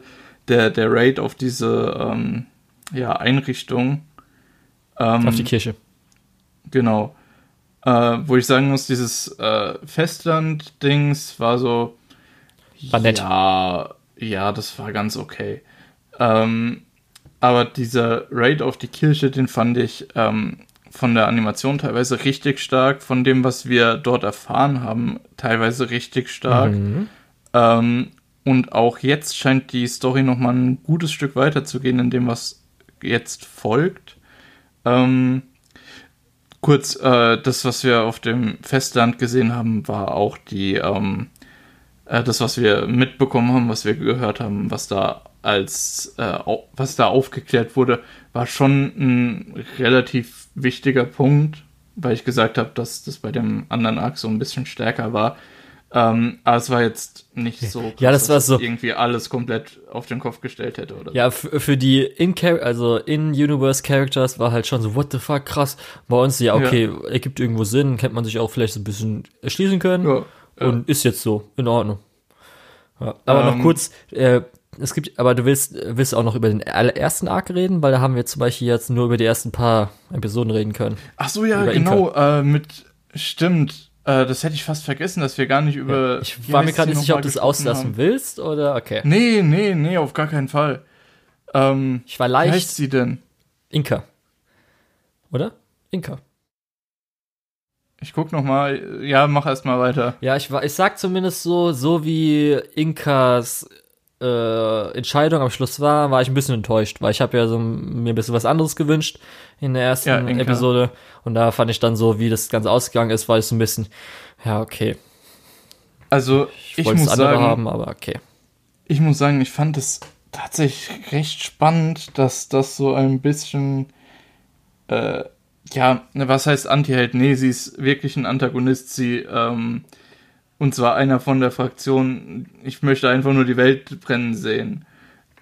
S2: der, der Raid auf diese ähm, ja, Einrichtung.
S1: Ähm, auf die Kirche.
S2: Genau. Äh, wo ich sagen muss, dieses äh, Festland-Dings war so.
S1: War nett.
S2: Ja, ja, das war ganz okay. Ähm, aber dieser Raid auf die Kirche, den fand ich ähm, von der Animation teilweise richtig stark, von dem, was wir dort erfahren haben, teilweise richtig stark. Mhm. Ähm, und auch jetzt scheint die Story nochmal ein gutes Stück weiter zu gehen in dem, was jetzt folgt. Ähm, kurz, äh, das, was wir auf dem Festland gesehen haben, war auch die, ähm, äh, das, was wir mitbekommen haben, was wir gehört haben, was da als, äh, was da aufgeklärt wurde, war schon ein relativ wichtiger Punkt, weil ich gesagt habe, dass das bei dem anderen Arc so ein bisschen stärker war. Ähm, aber es war jetzt nicht so, krass,
S1: ja, das war so
S2: irgendwie alles komplett auf den Kopf gestellt hätte oder
S1: Ja, für die in also in Universe Characters war halt schon so what the fuck krass. Bei uns ja okay, ja. ergibt irgendwo Sinn, kennt man sich auch vielleicht so ein bisschen erschließen können ja, ja. und ist jetzt so in Ordnung. Ja, aber ähm, noch kurz, äh, es gibt, aber du willst, willst auch noch über den ersten Arc reden, weil da haben wir zum Beispiel jetzt nur über die ersten paar Episoden reden können.
S2: Ach so, ja, genau, äh, mit, stimmt, äh, das hätte ich fast vergessen, dass wir gar nicht über.
S1: Ja, ich war mir gerade nicht sicher, ob du es auslassen haben. willst oder okay.
S2: Nee, nee, nee, auf gar keinen Fall. Ähm,
S1: ich war leicht.
S2: Wie heißt sie denn?
S1: Inka. Oder? Inka.
S2: Ich guck noch mal. Ja, mach erst mal weiter.
S1: Ja, ich war, ich sag zumindest so, so wie Inkas äh, Entscheidung am Schluss war, war ich ein bisschen enttäuscht, weil ich habe ja so mir ein bisschen was anderes gewünscht in der ersten ja, Episode und da fand ich dann so, wie das Ganze ausgegangen ist, war ich so ein bisschen, ja okay.
S2: Also ich, ich muss sagen,
S1: haben, aber okay.
S2: Ich muss sagen, ich fand es tatsächlich recht spannend, dass das so ein bisschen, äh, ja, was heißt Anti-Held? Nee, sie ist wirklich ein Antagonist. Sie ähm, und zwar einer von der Fraktion, ich möchte einfach nur die Welt brennen sehen.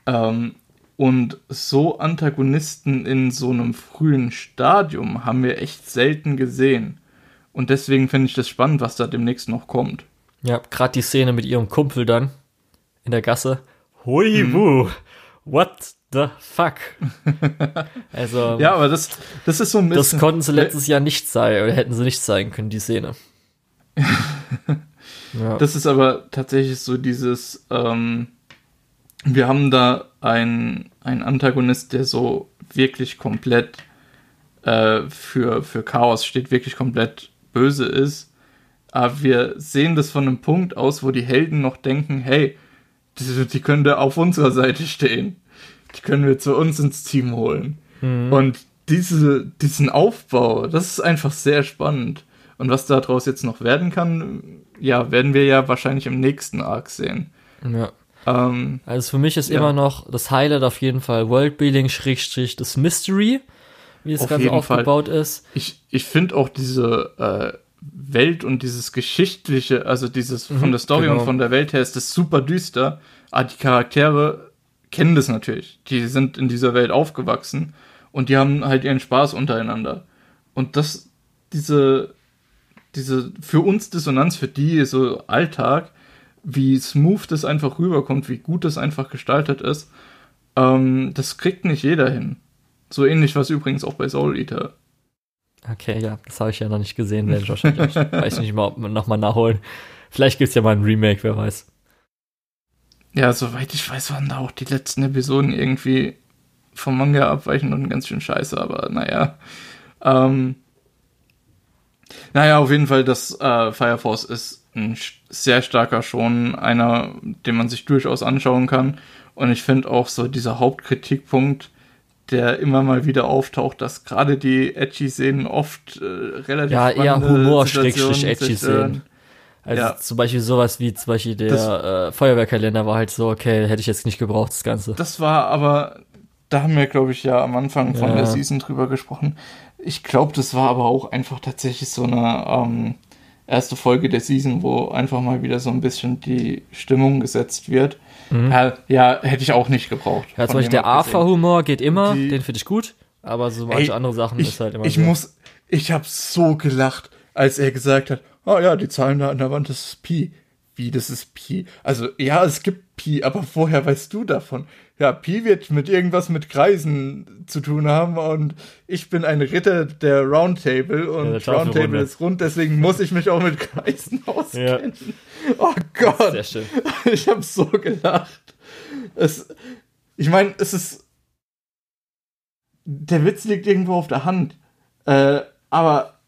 S2: Ähm, und so Antagonisten in so einem frühen Stadium haben wir echt selten gesehen. Und deswegen finde ich das spannend, was da demnächst noch kommt.
S1: Ja, gerade die Szene mit ihrem Kumpel dann in der Gasse. Hui, hm. what the fuck? (laughs)
S2: also. Ja, aber das, das ist so ein
S1: bisschen. Das konnten sie letztes Jahr nicht zeigen, oder hätten sie nicht zeigen können, die Szene. (laughs)
S2: Ja. Das ist aber tatsächlich so dieses, ähm, wir haben da einen, Antagonist, der so wirklich komplett äh, für, für Chaos steht, wirklich komplett böse ist. Aber wir sehen das von einem Punkt aus, wo die Helden noch denken, hey, die, die können da auf unserer Seite stehen. Die können wir zu uns ins Team holen. Mhm. Und diese, diesen Aufbau, das ist einfach sehr spannend. Und was daraus jetzt noch werden kann, ja, werden wir ja wahrscheinlich im nächsten Arc sehen.
S1: Ja. Ähm, also für mich ist ja. immer noch das Highlight auf jeden Fall Worldbuilding Schrägstrich das Mystery, wie das auf Ganze aufgebaut Fall. ist.
S2: Ich, ich finde auch diese äh, Welt und dieses Geschichtliche, also dieses mhm, von der Story genau. und von der Welt her ist das super düster. Aber die Charaktere kennen das natürlich. Die sind in dieser Welt aufgewachsen und die haben halt ihren Spaß untereinander. Und das, diese diese für uns Dissonanz, für die so Alltag, wie smooth das einfach rüberkommt, wie gut das einfach gestaltet ist, ähm, das kriegt nicht jeder hin. So ähnlich war es übrigens auch bei Soul Eater.
S1: Okay, ja, das habe ich ja noch nicht gesehen, werde ich wahrscheinlich, (laughs) weiß nicht mal, ob man nochmal nachholen. Vielleicht gibt's ja mal ein Remake, wer weiß.
S2: Ja, soweit ich weiß, waren da auch die letzten Episoden irgendwie vom Manga abweichend und ganz schön scheiße, aber naja. Ähm, naja, auf jeden Fall, das äh, Fire Force ist ein sehr starker schon, einer, den man sich durchaus anschauen kann. Und ich finde auch so dieser Hauptkritikpunkt, der immer mal wieder auftaucht, dass gerade die Edgy-Szenen oft äh, relativ
S1: Ja, eher Humor-Edgy-Szenen. Also ja. zum Beispiel sowas wie zum Beispiel der das, äh, Feuerwehrkalender war halt so, okay, hätte ich jetzt nicht gebraucht, das Ganze.
S2: Das war aber, da haben wir, glaube ich, ja am Anfang von ja. der Season drüber gesprochen. Ich glaube, das war aber auch einfach tatsächlich so eine ähm, erste Folge der Season, wo einfach mal wieder so ein bisschen die Stimmung gesetzt wird. Mhm. Ja, ja, hätte ich auch nicht gebraucht.
S1: Ja, zum Beispiel der AFA-Humor geht immer, die, den finde ich gut, aber so manche ey, andere Sachen
S2: ich,
S1: ist halt immer
S2: Ich so. muss, ich habe so gelacht, als er gesagt hat, oh ja, die Zahlen da an der Wand, das ist Pi. Wie, das ist Pi? Also, ja, es gibt Pi, aber vorher weißt du davon? Ja, Pi wird mit irgendwas mit Kreisen zu tun haben und ich bin ein Ritter der Roundtable und ja, Roundtable ist rund, deswegen muss ich mich auch mit Kreisen (laughs) auskennen. Ja. Oh Gott. Sehr schön. (laughs) Ich habe so gelacht. Es, ich meine, es ist. Der Witz liegt irgendwo auf der Hand. Äh, aber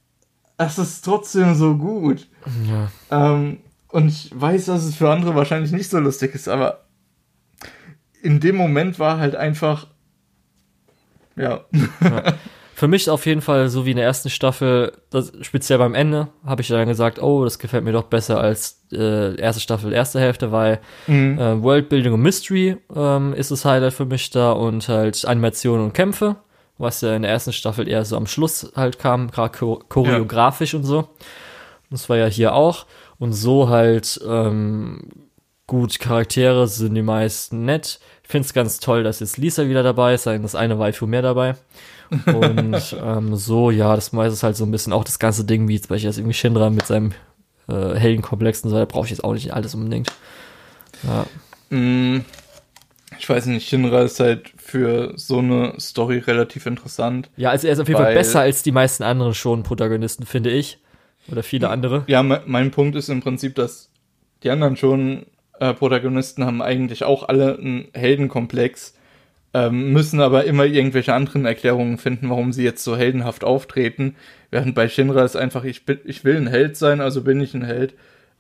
S2: es ist trotzdem so gut. Ja. Ähm, und ich weiß, dass es für andere wahrscheinlich nicht so lustig ist, aber in dem Moment war halt einfach. Ja.
S1: ja. Für mich auf jeden Fall, so wie in der ersten Staffel, das, speziell beim Ende, habe ich dann gesagt, oh, das gefällt mir doch besser als äh, erste Staffel, erste Hälfte, weil mhm. äh, Worldbuilding und Mystery ähm, ist das Highlight für mich da und halt Animationen und Kämpfe was ja in der ersten Staffel eher so am Schluss halt kam, gerade choreografisch ja. und so. Das war ja hier auch. Und so halt ähm, gut, Charaktere sind die meisten nett. Ich finde es ganz toll, dass jetzt Lisa wieder dabei ist, das eine Waifu mehr dabei. Und (laughs) ähm, so, ja, das meiste ist halt so ein bisschen auch das ganze Ding, wie zum Beispiel jetzt irgendwie Shinra mit seinem äh, Heldenkomplex und so, da brauche ich jetzt auch nicht alles unbedingt. Ja.
S2: Mm, ich weiß nicht, Shinra ist halt für so eine Story relativ interessant.
S1: Ja, also er ist auf jeden Fall besser als die meisten anderen schon Protagonisten, finde ich. Oder viele andere.
S2: Ja, mein Punkt ist im Prinzip, dass die anderen schon äh, Protagonisten haben eigentlich auch alle einen Heldenkomplex, ähm, müssen aber immer irgendwelche anderen Erklärungen finden, warum sie jetzt so heldenhaft auftreten. Während bei Shinra ist einfach, ich, bin, ich will ein Held sein, also bin ich ein Held.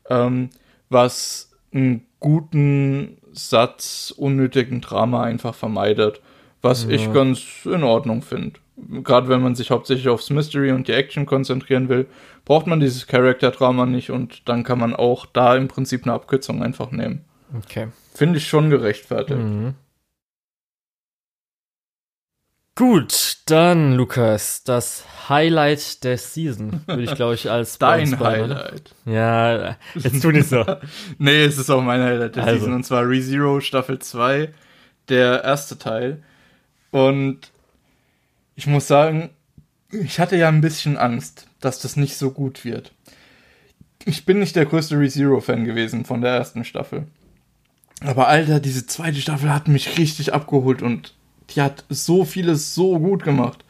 S2: Ähm, was einen guten Satz unnötigen Drama einfach vermeidet. Was ja. ich ganz in Ordnung finde. Gerade wenn man sich hauptsächlich aufs Mystery und die Action konzentrieren will, braucht man dieses Character-Drama nicht und dann kann man auch da im Prinzip eine Abkürzung einfach nehmen.
S1: Okay.
S2: Finde ich schon gerechtfertigt. Mhm.
S1: Gut, dann, Lukas, das Highlight der Season, würde ich, glaube ich, als (laughs)
S2: Dein Highlight.
S1: Ja, jetzt tu nicht so. (laughs)
S2: nee, es ist auch mein Highlight der also. Season, und zwar ReZero Staffel 2, der erste Teil. Und ich muss sagen, ich hatte ja ein bisschen Angst, dass das nicht so gut wird. Ich bin nicht der größte ReZero-Fan gewesen von der ersten Staffel. Aber Alter, diese zweite Staffel hat mich richtig abgeholt und die hat so vieles so gut gemacht.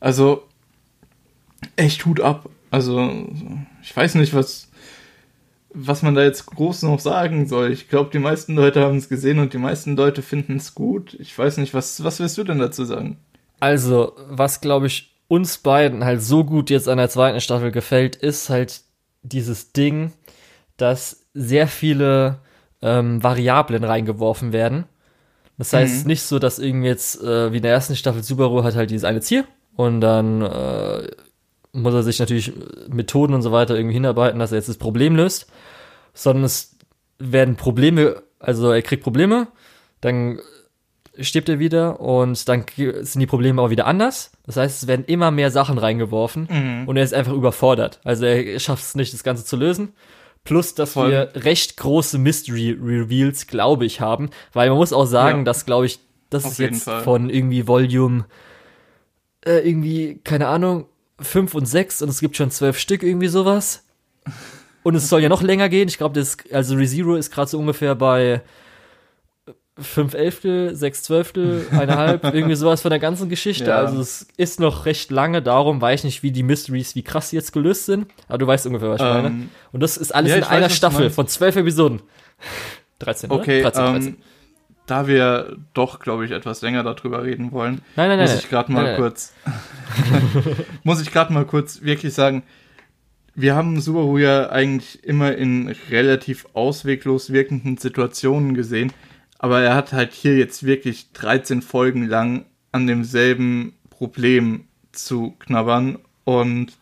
S2: Also, echt Hut ab. Also, ich weiß nicht, was, was man da jetzt groß noch sagen soll. Ich glaube, die meisten Leute haben es gesehen und die meisten Leute finden es gut. Ich weiß nicht, was, was willst du denn dazu sagen?
S1: Also, was glaube ich uns beiden halt so gut jetzt an der zweiten Staffel gefällt, ist halt dieses Ding, dass sehr viele ähm, Variablen reingeworfen werden das heißt mhm. nicht so, dass irgendwie jetzt, äh, wie in der ersten Staffel Subaru hat halt dieses eine Ziel und dann äh, muss er sich natürlich Methoden und so weiter irgendwie hinarbeiten, dass er jetzt das Problem löst, sondern es werden Probleme, also er kriegt Probleme, dann stirbt er wieder und dann sind die Probleme auch wieder anders. Das heißt, es werden immer mehr Sachen reingeworfen mhm. und er ist einfach überfordert. Also er schafft es nicht, das Ganze zu lösen. Plus, dass Voll. wir recht große Mystery-Reveals, glaube ich, haben. Weil man muss auch sagen, ja. dass, glaube ich, das Auf ist jetzt Fall. von irgendwie Volume, äh, irgendwie, keine Ahnung, 5 und 6 und es gibt schon 12 Stück, irgendwie sowas. Und es soll ja noch länger gehen. Ich glaube, also ReZero ist gerade so ungefähr bei fünf Elftel, sechs Zwölftel, eineinhalb, (laughs) irgendwie sowas von der ganzen Geschichte.
S2: Ja.
S1: Also es ist noch recht lange, darum weiß ich nicht, wie die Mysteries, wie krass die jetzt gelöst sind. Aber du weißt ungefähr, was ich meine.
S2: Ähm,
S1: Und das ist alles
S2: ja,
S1: in
S2: weiß,
S1: einer
S2: du
S1: Staffel von zwölf Episoden. (laughs) 13,
S2: Okay,
S1: oder? 13, 13.
S2: ähm, da wir doch, glaube ich, etwas länger darüber reden wollen,
S1: nein, nein,
S2: muss
S1: nein.
S2: ich gerade mal
S1: nein.
S2: kurz, (laughs) muss ich gerade mal kurz wirklich sagen, wir haben Subaru ja eigentlich immer in relativ ausweglos wirkenden Situationen gesehen, aber er hat halt hier jetzt wirklich 13 Folgen lang an demselben Problem zu knabbern und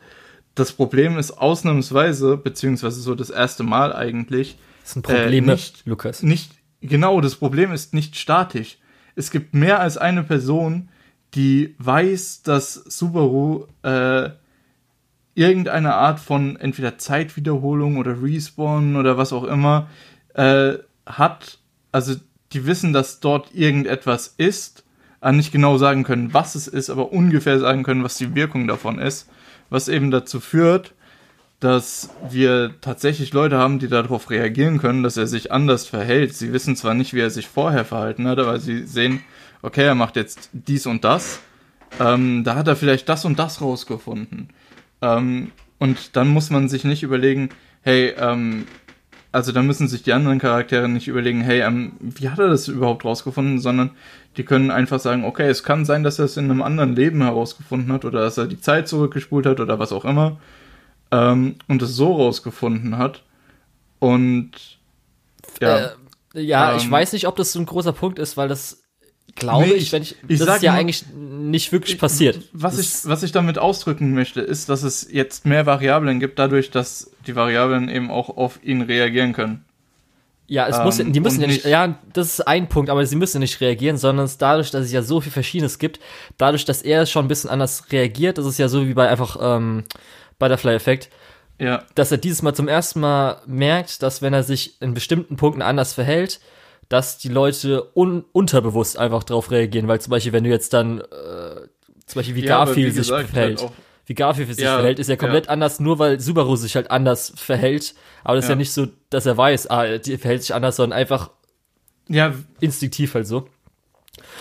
S2: das Problem ist ausnahmsweise, beziehungsweise so das erste Mal eigentlich,
S1: Das sind Probleme,
S2: äh, nicht-
S1: Lukas.
S2: nicht, genau, das Problem ist nicht statisch. Es gibt mehr als eine Person, die weiß, dass Subaru äh, irgendeine Art von entweder Zeitwiederholung oder Respawn oder was auch immer äh, hat. Also die wissen, dass dort irgendetwas ist, aber nicht genau sagen können, was es ist, aber ungefähr sagen können, was die Wirkung davon ist. Was eben dazu führt, dass wir tatsächlich Leute haben, die darauf reagieren können, dass er sich anders verhält. Sie wissen zwar nicht, wie er sich vorher verhalten hat, aber sie sehen, okay, er macht jetzt dies und das. Ähm, da hat er vielleicht das und das rausgefunden. Ähm, und dann muss man sich nicht überlegen, hey, ähm, also da müssen sich die anderen Charaktere nicht überlegen, hey, ähm, wie hat er das überhaupt rausgefunden, sondern die können einfach sagen, okay, es kann sein, dass er es in einem anderen Leben herausgefunden hat oder dass er die Zeit zurückgespult hat oder was auch immer ähm, und es so rausgefunden hat. Und ja,
S1: Äh, ja, ich
S2: Ähm,
S1: weiß nicht, ob das so ein großer Punkt ist, weil das glaube
S2: Nee,
S1: ich, wenn ich,
S2: ich
S1: das ist ja
S2: nur-
S1: eigentlich nicht wirklich passiert.
S2: was
S1: das,
S2: ich, was ich damit ausdrücken möchte, ist, dass es jetzt mehr Variablen gibt, dadurch, dass die Variablen eben auch auf ihn reagieren können.
S1: Ja, es
S2: Ähm,
S1: muss, die müssen ja nicht,
S2: nicht-
S1: ja, das ist ein Punkt, aber sie müssen ja nicht reagieren, sondern es dadurch, dass es ja so viel Verschiedenes gibt, dadurch, dass er schon ein bisschen anders reagiert, das ist ja so wie bei einfach ähm, Butterfly-Effekt,
S2: Ja,
S1: dass er dieses Mal zum ersten Mal merkt, dass wenn er sich in bestimmten Punkten anders verhält, dass die Leute un unterbewusst einfach drauf reagieren, weil zum Beispiel, wenn du jetzt dann, äh, zum Beispiel wie
S2: Ja,
S1: Garfield
S2: wie
S1: sich
S2: gesagt,
S1: verhält,
S2: halt
S1: wie Garfield sich
S2: Ja,
S1: verhält, ist ja komplett anders, nur weil Subaru sich halt anders verhält, aber das ist ja
S2: Ja.
S1: nicht so, dass er weiß, ah, die verhält sich anders, sondern einfach
S2: ja,
S1: instinktiv halt so.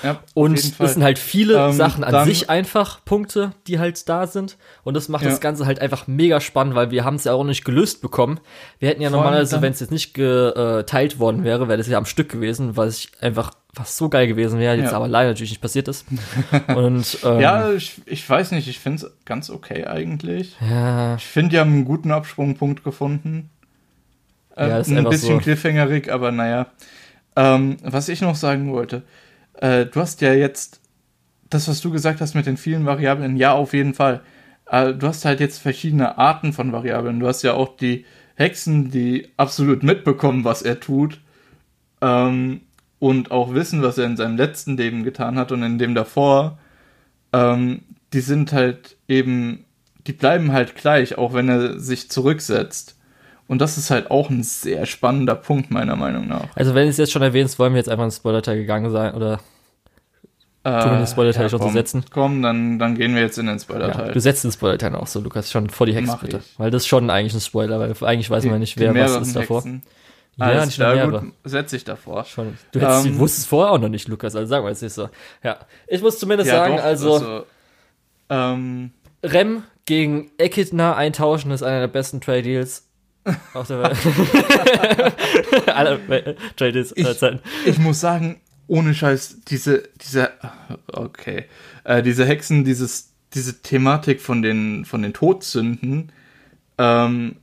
S2: Ja
S1: Und es sind halt viele
S2: Ähm,
S1: Sachen an sich einfach Punkte, die halt da sind. Und das macht
S2: Ja.
S1: das Ganze halt einfach mega spannend, weil wir haben es ja auch nicht gelöst bekommen. Wir hätten ja
S2: Vor
S1: normalerweise, wenn es jetzt nicht geteilt worden wäre, wäre das ja am Stück gewesen, was ich einfach was so geil gewesen wäre, jetzt
S2: Ja.
S1: aber leider natürlich nicht passiert ist. Und (laughs) ähm,
S2: ja, ich, ich weiß nicht, ich finde es ganz okay eigentlich.
S1: ja,
S2: Ich finde, die haben einen guten Absprungpunkt gefunden. Äh,
S1: Ja, ist
S2: ein bisschen
S1: so.
S2: cliffhangerig, aber naja. Ähm, was ich noch sagen wollte, äh, du hast ja jetzt das, was du gesagt hast mit den vielen Variablen, ja, auf jeden Fall. Äh, du hast halt jetzt verschiedene Arten von Variablen. Du hast ja auch die Hexen, die absolut mitbekommen, was er tut. Ähm, und auch wissen, was er in seinem letzten Leben getan hat und in dem davor. Ähm, die sind halt eben, die bleiben halt gleich, auch wenn er sich zurücksetzt. Und das ist halt auch ein sehr spannender Punkt, meiner Meinung nach.
S1: also wenn du es jetzt schon erwähnst, wollen wir jetzt einfach ins Spoiler-Teil gegangen sein oder
S2: Äh,
S1: wir den Spoiler-Teil schon so
S2: komm,
S1: setzen?
S2: Komm, dann, dann gehen wir jetzt in den
S1: ja,
S2: Spoiler-Teil.
S1: du setzt den Spoiler-Teil auch so, Lukas, schon vor die Hexe
S2: Mach
S1: bitte.
S2: ich.
S1: Weil das ist schon eigentlich ein Spoiler, weil eigentlich weiß man nicht,
S2: Die
S1: wer was ist davor.
S2: Hexen.
S1: Ja,
S2: Alles
S1: nicht
S2: klar, gut, setz ich davor.
S1: Schon. Du hättest,
S2: Ähm,
S1: wusstest vorher auch noch nicht, Lukas, also sagen wir jetzt nicht so. Ja, ich muss zumindest
S2: Ja,
S1: sagen,
S2: doch,
S1: also,
S2: ähm,
S1: Rem gegen Ekidna eintauschen ist einer der besten Trade Deals auf der Welt. (laughs) (laughs) Alle äh, Trade Deals aller Zeiten.
S2: ich muss sagen, ohne Scheiß, diese, diese, okay, äh, diese Hexen, dieses, diese Thematik von den, von den Todsünden, ähm,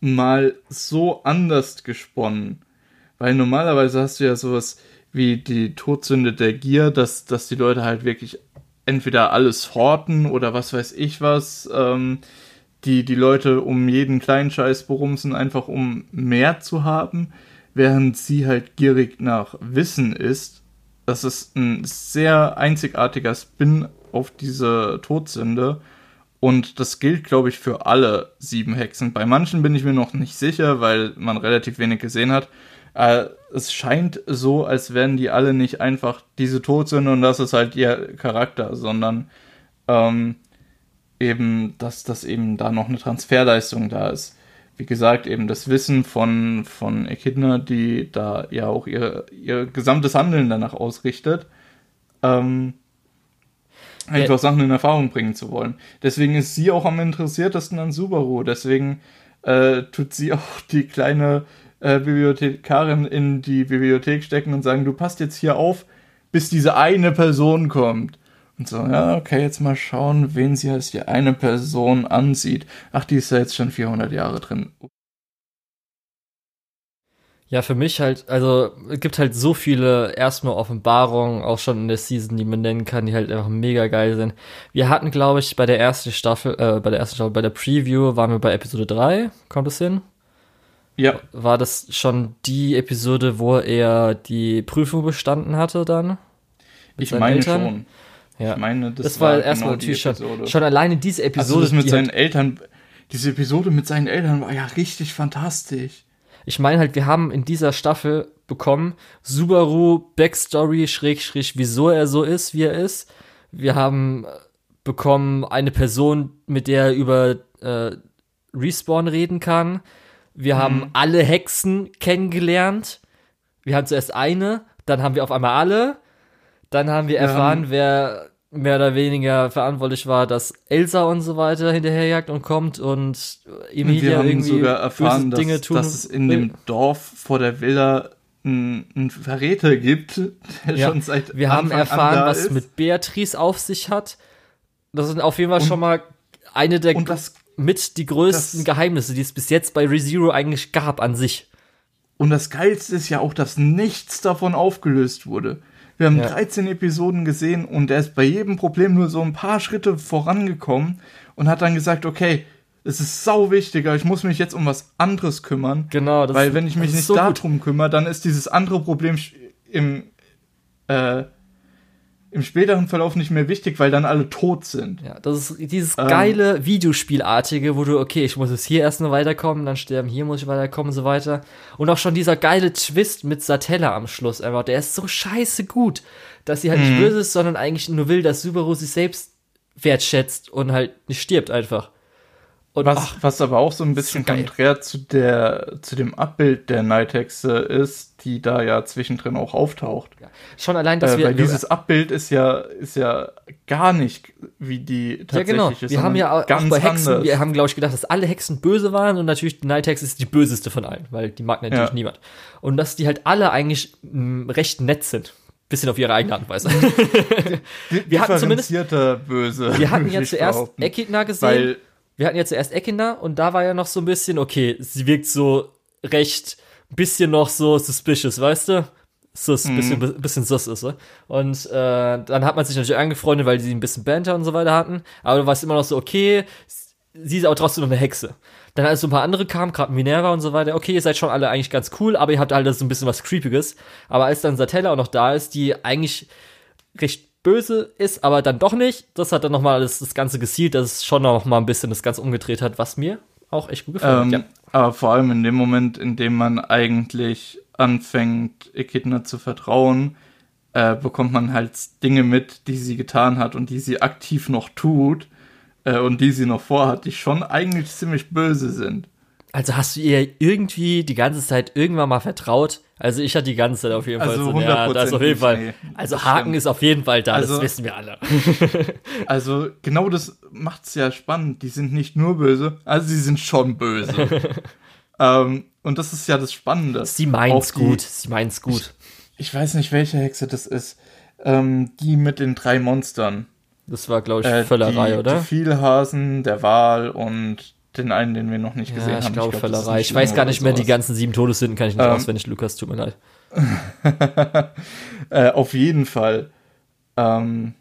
S2: mal so anders gesponnen. Weil normalerweise hast du ja sowas wie die Todsünde der Gier, dass, dass die Leute halt wirklich entweder alles horten oder was weiß ich was, ähm, die, die Leute um jeden kleinen Scheiß berumsen, einfach um mehr zu haben, während sie halt gierig nach Wissen ist. Das ist ein sehr einzigartiger Spin auf diese Todsünde. Und das gilt, glaube ich, für alle sieben Hexen. Bei manchen bin ich mir noch nicht sicher, weil man relativ wenig gesehen hat. Äh, es scheint so, als wären die alle nicht einfach diese Todsünde und das ist halt ihr Charakter, sondern ähm, eben, dass das eben da noch eine Transferleistung da ist. Wie gesagt, eben das Wissen von, von Echidna, die da ja auch ihr, ihr gesamtes Handeln danach ausrichtet, ähm, einfach ja. Sachen in Erfahrung bringen zu wollen. Deswegen ist sie auch am interessiertesten an Subaru. Deswegen äh, tut sie (laughs) auch die kleine äh, Bibliothekarin in die Bibliothek stecken und sagen, du passt jetzt hier auf, bis diese eine Person kommt. Und so, ja, okay, jetzt mal schauen, wen sie als die eine Person ansieht. Ach, die ist ja jetzt schon 400 Jahre drin.
S1: Ja, für mich halt, also es gibt halt so viele erstmal Offenbarungen, auch schon in der Season, die man nennen kann, die halt einfach mega geil sind. Wir hatten, glaube ich, bei der ersten Staffel, äh, bei der ersten Staffel, bei der Preview waren wir bei Episode 3, kommt es hin? Ja. War das schon die Episode, wo er die Prüfung bestanden hatte dann?
S2: Ich meine Eltern? schon.
S1: Ja. Ich meine, das, das war, war erstmal genau natürlich schon, schon alleine diese Episode.
S2: Also das mit seinen Eltern, diese Episode mit seinen Eltern war ja richtig fantastisch.
S1: Ich meine halt, wir haben in dieser Staffel bekommen Subaru Backstory schräg wieso er so ist, wie er ist. Wir haben äh, bekommen eine Person, mit der er über äh, Respawn reden kann. Wir mhm. haben alle Hexen kennengelernt. Wir haben zuerst eine, dann haben wir auf einmal alle. Dann haben wir erfahren, ja. wer mehr oder weniger verantwortlich war, dass Elsa und so weiter hinterherjagt und kommt und
S2: Emilia irgendwie sogar erfahren, dass, Dinge tun dass es in dem Dorf vor der Villa einen Verräter gibt,
S1: der ja. schon seit Wir Anfang haben erfahren, was ist. mit Beatrice auf sich hat. Das sind auf jeden Fall und, schon mal eine der das, mit die größten das, Geheimnisse, die es bis jetzt bei ReZero eigentlich gab an sich.
S2: Und das Geilste ist ja auch, dass nichts davon aufgelöst wurde. Wir haben ja. 13 Episoden gesehen und er ist bei jedem Problem nur so ein paar Schritte vorangekommen und hat dann gesagt, okay, es ist sau wichtiger, ich muss mich jetzt um was anderes kümmern. Genau, das Weil wenn ich mich nicht so darum kümmere, dann ist dieses andere Problem im äh, im späteren Verlauf nicht mehr wichtig, weil dann alle tot sind.
S1: Ja, das ist dieses ähm, geile Videospielartige, wo du, okay, ich muss jetzt hier erst noch weiterkommen, dann sterben, hier muss ich weiterkommen und so weiter. Und auch schon dieser geile Twist mit Satella am Schluss einfach, der ist so scheiße gut, dass sie halt nicht mhm. böse ist, sondern eigentlich nur will, dass Subaru sich selbst wertschätzt und halt nicht stirbt einfach.
S2: Und, was, ach, was aber auch so ein bisschen konträr zu der, zu dem Abbild der Nighthexe ist, die da ja zwischendrin auch auftaucht. Ja.
S1: Schon allein, dass äh,
S2: wir. Weil dieses Abbild ist ja, ist ja gar nicht wie die tatsächliche. Ja, genau.
S1: Wir haben ja auch, bei Hexen, anders. wir haben, glaube ich, gedacht, dass alle Hexen böse waren und natürlich die Nighthexe ist die böseste von allen, weil die mag natürlich ja. niemand. Und dass die halt alle eigentlich mh, mm, recht nett sind bisschen auf ihre eigene Art und Weise. (laughs)
S2: wir hatten zumindest böse.
S1: Wir hatten ja zuerst Ekidna gesehen. Weil wir hatten ja zuerst Ekinder und da war ja noch so ein bisschen, okay, sie wirkt so recht, bisschen noch so suspicious, weißt du? Sus, mhm. bisschen, bisschen sus ist sie. Und äh, dann hat man sich natürlich angefreundet, weil sie ein bisschen Banter und so weiter hatten. Aber du warst immer noch so, okay, sie ist aber trotzdem noch eine Hexe. Dann als so ein paar andere kamen, gerade Minerva und so weiter, okay, ihr seid schon alle eigentlich ganz cool, aber ihr habt halt so ein bisschen was Creepiges. Aber als dann Satella auch noch da ist, die eigentlich recht böse ist, aber dann doch nicht. Das hat dann nochmal das, das Ganze gezielt, dass es schon noch mal ein bisschen das Ganze umgedreht hat, was mir auch echt gut gefallen ähm,
S2: hat. Ja. Aber vor allem in dem Moment, in dem man eigentlich anfängt, Echidna zu vertrauen, äh, bekommt man halt Dinge mit, die sie getan hat und die sie aktiv noch tut äh, und die sie noch vorhat, die schon eigentlich ziemlich böse sind.
S1: Also hast du ihr irgendwie die ganze Zeit irgendwann mal vertraut? Also ich hatte die ganze Zeit auf jeden Fall also so, ja, das auf jeden Fall. Nee, also Haken stimmt. ist auf jeden Fall da, also, das wissen wir alle. (laughs)
S2: also genau das macht's ja spannend. Die sind nicht nur böse, also sie sind schon böse. (laughs) ähm, und das ist ja das Spannende.
S1: Sie meint's die, gut, sie meint's gut.
S2: Ich, ich, weiß nicht, welche Hexe das ist. Ähm, die mit den drei Monstern.
S1: Das war, glaube ich, äh, Völlerei, die, oder?
S2: Die Vielhasen, der Wal und den einen, den wir noch nicht gesehen ja, ich
S1: haben. Glaube, ich glaube, Völlerei. Ich weiß gar nicht mehr, die ganzen sieben Todessünden kann ich nicht ähm, auswendig, Lukas, tut mir leid. (laughs)
S2: äh, auf jeden Fall. Ähm,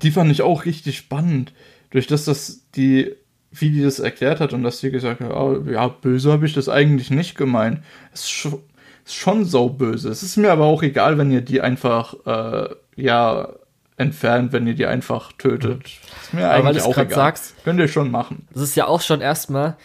S2: die fand ich auch richtig spannend. Durch das, dass die, wie die das erklärt hat und dass sie gesagt hat, oh, ja, böse habe ich das eigentlich nicht gemeint. Es ist schon, ist schon sau böse. Es ist mir aber auch egal, wenn ihr die einfach, äh, ja, entfernt, wenn ihr die einfach tötet. Ist mir Aber eigentlich auch egal. Sagst, Könnt ihr schon machen.
S1: Das ist ja auch schon erstmal,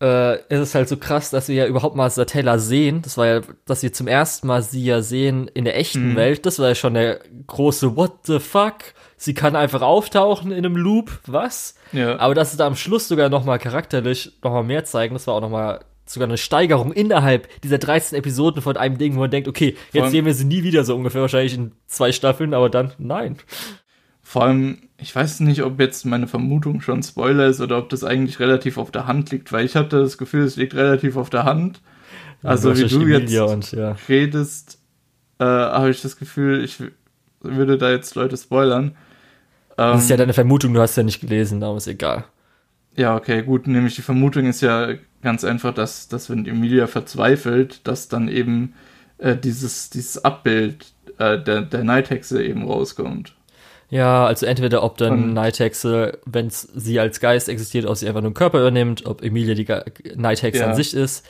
S1: äh, ist es halt so krass, dass wir ja überhaupt mal Satella sehen. Das war ja, dass wir zum ersten Mal sie ja sehen in der echten mhm. Welt. Das war ja schon der große What the fuck? sie kann einfach auftauchen in einem Loop, was?
S2: Ja.
S1: Aber dass sie da am Schluss sogar nochmal charakterlich nochmal mehr zeigen, das war auch nochmal sogar eine Steigerung innerhalb dieser 13 Episoden von einem Ding, wo man denkt, okay, jetzt
S2: allem-
S1: sehen wir sie nie wieder so ungefähr, wahrscheinlich in zwei Staffeln, aber dann, nein.
S2: Vor allem, ich weiß nicht, ob jetzt meine Vermutung schon Spoiler ist oder ob das eigentlich relativ auf der Hand liegt, weil ich hatte das Gefühl, es liegt relativ auf der Hand. Also wie du jetzt
S1: und, ja.
S2: redest, äh, habe ich das Gefühl, ich würde da jetzt Leute spoilern. Ähm,
S1: Das ist ja deine Vermutung, du hast ja nicht gelesen, darum ist egal.
S2: Ja, okay, gut. Nämlich die Vermutung ist ja ganz einfach, dass, dass wenn Emilia verzweifelt, dass dann eben äh, dieses, dieses Abbild äh, der, der Nighthexe eben rauskommt.
S1: Ja, also entweder ob dann
S2: Und-
S1: Nighthexe, wenn sie als Geist existiert, aus sie einfach nur einen Körper übernimmt, ob Emilia die Ge- Nighthexe
S2: Ja.
S1: an sich ist,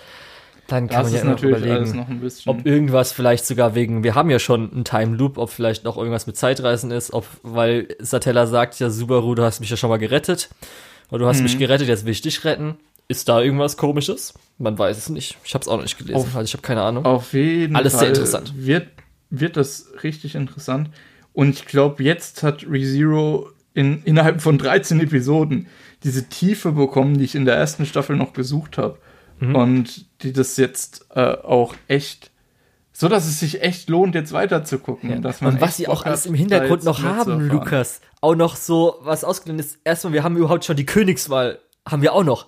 S1: dann kann
S2: Das
S1: man ja
S2: natürlich
S1: überlegen,
S2: noch ein bisschen.
S1: ob irgendwas vielleicht sogar wegen, wir haben ja schon einen Time Loop, ob vielleicht noch irgendwas mit Zeitreisen ist, ob, weil Satella sagt ja, Subaru, du hast mich ja schon mal gerettet, oder du hast
S2: Mhm.
S1: mich gerettet, jetzt will ich dich retten. Ist da irgendwas komisches? Man weiß es nicht. Ich habe es auch noch nicht gelesen,
S2: Auf-
S1: also ich habe keine Ahnung.
S2: Auf jeden
S1: Alles
S2: Fall
S1: sehr interessant.
S2: Wird, wird das richtig interessant. Und ich glaube, jetzt hat ReZero in, innerhalb von 13 Episoden diese Tiefe bekommen, die ich in der ersten Staffel noch gesucht habe.
S1: Mhm.
S2: Und die das jetzt äh, auch echt, so dass es sich echt lohnt, jetzt weiter zu gucken.
S1: Ja.
S2: Dass man
S1: und was sie auch alles im Hintergrund noch haben. Lukas. Auch noch so, was ausgegangen ist. Erstmal, wir haben überhaupt schon die Königswahl, haben wir auch noch.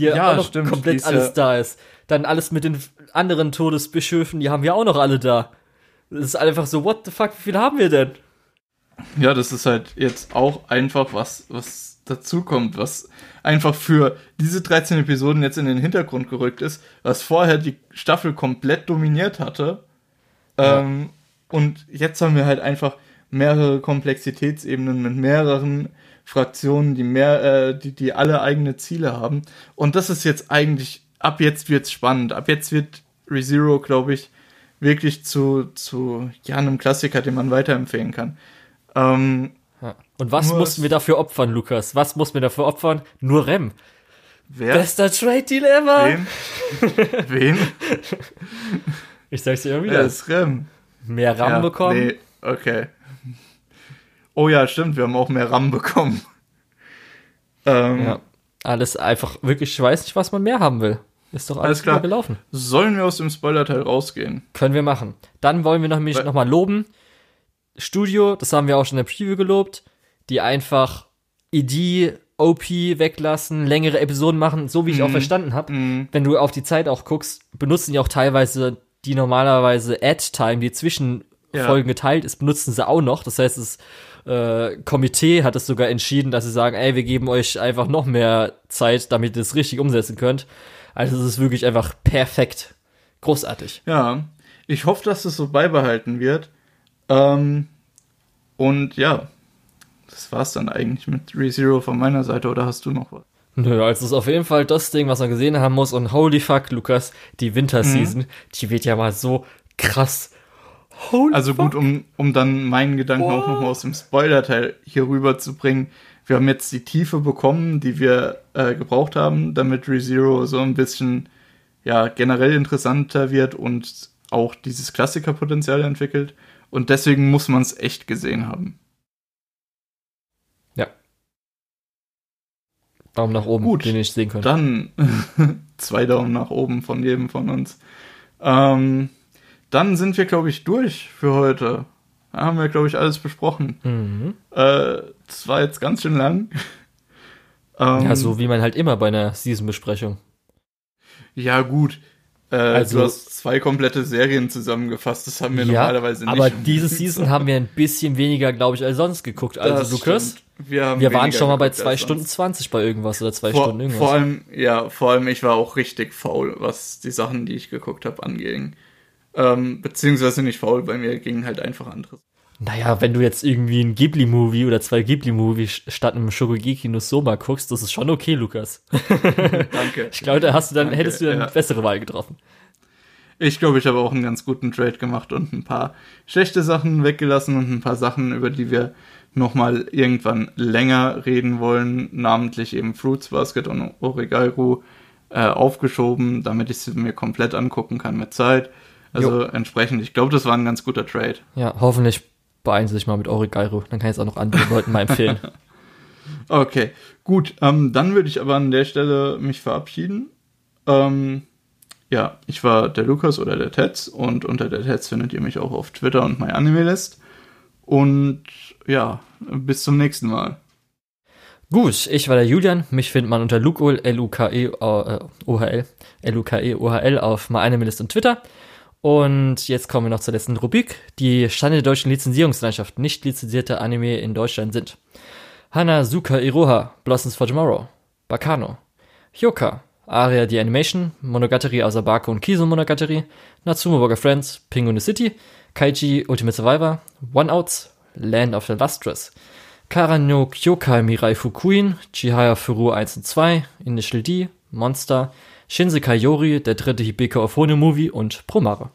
S1: Die ja
S2: Ja,
S1: auch noch
S2: stimmt,
S1: komplett
S2: ist
S1: alles
S2: ja-
S1: da ist. Dann alles mit den anderen Todesbischöfen, die haben wir auch noch alle da. Das ist einfach so, what the fuck, wie viel haben wir denn?
S2: Ja, das ist halt jetzt auch einfach was, was dazukommt, was einfach für diese 13 Episoden jetzt in den Hintergrund gerückt ist, was vorher die Staffel komplett dominiert hatte. Ähm, und jetzt haben wir halt einfach mehrere Komplexitätsebenen mit mehreren Fraktionen, die mehr, äh, die, die alle eigene Ziele haben. Und das ist jetzt eigentlich, ab jetzt wird's spannend. Ab jetzt wird ReZero, glaube ich, wirklich zu, zu ja, einem Klassiker, den man weiterempfehlen kann. Ähm.
S1: Und was mussten
S2: es-
S1: wir dafür opfern, Lukas? Was mussten wir dafür opfern? Nur Rem.
S2: wer?
S1: Bester Trade Deal ever.
S2: Wen? (laughs) Wen?
S1: Ich sag's dir immer wieder.
S2: ist Rem?
S1: Mehr RAM
S2: ja,
S1: bekommen.
S2: Nee, okay. Oh ja, stimmt, wir haben auch mehr RAM bekommen. Ähm,
S1: Ja. Alles einfach wirklich, ich weiß nicht, was man mehr haben will. Ist doch alles,
S2: Alles klar.
S1: gelaufen.
S2: Sollen wir aus dem Spoilerteil rausgehen?
S1: Können wir machen. Dann wollen wir noch, mich
S2: Weil-
S1: noch mal loben. Studio, das haben wir auch schon in der Preview gelobt, die einfach ED, OP weglassen, längere Episoden machen, so wie ich auch
S2: Mhm.
S1: verstanden habe.
S2: Mhm.
S1: Wenn du auf die Zeit auch guckst, benutzen die auch teilweise die normalerweise Ad-Time, die zwischen
S2: Ja.
S1: Folgen geteilt ist, benutzen sie auch noch. Das heißt, das äh, Komitee hat es sogar entschieden, dass sie sagen, ey, wir geben euch einfach noch mehr Zeit, damit ihr es richtig umsetzen könnt. Also es ist wirklich einfach perfekt. Großartig.
S2: Ja, ich hoffe, dass es so beibehalten wird. Ähm, und ja, das war's dann eigentlich mit ReZero von meiner Seite, oder hast du noch was?
S1: Nö, also es ist auf jeden Fall das Ding, was man gesehen haben muss. Und holy fuck, Lukas, die Winterseason, die wird ja mal so krass. Holy
S2: Also gut, um, um dann meinen Gedanken auch nochmal aus dem Spoiler-Teil hier rüber zu bringen. Wir haben jetzt die Tiefe bekommen, die wir äh, gebraucht haben, damit ReZero so ein bisschen ja, generell interessanter wird und auch dieses Klassikerpotenzial entwickelt. Und deswegen muss man es echt gesehen haben.
S1: Ja. Daumen nach oben,
S2: Gut.
S1: den ich sehen könnte.
S2: Dann (laughs) zwei Daumen nach oben von jedem von uns. Ähm, dann sind wir, glaube ich, durch für heute. Da haben wir, glaube ich, alles besprochen.
S1: Mhm.
S2: Äh, das war jetzt ganz schön lang. ähm,
S1: Ja, so wie man halt immer bei einer Season-Besprechung.
S2: Ja, gut. Äh,
S1: Also-
S2: du hast zwei komplette Serien zusammengefasst. Das haben wir
S1: Ja,
S2: normalerweise nicht.
S1: aber diese Season haben wir ein bisschen weniger, glaube ich, als sonst geguckt. Also, Lukas.
S2: Wir,
S1: wir waren schon mal bei
S2: geguckt
S1: zwei
S2: als
S1: Stunden
S2: sonst.
S1: 20 bei irgendwas oder zwei
S2: Vor,
S1: Stunden irgendwas.
S2: vor allem, ja, vor allem, ich war auch richtig faul, was die Sachen, die ich geguckt habe, anging. Ähm, beziehungsweise nicht faul, bei mir ging halt einfach anderes.
S1: Naja, wenn du jetzt irgendwie ein Ghibli-Movie oder zwei Ghibli-Movies statt einem Shogugeki no Soma guckst, das ist schon okay, Lukas. (laughs)
S2: Danke.
S1: Ich glaube, da hast du dann,
S2: Danke,
S1: hättest du dann
S2: ja.
S1: eine bessere Wahl getroffen.
S2: Ich glaube, ich habe auch einen ganz guten Trade gemacht und ein paar schlechte Sachen weggelassen und ein paar Sachen, über die wir nochmal irgendwann länger reden wollen, namentlich eben Fruits Basket und Origairu, äh, aufgeschoben, damit ich sie mir komplett angucken kann mit Zeit. Also entsprechend, ich glaube, das war ein ganz guter Trade.
S1: Ja, hoffentlich beeilen Sie sich mal mit Origairo. Dann kann ich es auch noch anderen Leuten mal empfehlen. (laughs)
S2: Okay, gut. Ähm, dann würde ich aber an der Stelle mich verabschieden. Ähm, ja, ich war der Lukas oder der Tetz und unter der Tetz findet ihr mich auch auf Twitter und MyAnimeList. Und ja, bis zum nächsten Mal.
S1: Gut, ich war der Julian. Mich findet man unter Lukol, L-U-K-E, O-H-L, L-U-K-E, O-H-L auf MyAnimeList und Twitter. Und jetzt kommen wir noch zur letzten Rubrik. Die Stande der deutschen Lizenzierungslandschaft. Nicht lizenzierte Anime in Deutschland sind Hanazuka Iroha, Blossoms for Tomorrow, Bakano, Hyoka, Aria the Animation, Monogatari Asabako und Kiso Monogatari, Natsumo Burger Friends, Pingu the City, Kaiji Ultimate Survivor, One Outs, Land of the Lustrous, Karano Kyokai Mirai Fukuin, Chihaya Furu 1 und 2, Initial D, Monster, Shinsekai Yori, der dritte Hibiko of Hone Movie und Promare.